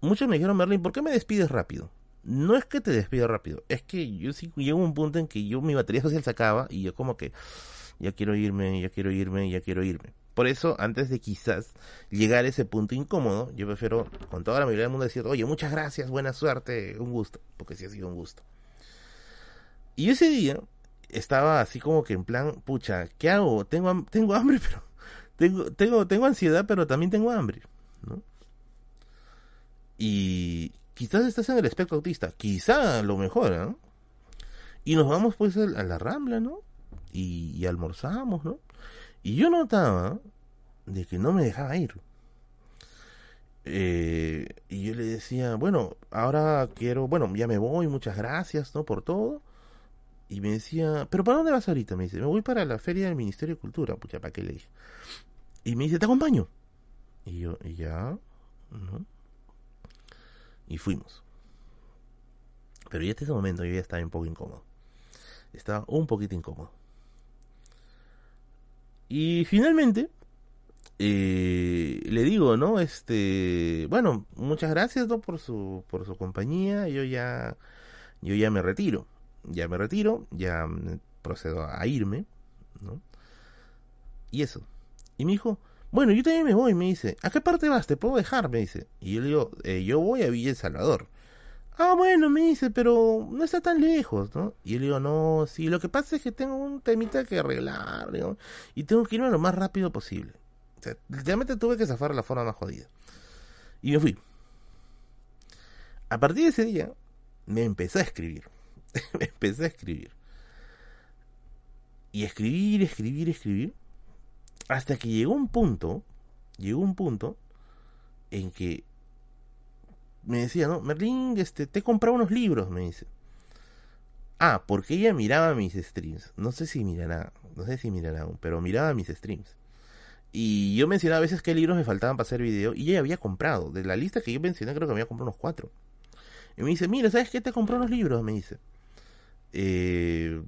muchos me dijeron, Merlin, ¿por qué me despides rápido? No es que te despido rápido, es que yo sí llego a un punto en que yo mi batería social se acaba y yo como que ya quiero irme, ya quiero irme, ya quiero irme. Por eso, antes de quizás llegar a ese punto incómodo, yo prefiero con toda la mayoría del mundo decir, oye, muchas gracias, buena suerte, un gusto, porque sí ha sido un gusto. Y ese día estaba así como que en plan, pucha, ¿qué hago? Tengo, tengo hambre, pero tengo, tengo, tengo ansiedad, pero también tengo hambre, ¿no? Y quizás estás en el espectro autista, quizá lo mejor, ¿no? Y nos vamos pues a la rambla, ¿no? Y, almorzamos, ¿no? Y yo notaba de que no me dejaba ir. Eh, y yo le decía, bueno, ahora quiero, bueno, ya me voy, muchas gracias, ¿no? Por todo. Y me decía, ¿pero para dónde vas ahorita? Me dice, me voy para la feria del Ministerio de Cultura. Pucha, ¿para qué le dije? Y me dice, te acompaño. Y yo, ya, ¿no? Y fuimos. Pero ya hasta ese momento yo ya estaba un poco incómodo. Estaba un poquito incómodo. Y finalmente, eh, le digo, ¿no? Este, bueno, muchas gracias ¿no? por su por su compañía. Yo ya yo ya me retiro ya me retiro, ya procedo a irme, ¿no? Y eso. Y me dijo, bueno, yo también me voy, me dice, ¿a qué parte vas? ¿Te puedo dejar? Me dice. Y yo le digo, eh, yo voy a Villa El Salvador. Ah, bueno, me dice, pero no está tan lejos, ¿no? Y yo le digo, no, sí, lo que pasa es que tengo un temita que arreglar, y tengo que irme lo más rápido posible. O sea, literalmente tuve que zafar la forma más jodida. Y me fui. A partir de ese día, me empecé a escribir. empecé a escribir. Y escribir, escribir, escribir. Hasta que llegó un punto, llegó un punto en que me decía, ¿no? Merlín, este, te he comprado unos libros, me dice. Ah, porque ella miraba mis streams. No sé si mirará, no sé si mirará aún, pero miraba mis streams. Y yo mencionaba a veces qué libros me faltaban para hacer video y ella había comprado. De la lista que yo mencioné, creo que había comprado unos cuatro. Y me dice, mira, ¿sabes qué? Te compró unos libros, me dice. Eh,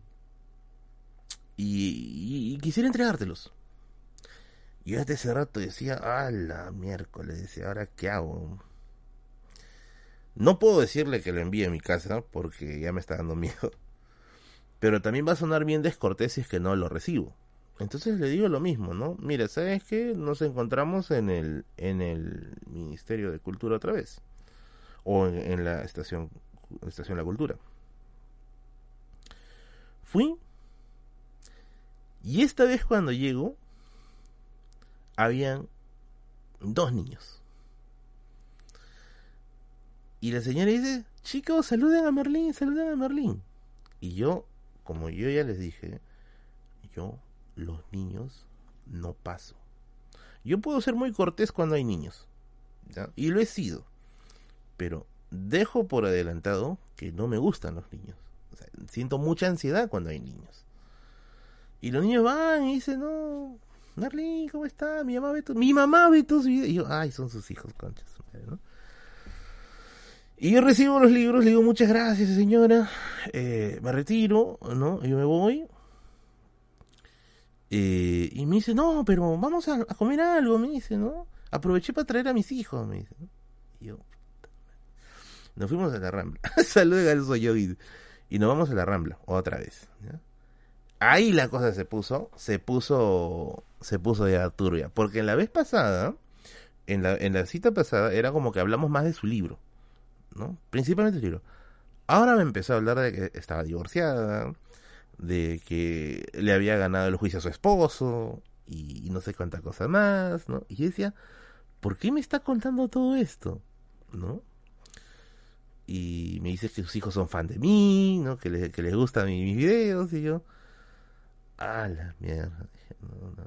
y, quisiera entregártelos. Y yo desde ese rato decía, a la miércoles, decía, ¿ahora qué hago? No puedo decirle que lo envíe a mi casa porque ya me está dando miedo. Pero también va a sonar bien descortés si es que no lo recibo. Entonces le digo lo mismo, ¿no? Mira, ¿sabes qué? Nos encontramos en el, en el Ministerio de Cultura otra vez. O en, la estación, estación La Cultura. Fui. Y esta vez cuando llego, habían dos niños. Y la señora dice, chicos, saluden a Merlín, saluden a Merlín. Y yo, como yo ya les dije, yo los niños no paso. Yo puedo ser muy cortés cuando hay niños. Y lo he sido. Pero dejo por adelantado que no me gustan los niños. siento mucha ansiedad cuando hay niños. Y los niños van y dicen, no, Merlín, ¿cómo está? Mi mamá ve, tus. Y yo, ay, son sus hijos, conchas. Y yo recibo los libros, le digo muchas gracias, señora. Eh, me retiro, ¿no? Yo me voy. Eh, y me dice, no, pero vamos a, comer algo, me dice, ¿no? Aproveché para traer a mis hijos, me dice. Y yo, nos fuimos a la Rambla. Saludos, soy yo. Y, nos vamos a la Rambla, otra vez. Ahí la cosa se puso, se puso, se puso ya turbia. Porque en la vez pasada, en la, en la cita pasada, era como que hablamos más de su libro, ¿no? Principalmente su libro. Ahora me empezó a hablar de que estaba divorciada, de que le había ganado el juicio a su esposo y, no sé cuánta cosa más, ¿no? Y yo decía, ¿por qué me está contando todo esto? ¿No? Y me dice que sus hijos son fan de mí, ¿no? Que, le, que les gustan mis, videos y yo... Ah, la mierda.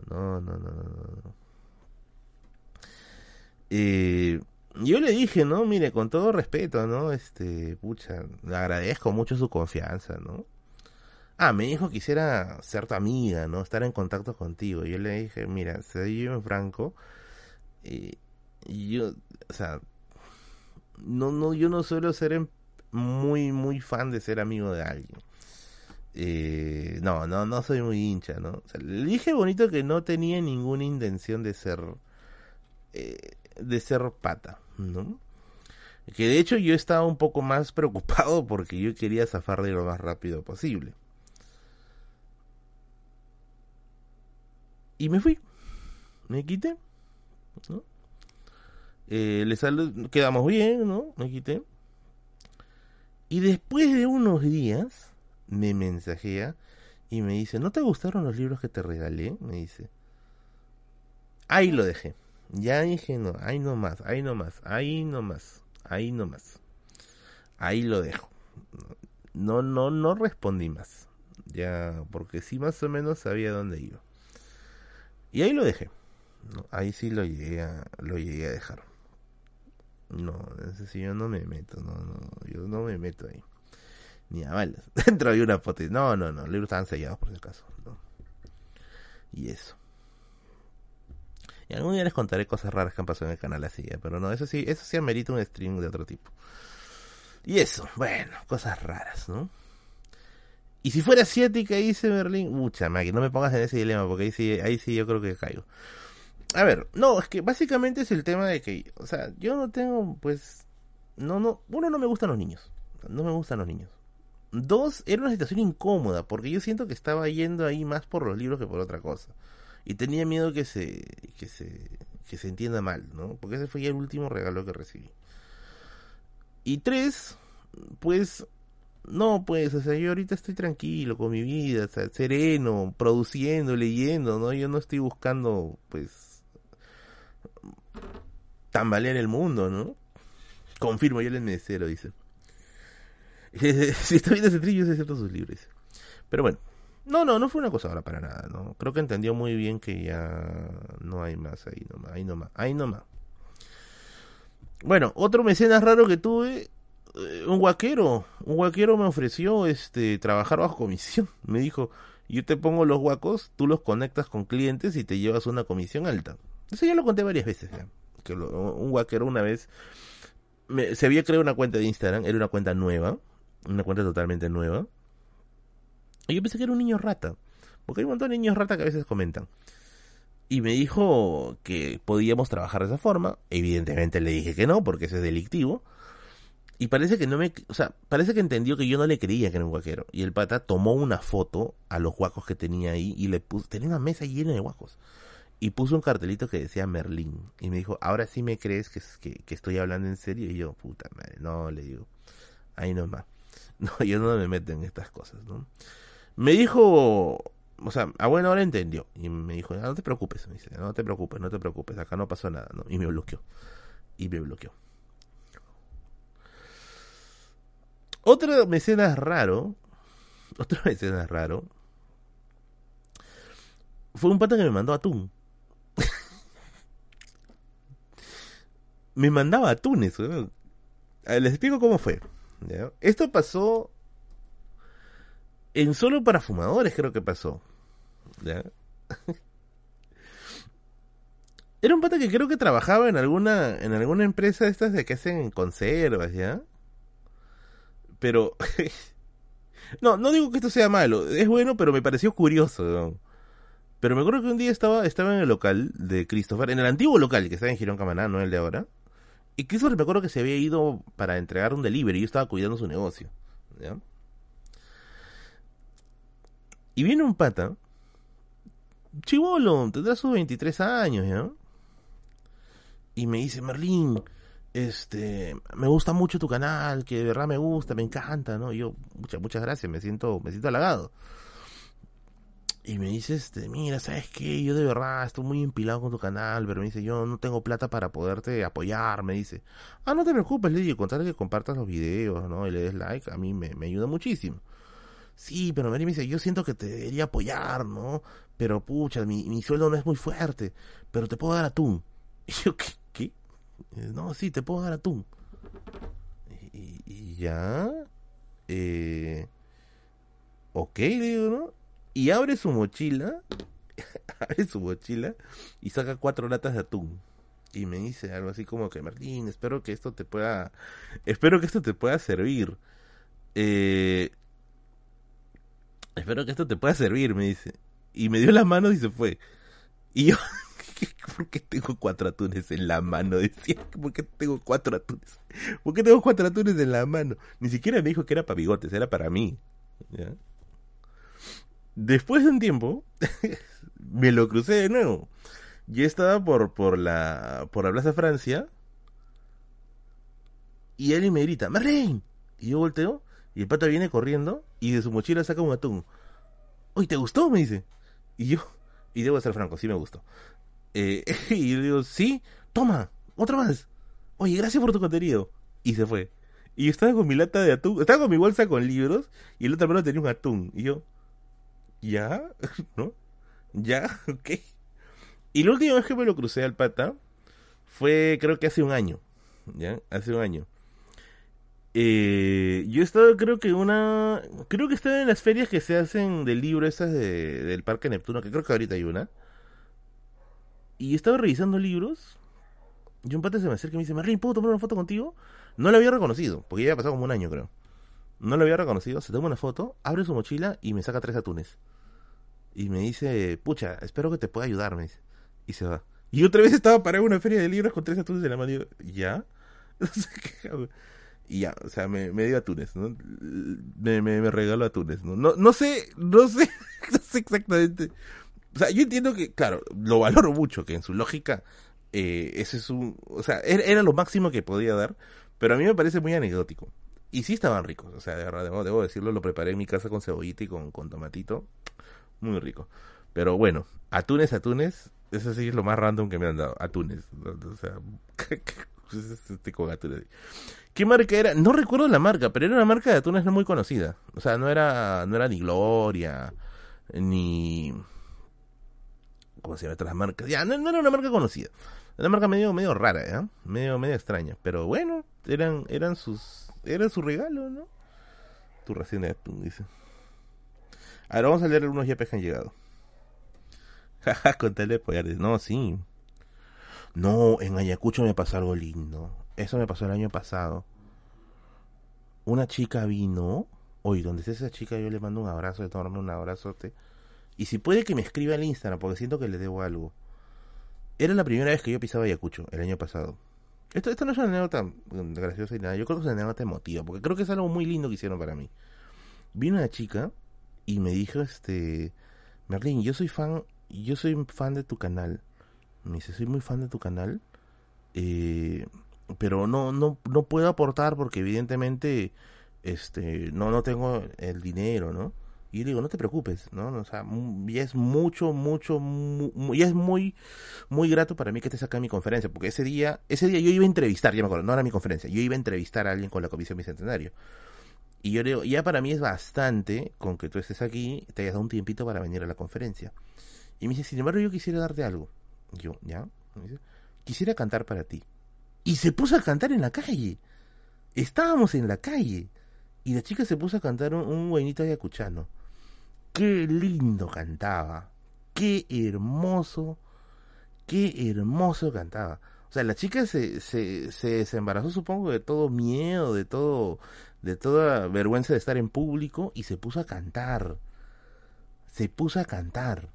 No, no, no, no, no. Eh, yo le dije, ¿no? Mire, con todo respeto, ¿no? Este, pucha, le agradezco mucho su confianza, ¿no? Ah, me dijo que quisiera ser tu amiga, ¿no? Estar en contacto contigo. Yo le dije, mira, soy yo Franco. Y, yo, o sea, no, no, yo no suelo ser muy, muy fan de ser amigo de alguien. Eh, no, no, no soy muy hincha, ¿no? le dije bonito que no tenía ninguna intención de ser, eh, de ser pata, ¿no? Que de hecho yo estaba un poco más preocupado porque yo quería zafar de lo más rápido posible. Y me fui. Me quité. Eh, le quedamos bien, ¿no? Me quité. Y después de unos días me mensajea y me dice, ¿no te gustaron los libros que te regalé? Me dice. Ahí lo dejé. Ya dije, no, ahí no más, ahí no más, ahí no más, ahí no más. Ahí lo dejo. No, no, no respondí más. Ya, porque sí más o menos sabía dónde iba. Y ahí lo dejé. ahí sí lo llegué a, lo llegué a dejar. No, ese sí yo no me meto, no, no, yo no me meto ahí. Ni a balas. Dentro había una foto. No, no, no, los libros estaban sellados por si acaso. Y eso. Y algún día les contaré cosas raras que han pasado en el canal así, ¿eh? pero no, eso sí, eso sí amerita un stream de otro tipo. Y eso, bueno, cosas raras, ¿no? Y si fuera asiática, dice Berlín, mucha máquina, no me pongas en ese dilema, porque ahí sí, ahí sí yo creo que caigo. A ver, no, es que básicamente es el tema de que, o sea, yo no tengo, pues, no, no, uno, no me gustan los niños, no me gustan los niños. Dos, era una situación incómoda, porque yo siento que estaba yendo ahí más por los libros que por otra cosa. Y tenía miedo que se, que se, que se entienda mal, ¿no? Porque ese fue ya el último regalo que recibí. Y tres, pues no, pues, o sea, yo ahorita estoy tranquilo con mi vida, o sea, sereno, produciendo, leyendo, ¿no? Yo no estoy buscando, pues, tambalear el mundo, ¿no? Confirmo, yo el mesero, dice. si está viendo ese trillo, es cierto sus libros. Pero bueno, no, no, no fue una cosa ahora para nada, ¿no? Creo que entendió muy bien que ya no hay más ahí nomás, ahí nomás, ahí nomás. Bueno, otro mecenas raro que tuve eh, un guaquero, un guaquero me ofreció este trabajar bajo comisión. Me dijo, yo te pongo los guacos, tú los conectas con clientes y te llevas una comisión alta. Eso ya lo conté varias veces ya. Que un guaquero una vez se había creado una cuenta de Instagram, era una cuenta nueva, una cuenta totalmente nueva. Y yo pensé que era un niño rata. Porque hay un montón de niños rata que a veces comentan. Y me dijo que podíamos trabajar de esa forma. Evidentemente le dije que no, porque eso es delictivo. Y parece que no me, o sea, parece que entendió que yo no le creía que era un guaquero. Y el pata tomó una foto a los guacos que tenía ahí y le puso, tenía una mesa llena de guacos. Y puso un cartelito que decía Merlín. Y me dijo, ahora sí me crees que, que, que estoy hablando en serio. Y yo, puta madre, no, le digo, ahí nomás. No, yo no me meto en estas cosas, ¿no? Me dijo, o sea, a buena hora entendió. Y me dijo, no te preocupes, no te preocupes, no te preocupes, acá no pasó nada, ¿no? Y me bloqueó. Y me bloqueó. Otra mecenas raro, otro mecenas raro, fue un pata que me mandó atún. me mandaba atunes. Les explico cómo fue. Esto pasó en solo para fumadores, creo que pasó. Era un pata que creo que trabajaba en alguna en alguna empresa de estas de que hacen conservas, ¿ya? pero... no, no digo que esto sea malo, es bueno, pero me pareció curioso. Pero me acuerdo que un día estaba, estaba en el local de Christopher, en el antiguo local que está en Girón Camaná, no el de ahora. Y Christopher me acuerdo que se había ido para entregar un delivery y yo estaba cuidando su negocio. Y viene un pata, chivolo, tendrá sus 23 años, ¿ya? Y me dice, Merlín, este, me gusta mucho tu canal, que de verdad me gusta, me encanta, ¿no? yo, muchas, muchas gracias, me siento, me siento halagado. Y me dice, este, mira, ¿sabes qué? Yo de verdad estoy muy empilado con tu canal, pero me dice, yo no tengo plata para poderte apoyar, me dice. Ah, no te preocupes, le digo, contarle que compartas los videos, ¿no? Y le des like, a mí me, me ayuda muchísimo. Sí, pero Mary me dice, yo siento que te debería apoyar, ¿no? Pero pucha, mi, mi sueldo no es muy fuerte, pero te puedo dar atún. Y yo, ¿qué? No, sí, te puedo dar atún. Y, y ya. Eh, ok, digo, ¿no? Y abre su mochila. abre su mochila y saca cuatro latas de atún. Y me dice algo así como que, Martín, espero que esto te pueda. Espero que esto te pueda servir. Eh, espero que esto te pueda servir, me dice. Y me dio las manos y se fue. Y yo. ¿por qué tengo cuatro atunes en la mano? Decía, ¿por qué tengo cuatro atunes? ¿Por qué tengo cuatro atunes en la mano? Ni siquiera me dijo que era para bigotes, era para mí. Después de un tiempo, me lo crucé de nuevo. Yo estaba por, por, la, por la Plaza Francia y él me grita, ¡Marlene! Y yo volteo y el pata viene corriendo y de su mochila saca un atún. Oye, ¿te gustó? Me dice. Y yo, y debo ser franco, sí me gustó. Eh, y yo digo, sí, toma, otra más. Oye, gracias por tu contenido. Y se fue. Y yo estaba con mi lata de atún, estaba con mi bolsa con libros y el otro mano tenía un atún. Y yo, ¿ya? ¿No? ¿Ya? ¿Ok? Y la última vez que me lo crucé al pata fue creo que hace un año. ¿Ya? Hace un año. Eh, yo he estado, creo que una. Creo que estaba en las ferias que se hacen del libro esas de, del Parque Neptuno, que creo que ahorita hay una. Y estaba revisando libros. Y un pata se me acerca y me dice, Marlene, ¿puedo tomar una foto contigo? No lo había reconocido, porque ya había pasado como un año, creo. No lo había reconocido, se toma una foto, abre su mochila y me saca tres atunes. Y me dice, pucha, espero que te pueda ayudarme. Y se va. Y otra vez estaba parado en una feria de libros con tres atunes en la mano. Y yo, ¿ya? y ya, o sea, me, me dio atunes, ¿no? Me, me, me regaló atunes, ¿no? No, no sé, no sé, no sé exactamente o sea, yo entiendo que, claro, lo valoro mucho, que en su lógica, eh, ese es un. O sea, era, lo máximo que podía dar, pero a mí me parece muy anecdótico. Y sí estaban ricos, o sea, de verdad, debo, decirlo, lo preparé en mi casa con cebollita y con, con tomatito. Muy rico. Pero bueno, atunes, atunes, eso sí es lo más random que me han dado. Atunes. O sea, este con atunes. ¿Qué marca era? No recuerdo la marca, pero era una marca de atunes no muy conocida. O sea, no era, no era ni Gloria, ni ¿cómo se llama? Otras marcas. Ya, no, era una marca conocida. Era una marca medio, medio rara, ¿eh? Medio, medio extraña. Pero bueno, eran, eran sus, era su regalo, ¿no? Tu recién de atún, dice. Ahora vamos a leer algunos yapes que han llegado. Jaja, con telepoyar. No, sí. No, en Ayacucho me pasó algo lindo. Eso me pasó el año pasado. Una chica vino Oye, donde esté esa chica yo le mando un abrazo enorme, un abrazote. Y si puede que me escriba en Instagram, porque siento que le debo algo. Era la primera vez que yo pisaba Ayacucho, el año pasado. Esto, esto no es una anécdota graciosa y nada, yo creo que es una anécdota emotiva, porque creo que es algo muy lindo que hicieron para mí. Vino una chica y me dijo, este, Merlin, yo soy fan, yo soy fan de tu canal. Me dice, soy muy fan de tu canal, eh, pero no, no, no puedo aportar porque evidentemente, este, no, no tengo el dinero, ¿no? Y le digo, no te preocupes, ¿no? O sea, ya es mucho, mucho, ya es muy, muy grato para mí que te en mi conferencia, porque ese día, ese día yo iba a entrevistar, ya me acuerdo, no era mi conferencia, yo iba a entrevistar a alguien con la Comisión Bicentenario. Y yo le digo, ya para mí es bastante con que tú estés aquí, te hayas dado un tiempito para venir a la conferencia. Y me dice, sin embargo, yo quisiera darte algo. Yo, ¿ya? quisiera cantar para ti. Y se puso a cantar en la calle. Estábamos en la calle. Y la chica se puso a cantar un, buenito ayacuchano. Qué lindo cantaba. Qué hermoso. Qué hermoso cantaba. O sea, la chica se, se, se desembarazó, supongo, de todo miedo, de todo, de toda vergüenza de estar en público y se puso a cantar. Se puso a cantar.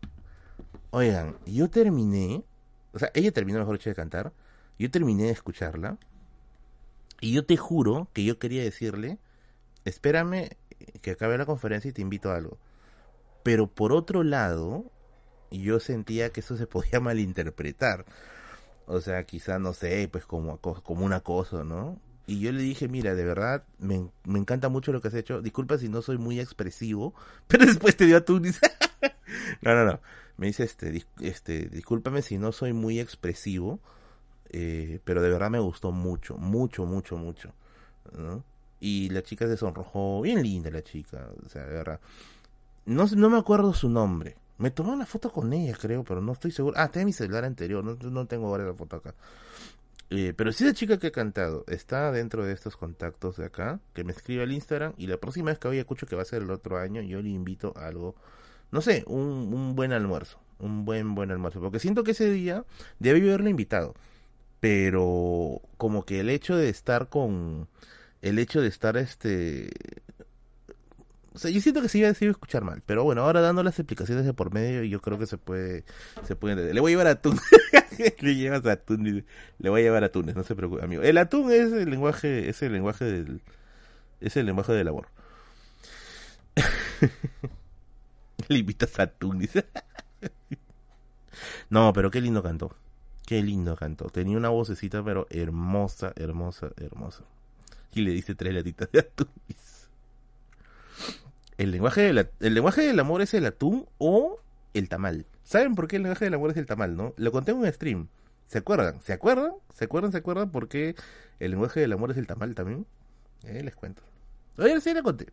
Oigan, yo terminé, o sea, ella terminó mejor hecho de cantar, yo terminé de escucharla y yo te juro que yo quería decirle, espérame que acabe la conferencia y te invito a algo. Pero por otro lado, yo sentía que eso se podía malinterpretar. O sea, quizá, no sé, pues como, como un acoso, ¿no? Y yo le dije, mira, de verdad, me, me encanta mucho lo que has hecho. Disculpa si no soy muy expresivo, pero después te dio a tú. no, no, no. Me dice, este, este, discúlpame si no soy muy expresivo, eh, pero de verdad me gustó mucho, mucho, mucho, mucho. Y la chica se sonrojó, bien linda la chica, o sea, de verdad. No, no me acuerdo su nombre. Me tomé una foto con ella, creo, pero no estoy seguro. Ah, tengo mi celular anterior, no, no tengo ahora la foto acá. Eh, pero si la chica que ha cantado está dentro de estos contactos de acá, que me escribe al Instagram y la próxima vez que vaya escucho que va a ser el otro año, yo le invito a algo, no sé, un, un buen almuerzo, un buen, buen almuerzo, porque siento que ese día debí haberle invitado, pero como que el hecho de estar con, el hecho de estar este o sea, yo siento que se iba, a escuchar mal, pero bueno, ahora dando las explicaciones de por medio, yo creo que se puede, se puede entender. Le voy a llevar atún. le llevas atún, le voy a llevar atunes, no se preocupe, amigo. El atún es el lenguaje, es el lenguaje del, es el lenguaje del amor. le invitas a dice. no, pero qué lindo cantó. Qué lindo cantó. Tenía una vocecita, pero hermosa, hermosa, hermosa. Y le dice tres latitas de atún. El lenguaje, el lenguaje del amor es el atún o el tamal. ¿Saben por qué el lenguaje del amor es el tamal, no? Lo conté en un stream. ¿Se acuerdan? ¿Se acuerdan? ¿Se acuerdan? ¿Se acuerdan por qué el lenguaje del amor es el tamal también? Eh, les cuento. Oye, sí la conté.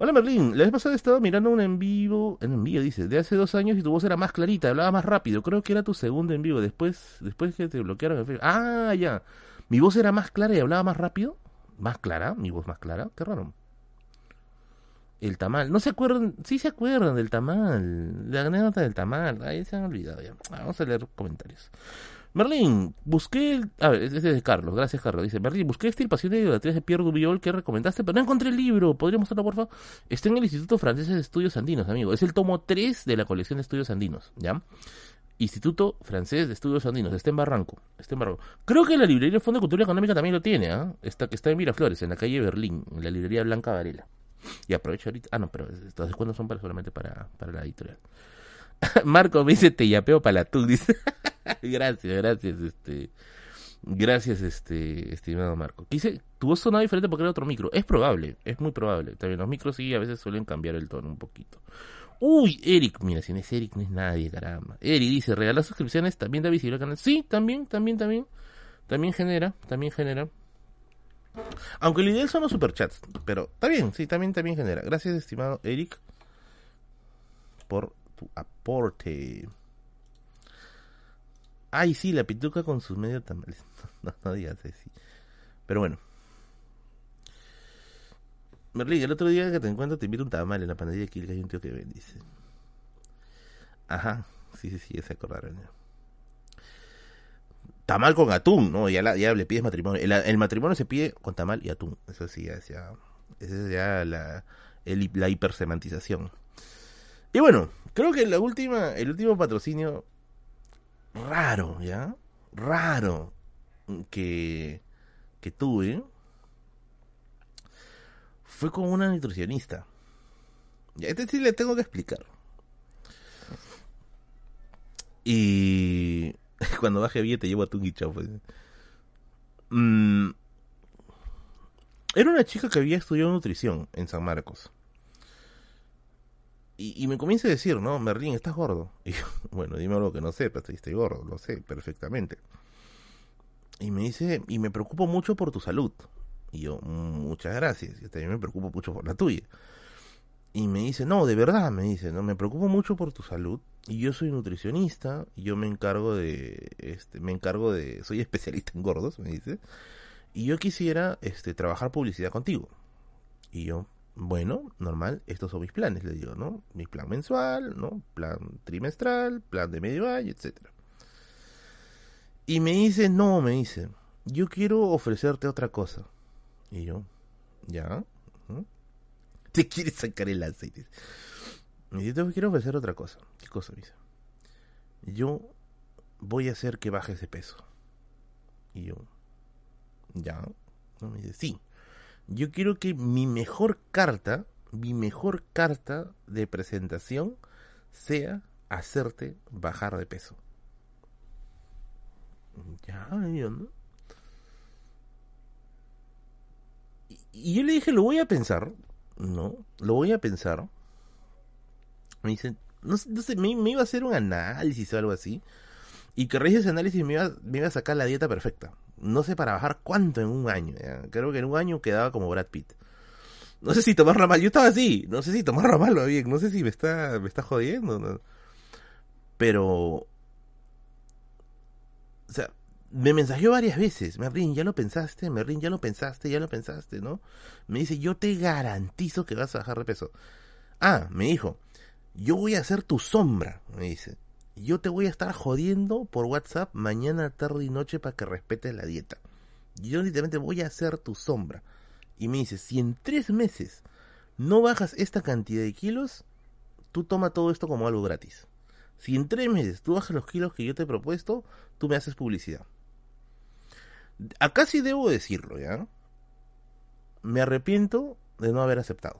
Hola Merlín, la vez pasada estaba mirando un en vivo, en vivo dice, de hace dos años y tu voz era más clarita, hablaba más rápido, creo que era tu segundo en vivo, después, después que te bloquearon el Facebook. Ah, ya, mi voz era más clara y hablaba más rápido, más clara, mi voz más clara, qué raro. El tamal. No se acuerdan, sí se acuerdan del tamal. La anécdota del tamal. Ahí se han olvidado ya. Vamos a leer comentarios. Merlín, busqué. A ver, es de Carlos. Gracias, Carlos. Dice: Merlín, busqué este el paciente de idolatría de Pierre Dubiol que recomendaste, pero no encontré el libro. ¿Podríamos mostrarlo, por favor? Está en el Instituto Francés de Estudios Andinos, amigo. Es el tomo 3 de la colección de estudios andinos. ¿Ya? Instituto Francés de Estudios Andinos. Está en Barranco. Está en Barranco. Creo que la librería del Fondo de Cultura Económica también lo tiene. ¿ah? Está, está en Miraflores, en la calle Berlín, en la librería Blanca Varela. Y aprovecho ahorita. Ah, no, pero estos descuentos son para, solamente para, para la editorial. Marco me dice te yapeo para la tú, dice. gracias, gracias, este. Gracias, este, estimado Marco. Dice, tu voz sonaba diferente porque era otro micro. Es probable, es muy probable. También los micros sí a veces suelen cambiar el tono un poquito. Uy, Eric, mira, si no es Eric, no es nadie, caramba. Eric dice, regalar suscripciones también da visibilidad al canal. Sí, también, también, también. También genera, también genera. Aunque el ideal son los superchats, pero está bien, sí, también, también genera. Gracias, estimado Eric, por tu aporte. Ay, sí, la pituca con sus medios tamales. No, no, digas así. Pero bueno. Merlín, el otro día que te encuentro te invito un tamal en la panadería de que hay un tío que bendice. Ajá, sí, sí, sí, ya se acordaron. tamal con atún, ¿no? Ya, ya le pides matrimonio. El, matrimonio se pide con tamal y atún. Eso sí, ya, Esa es ya la, la hipersemantización. Y bueno, creo que la última, el último patrocinio raro, ¿ya? Raro que, que tuve fue con una nutricionista. Este sí le tengo que explicar. Y cuando baje bien te llevo a tu guichao. Pues. Mm, era una chica que había estudiado nutrición en San Marcos. Y, me comienza a decir, no, Merlín, estás gordo. Y yo, bueno, dime algo que no sepas, estoy gordo, lo sé perfectamente. Y me dice, y me preocupo mucho por tu salud. Y yo, muchas gracias, yo también me preocupo mucho por la tuya. Y me dice, no, de verdad, me dice, no, me preocupo mucho por tu salud. Y yo soy nutricionista, y yo me encargo de, este, me encargo de, soy especialista en gordos, me dice. Y yo quisiera, este, trabajar publicidad contigo. Y yo, bueno, normal, estos son mis planes, le digo, ¿no? Mi plan mensual, ¿no? Plan trimestral, plan de medio año, etcétera. Y me dice, no, me dice, yo quiero ofrecerte otra cosa. Y yo, ¿ya? ¿Te quieres sacar el aceite? Me dice, te quiero ofrecer otra cosa. ¿Qué cosa? Me dice, yo voy a hacer que baje ese peso. Y yo, ¿ya? ¿No? Me dice, sí yo quiero que mi mejor carta, mi mejor carta de presentación sea hacerte bajar de peso. Ya, ¿no? Y, yo le dije, lo voy a pensar, ¿no? Lo voy a pensar. Me dicen, no, sé, me, iba a hacer un análisis o algo así. Y que realice ese análisis me iba, me iba a sacar la dieta perfecta no sé para bajar cuánto en un año. Creo que en un año quedaba como Brad Pitt. No sé si tomarlo mal, yo estaba así, no sé si tomarlo mal o bien, no sé si me está, me está jodiendo. Pero, o sea, me mensajeó varias veces, Merlin, ya lo pensaste, Merlin, ya lo pensaste, ya lo pensaste, ¿no? Me dice, yo te garantizo que vas a bajar de peso. Ah, me dijo, yo voy a ser tu sombra, me dice yo te voy a estar jodiendo por WhatsApp mañana, tarde y noche para que respetes la dieta. Yo literalmente voy a hacer tu sombra. Y me dice, si en tres meses no bajas esta cantidad de kilos, tú toma todo esto como algo gratis. Si en tres meses tú bajas los kilos que yo te he propuesto, tú me haces publicidad. Acá sí debo decirlo, ¿ya? Me arrepiento de no haber aceptado.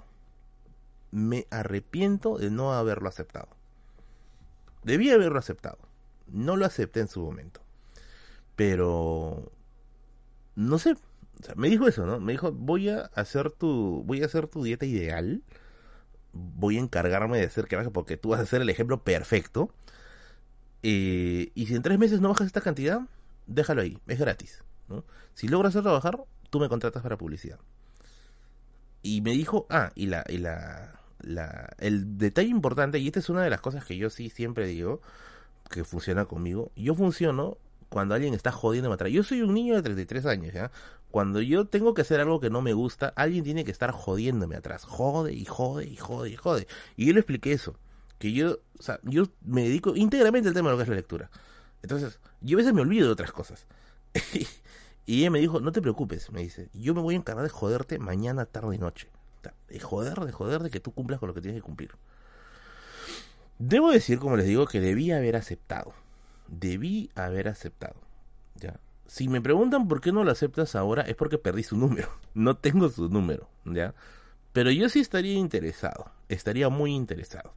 Me arrepiento de no haberlo aceptado. Debía haberlo aceptado. No lo acepté en su momento. Pero no sé, me dijo eso, ¿no? Me dijo, "Voy a hacer tu voy a hacer tu dieta ideal. Voy a encargarme de hacer que baje porque tú vas a ser el ejemplo perfecto. Eh, y si en tres meses no bajas esta cantidad, déjalo ahí, es gratis. Si logras hacerlo bajar, tú me contratas para publicidad. Y me dijo, ah, y la, y la, el detalle importante, y esta es una de las cosas que yo sí siempre digo, que funciona conmigo, yo funciono cuando alguien está jodiendo atrás. Yo soy un niño de 33 años, ¿ya? Cuando yo tengo que hacer algo que no me gusta, alguien tiene que estar jodiéndome atrás. Jode y jode y jode y jode. Y yo le expliqué eso. Que yo, o sea, yo me dedico íntegramente al tema de lo que es la lectura. Entonces, yo a veces me olvido de otras cosas. y ella me dijo, no te preocupes, me dice, yo me voy a encargar de joderte mañana, tarde y noche. De joder, de joder, de que tú cumplas con lo que tienes que cumplir. Debo decir, como les digo, que debí haber aceptado. Debí haber aceptado. ¿ya? Si me preguntan por qué no lo aceptas ahora, es porque perdí su número. No tengo su número, ¿ya? Pero yo sí estaría interesado. Estaría muy interesado.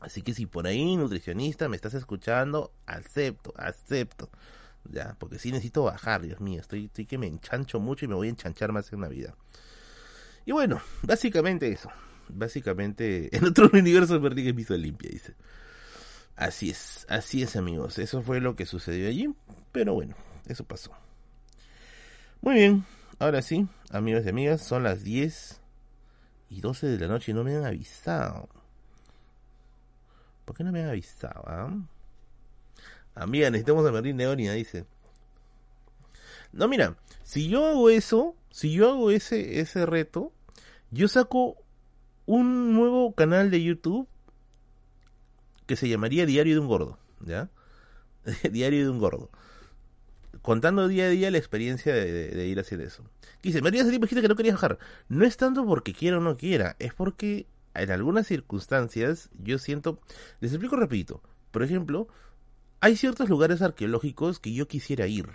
Así que si por ahí, nutricionista, me estás escuchando, acepto, acepto. Ya, porque sí necesito bajar, Dios mío. Estoy, estoy que me enchancho mucho y me voy a enchanchar más en la vida. Y bueno, básicamente eso. Básicamente, en otro universo perdí que piso limpia, dice. Así es, así es amigos. Eso fue lo que sucedió allí. Pero bueno, eso pasó. Muy bien, ahora sí, amigos y amigas, son las 10 y 12 de la noche y no me han avisado. ¿Por qué no me han avisado? Ah? Amiga, necesitamos a Merlín Neonia, dice. No, mira, si yo hago eso, si yo hago ese, ese reto, yo saco un nuevo canal de YouTube que se llamaría Diario de un Gordo, ¿ya? Diario de un Gordo. contando día a día la experiencia de, ir a hacer eso. Dice, María dijiste que no querías bajar. No es tanto porque quiera o no quiera, es porque en algunas circunstancias yo siento, les explico rapidito. Por ejemplo, hay ciertos lugares arqueológicos que yo quisiera ir,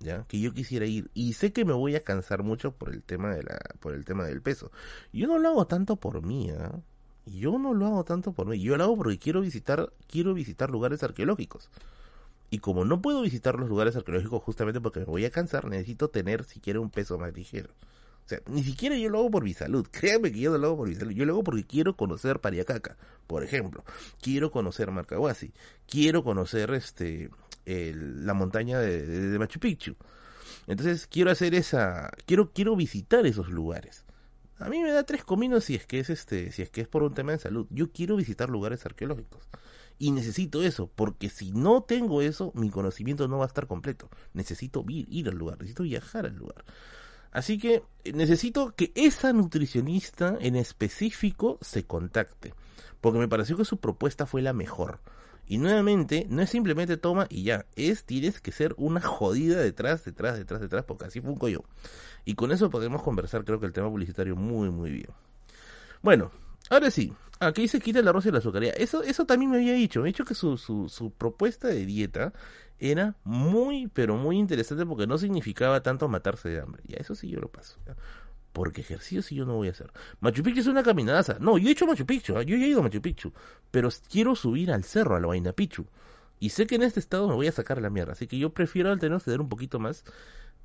¿ya? Que yo quisiera ir y sé que me voy a cansar mucho por el tema de la por el tema del peso. Yo no lo hago tanto por mí, ¿eh? Yo no lo hago tanto por mí, yo lo hago porque quiero visitar quiero visitar lugares arqueológicos. Y como no puedo visitar los lugares arqueológicos justamente porque me voy a cansar, necesito tener siquiera un peso más ligero. O sea, ni siquiera yo lo hago por mi salud. Créanme que yo no lo hago por mi salud. Yo lo hago porque quiero conocer Pariacaca, por ejemplo. Quiero conocer Marcahuasi. Quiero conocer este la montaña de, Machu Picchu. Entonces quiero hacer esa, quiero quiero visitar esos lugares. A mí me da tres cominos si es que es este, si es que es por un tema de salud. Yo quiero visitar lugares arqueológicos y necesito eso, porque si no tengo eso, mi conocimiento no va a estar completo. Necesito ir, ir al lugar, necesito viajar al lugar. Así que eh, necesito que esa nutricionista en específico se contacte, porque me pareció que su propuesta fue la mejor. Y nuevamente, no es simplemente toma y ya, es tienes que ser una jodida detrás, detrás, detrás, detrás, porque así funco yo. Y con eso podemos conversar, creo que el tema publicitario muy, muy bien. Bueno, ahora sí, aquí se quita el arroz y la azucaría. Eso, eso también me había dicho, me ha dicho que su, su, su propuesta de dieta era muy, pero muy interesante porque no significaba tanto matarse de hambre. Y eso sí yo lo paso. Porque ejercicio sí yo no voy a hacer. Machu Picchu es una caminadaza. No, yo he hecho Machu Picchu, ¿ah? yo he ido a Machu Picchu. Pero quiero subir al cerro, a la Vaina Picchu. Y sé que en este estado me voy a sacar la mierda. Así que yo prefiero al tener ceder un poquito más.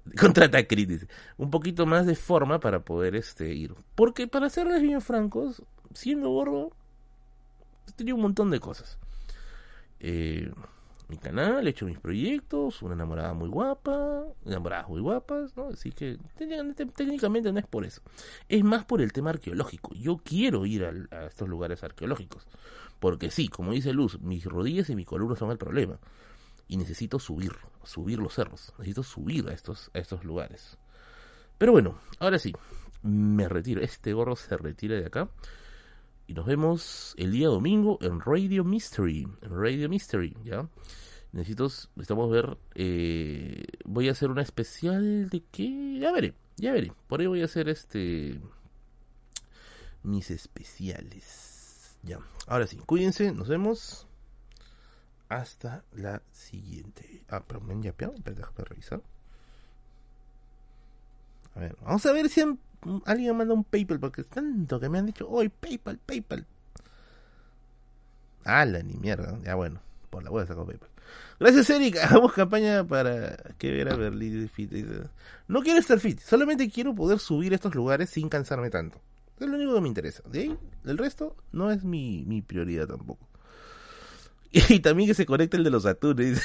Contra dice. Un poquito más de forma para poder este ir. Porque para serles bien francos, siendo gordo, tenía un montón de cosas. Eh, mi canal, he hecho mis proyectos, una enamorada muy guapa, enamoradas muy guapas, ¿no? Así que técnicamente no es por eso. Es más por el tema arqueológico. Yo quiero ir a, estos lugares arqueológicos. Porque sí, como dice Luz, mis rodillas y mi columna son el problema. Y necesito subir, subir los cerros. Necesito subir a estos, a estos lugares. Pero bueno, ahora sí, me retiro. Este gorro se retira de acá. Nos vemos el día domingo en Radio Mystery. En Radio Mystery, ¿ya? Necesito, necesitamos ver. Eh, voy a hacer una especial de qué. Ya veré, ya veré. Por ahí voy a hacer este. Mis especiales. Ya. Ahora sí, cuídense, nos vemos. Hasta la siguiente. Ah, pero me han yapeado. Déjame revisar. A ver, vamos a ver si alguien manda un PayPal, porque es tanto que me han dicho, hoy PayPal, PayPal. Ah, la ni mierda. Ya bueno, por la a sacar PayPal. Gracias, Erika. Hagamos campaña para que ver a Berlín. No quiero estar fit, solamente quiero poder subir a estos lugares sin cansarme tanto. Es lo único que me interesa. De ahí, el resto no es mi, mi prioridad tampoco. Y también que se conecte el de los atunes.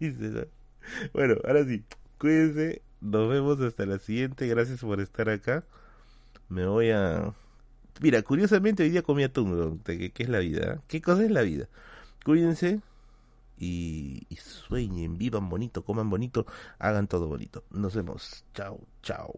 bueno, ahora sí, cuídense. Nos vemos hasta la siguiente. Gracias por estar acá. Me voy a. Mira, curiosamente hoy día comí atún. ¿Qué, es la vida? ¿Qué cosa es la vida? Cuídense y, y sueñen, vivan bonito, coman bonito, hagan todo bonito. Nos vemos. Chao, chao.